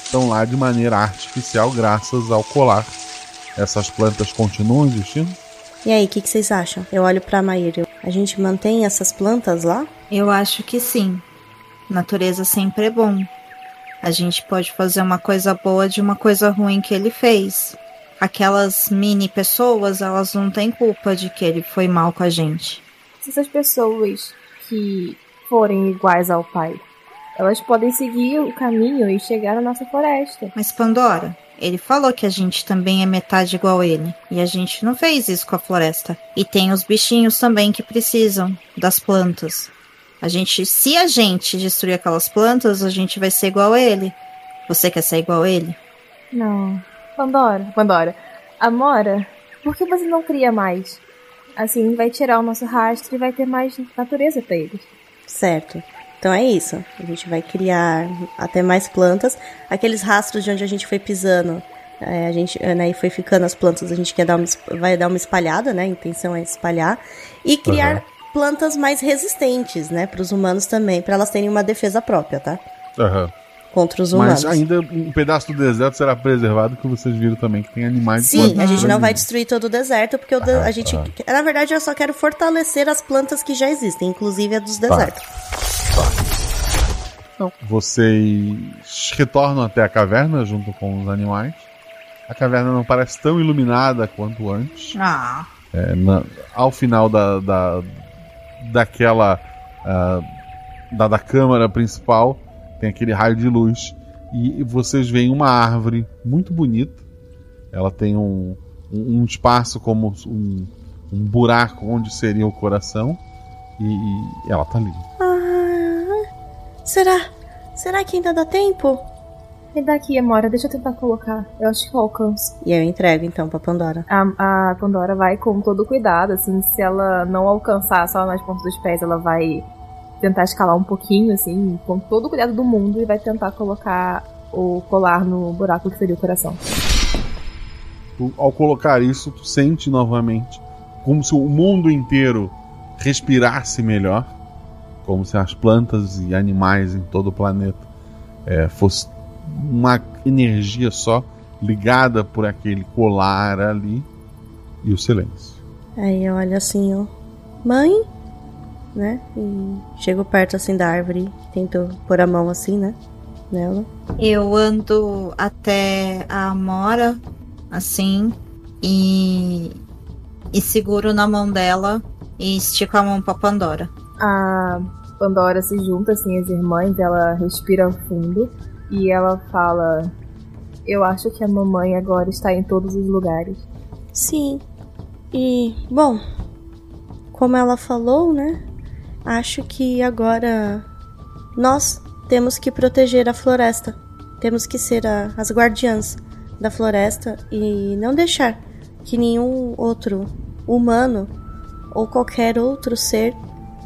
[SPEAKER 1] estão lá de maneira artificial, graças ao colar. Essas plantas continuam existindo?
[SPEAKER 4] E aí, o que, que vocês acham? Eu olho pra Maíra. A gente mantém essas plantas lá?
[SPEAKER 2] Eu acho que sim. Natureza sempre é bom. A gente pode fazer uma coisa boa de uma coisa ruim que ele fez. Aquelas mini pessoas, elas não têm culpa de que ele foi mal com a gente.
[SPEAKER 3] Se essas pessoas que forem iguais ao pai, elas podem seguir o caminho e chegar na nossa floresta.
[SPEAKER 2] Mas Pandora, ele falou que a gente também é metade igual ele. E a gente não fez isso com a floresta. E tem os bichinhos também que precisam das plantas. A gente, se a gente destruir aquelas plantas, a gente vai ser igual a ele. Você quer ser igual a ele?
[SPEAKER 3] Não. Pandora, Pandora. Amora, por que você não cria mais? Assim vai tirar o nosso rastro e vai ter mais natureza pra eles.
[SPEAKER 4] Certo. Então é isso. A gente vai criar até mais plantas. Aqueles rastros de onde a gente foi pisando, é, a gente, né, e foi ficando as plantas, a gente quer dar uma, vai dar uma espalhada, né? A intenção é espalhar. E criar
[SPEAKER 1] Aham.
[SPEAKER 4] plantas mais resistentes, né? Para os humanos também, para elas terem uma defesa própria, tá?
[SPEAKER 1] Aham.
[SPEAKER 4] Contra os humanos.
[SPEAKER 1] Mas ainda um pedaço do deserto será preservado, que vocês viram também que tem animais.
[SPEAKER 4] Sim, a gente não vai destruir todo o deserto, porque o de- a gente. Na verdade, eu só quero fortalecer as plantas que já existem, inclusive a dos desertos.
[SPEAKER 1] Então, vocês retornam até a caverna junto com os animais. A caverna não parece tão iluminada quanto antes.
[SPEAKER 2] Ah.
[SPEAKER 1] É, na- ao final da, da daquela ah, da, da câmara principal tem aquele raio de luz e vocês veem uma árvore muito bonita. Ela tem um, um, um espaço como um, um buraco onde seria o coração e, e ela tá ali.
[SPEAKER 4] Ah, será? Será que ainda dá tempo?
[SPEAKER 3] Me dá aqui, Amora, deixa eu tentar colocar. Eu acho que eu alcanço.
[SPEAKER 4] E eu entrego então pra Pandora.
[SPEAKER 3] A, a Pandora vai com todo cuidado, assim, se ela não alcançar só nas pontas dos pés, ela vai tentar escalar um pouquinho, assim, com todo o cuidado do mundo e vai tentar colocar o colar no buraco que seria o coração.
[SPEAKER 1] Tu, ao colocar isso, tu sente novamente como se o mundo inteiro respirasse melhor, como se as plantas e animais em todo o planeta é, fosse uma energia só ligada por aquele colar ali e o silêncio.
[SPEAKER 4] Aí eu olho assim, ó. Mãe? Né? E chego perto assim da árvore, tento pôr a mão assim, né? Nela.
[SPEAKER 2] Eu ando até a Amora, assim, e, e seguro na mão dela e estico a mão pra Pandora.
[SPEAKER 3] A Pandora se junta, assim, as irmãs, ela respira fundo e ela fala: Eu acho que a mamãe agora está em todos os lugares.
[SPEAKER 4] Sim. E, bom, como ela falou, né? Acho que agora nós temos que proteger a floresta. Temos que ser a- as guardiãs da floresta e não deixar que nenhum outro humano ou qualquer outro ser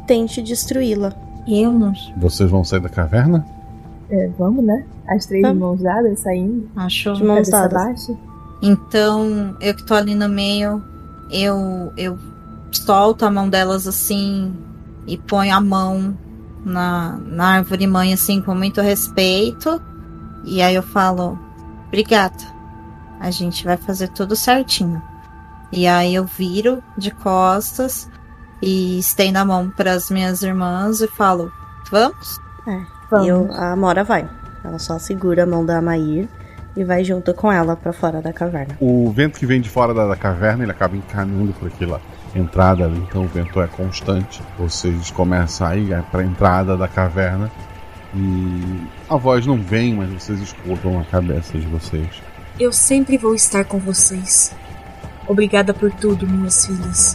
[SPEAKER 4] tente destruí-la.
[SPEAKER 2] Eu não.
[SPEAKER 1] Vocês vão sair da caverna?
[SPEAKER 3] É, vamos, né? As três
[SPEAKER 4] Vamos.
[SPEAKER 3] de mãos dadas saindo.
[SPEAKER 2] Acho.
[SPEAKER 4] De mãos dadas.
[SPEAKER 2] Então, eu que tô ali no meio, eu, eu solto a mão delas assim e ponho a mão na, na árvore mãe, assim, com muito respeito. E aí eu falo: Obrigada, a gente vai fazer tudo certinho. E aí eu viro de costas e estendo a mão para as minhas irmãs e falo: Vamos?
[SPEAKER 4] É.
[SPEAKER 3] Vamos.
[SPEAKER 4] E eu, a Amora vai. Ela só segura a mão da Mair e vai junto com ela pra fora da caverna.
[SPEAKER 1] O vento que vem de fora da, da caverna ele acaba encaminhando por aquela entrada ali, então o vento é constante. Vocês começam a ir para a entrada da caverna e a voz não vem, mas vocês escutam na cabeça de vocês.
[SPEAKER 9] Eu sempre vou estar com vocês. Obrigada por tudo, minhas filhas.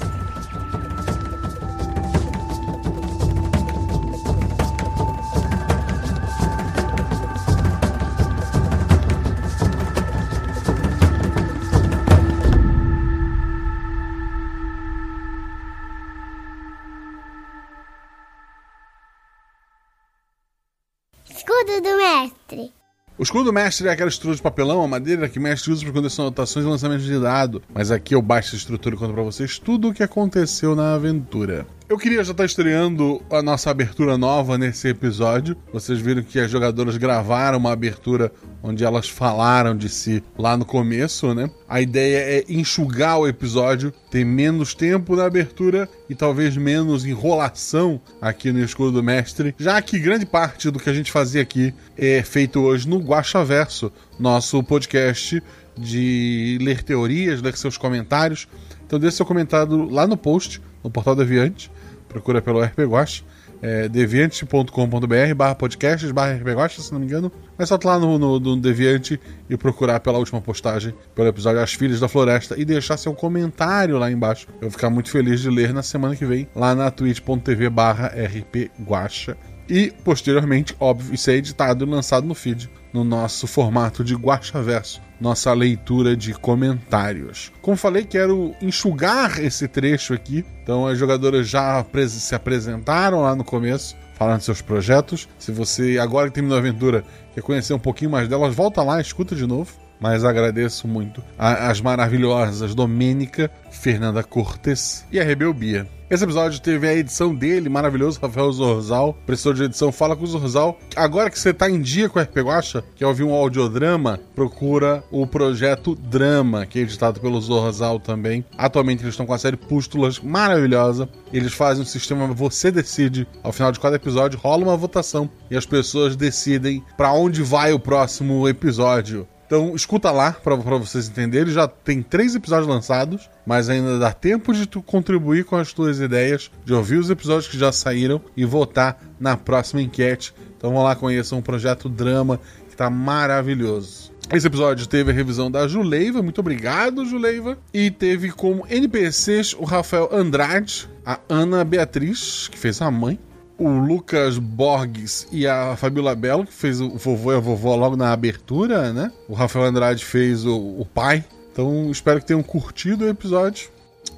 [SPEAKER 11] Escudo do mestre
[SPEAKER 1] é aquela estrutura de papelão, a madeira que o mestre usa para quando são anotações e lançamentos de dado. Mas aqui eu baixo essa estrutura e conto pra vocês tudo o que aconteceu na aventura. Eu queria já estar estreando a nossa abertura nova nesse episódio. Vocês viram que as jogadoras gravaram uma abertura onde elas falaram de si lá no começo, né? A ideia é enxugar o episódio, ter menos tempo na abertura e talvez menos enrolação aqui no Escudo do Mestre, já que grande parte do que a gente fazia aqui é feito hoje no Guaxa Verso, nosso podcast de ler teorias, ler seus comentários. Então deixe seu comentário lá no post, no portal Deviante. Procura pelo RP Guacha, é deviante.com.br barra podcasts barra se não me engano. É só ir lá no, no, no Deviante e procurar pela última postagem, pelo episódio As Filhas da Floresta e deixar seu comentário lá embaixo. Eu vou ficar muito feliz de ler na semana que vem, lá na twitch.tv barra RP Guacha. E, posteriormente, óbvio, isso é editado e lançado no feed, no nosso formato de Guacha Verso, nossa leitura de comentários. Como falei, quero enxugar esse trecho aqui. Então, as jogadoras já se apresentaram lá no começo, falando seus projetos. Se você, agora que terminou a aventura, quer conhecer um pouquinho mais delas, volta lá, escuta de novo. Mas agradeço muito as maravilhosas Domênica, Fernanda Cortes e a Rebelbia. Esse episódio teve a edição dele, maravilhoso, Rafael Zorzal, professor de edição Fala com o Zorzal. Agora que você tá em dia com o RP Guacha, quer ouvir um audiodrama, procura o projeto Drama, que é editado pelo Zorzal também. Atualmente eles estão com a série Pústulas, maravilhosa. Eles fazem um sistema Você Decide. Ao final de cada episódio rola uma votação e as pessoas decidem para onde vai o próximo episódio. Então escuta lá pra vocês entenderem. Já tem três episódios lançados, mas ainda dá tempo de tu contribuir com as tuas ideias, de ouvir os episódios que já saíram e votar na próxima enquete. Então vão lá, conheçam o projeto Drama, que tá maravilhoso. Esse episódio teve a revisão da Juleiva, muito obrigado, Juleiva. E teve como NPCs o Rafael Andrade, a Ana Beatriz, que fez a mãe, o Lucas Borges e a Fabiola Belo, que fez o vovô e a vovó logo na abertura, né? O Rafael Andrade fez o, o pai. Então espero que tenham curtido o episódio.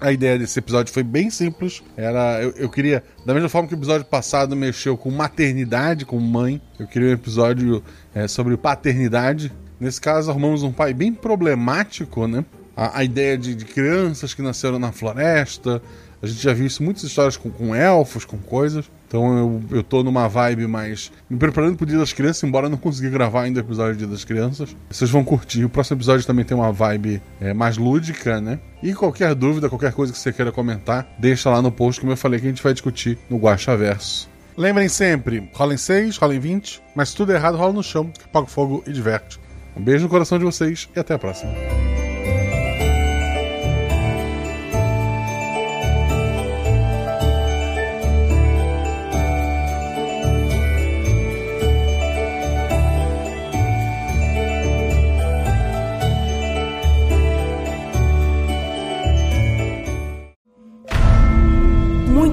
[SPEAKER 1] A ideia desse episódio foi bem simples. Era, eu, eu queria, da mesma forma que o episódio passado mexeu com maternidade, com mãe, eu queria um episódio é, sobre paternidade. Nesse caso, arrumamos um pai bem problemático, né? A, a ideia de, de crianças que nasceram na floresta. A gente já viu isso muitas histórias com, com elfos, com coisas. Então eu, eu tô numa vibe mais. me preparando pro Dia das Crianças, embora eu não consegui gravar ainda o episódio do Dia das Crianças. Vocês vão curtir. O próximo episódio também tem uma vibe é, mais lúdica, né? E qualquer dúvida, qualquer coisa que você queira comentar, deixa lá no post, como eu falei, que a gente vai discutir no Guacha Verso. Lembrem sempre, rola em 6, rola em 20, mas se tudo errado, rola no chão, que apaga o fogo e diverte. Um beijo no coração de vocês e até a próxima.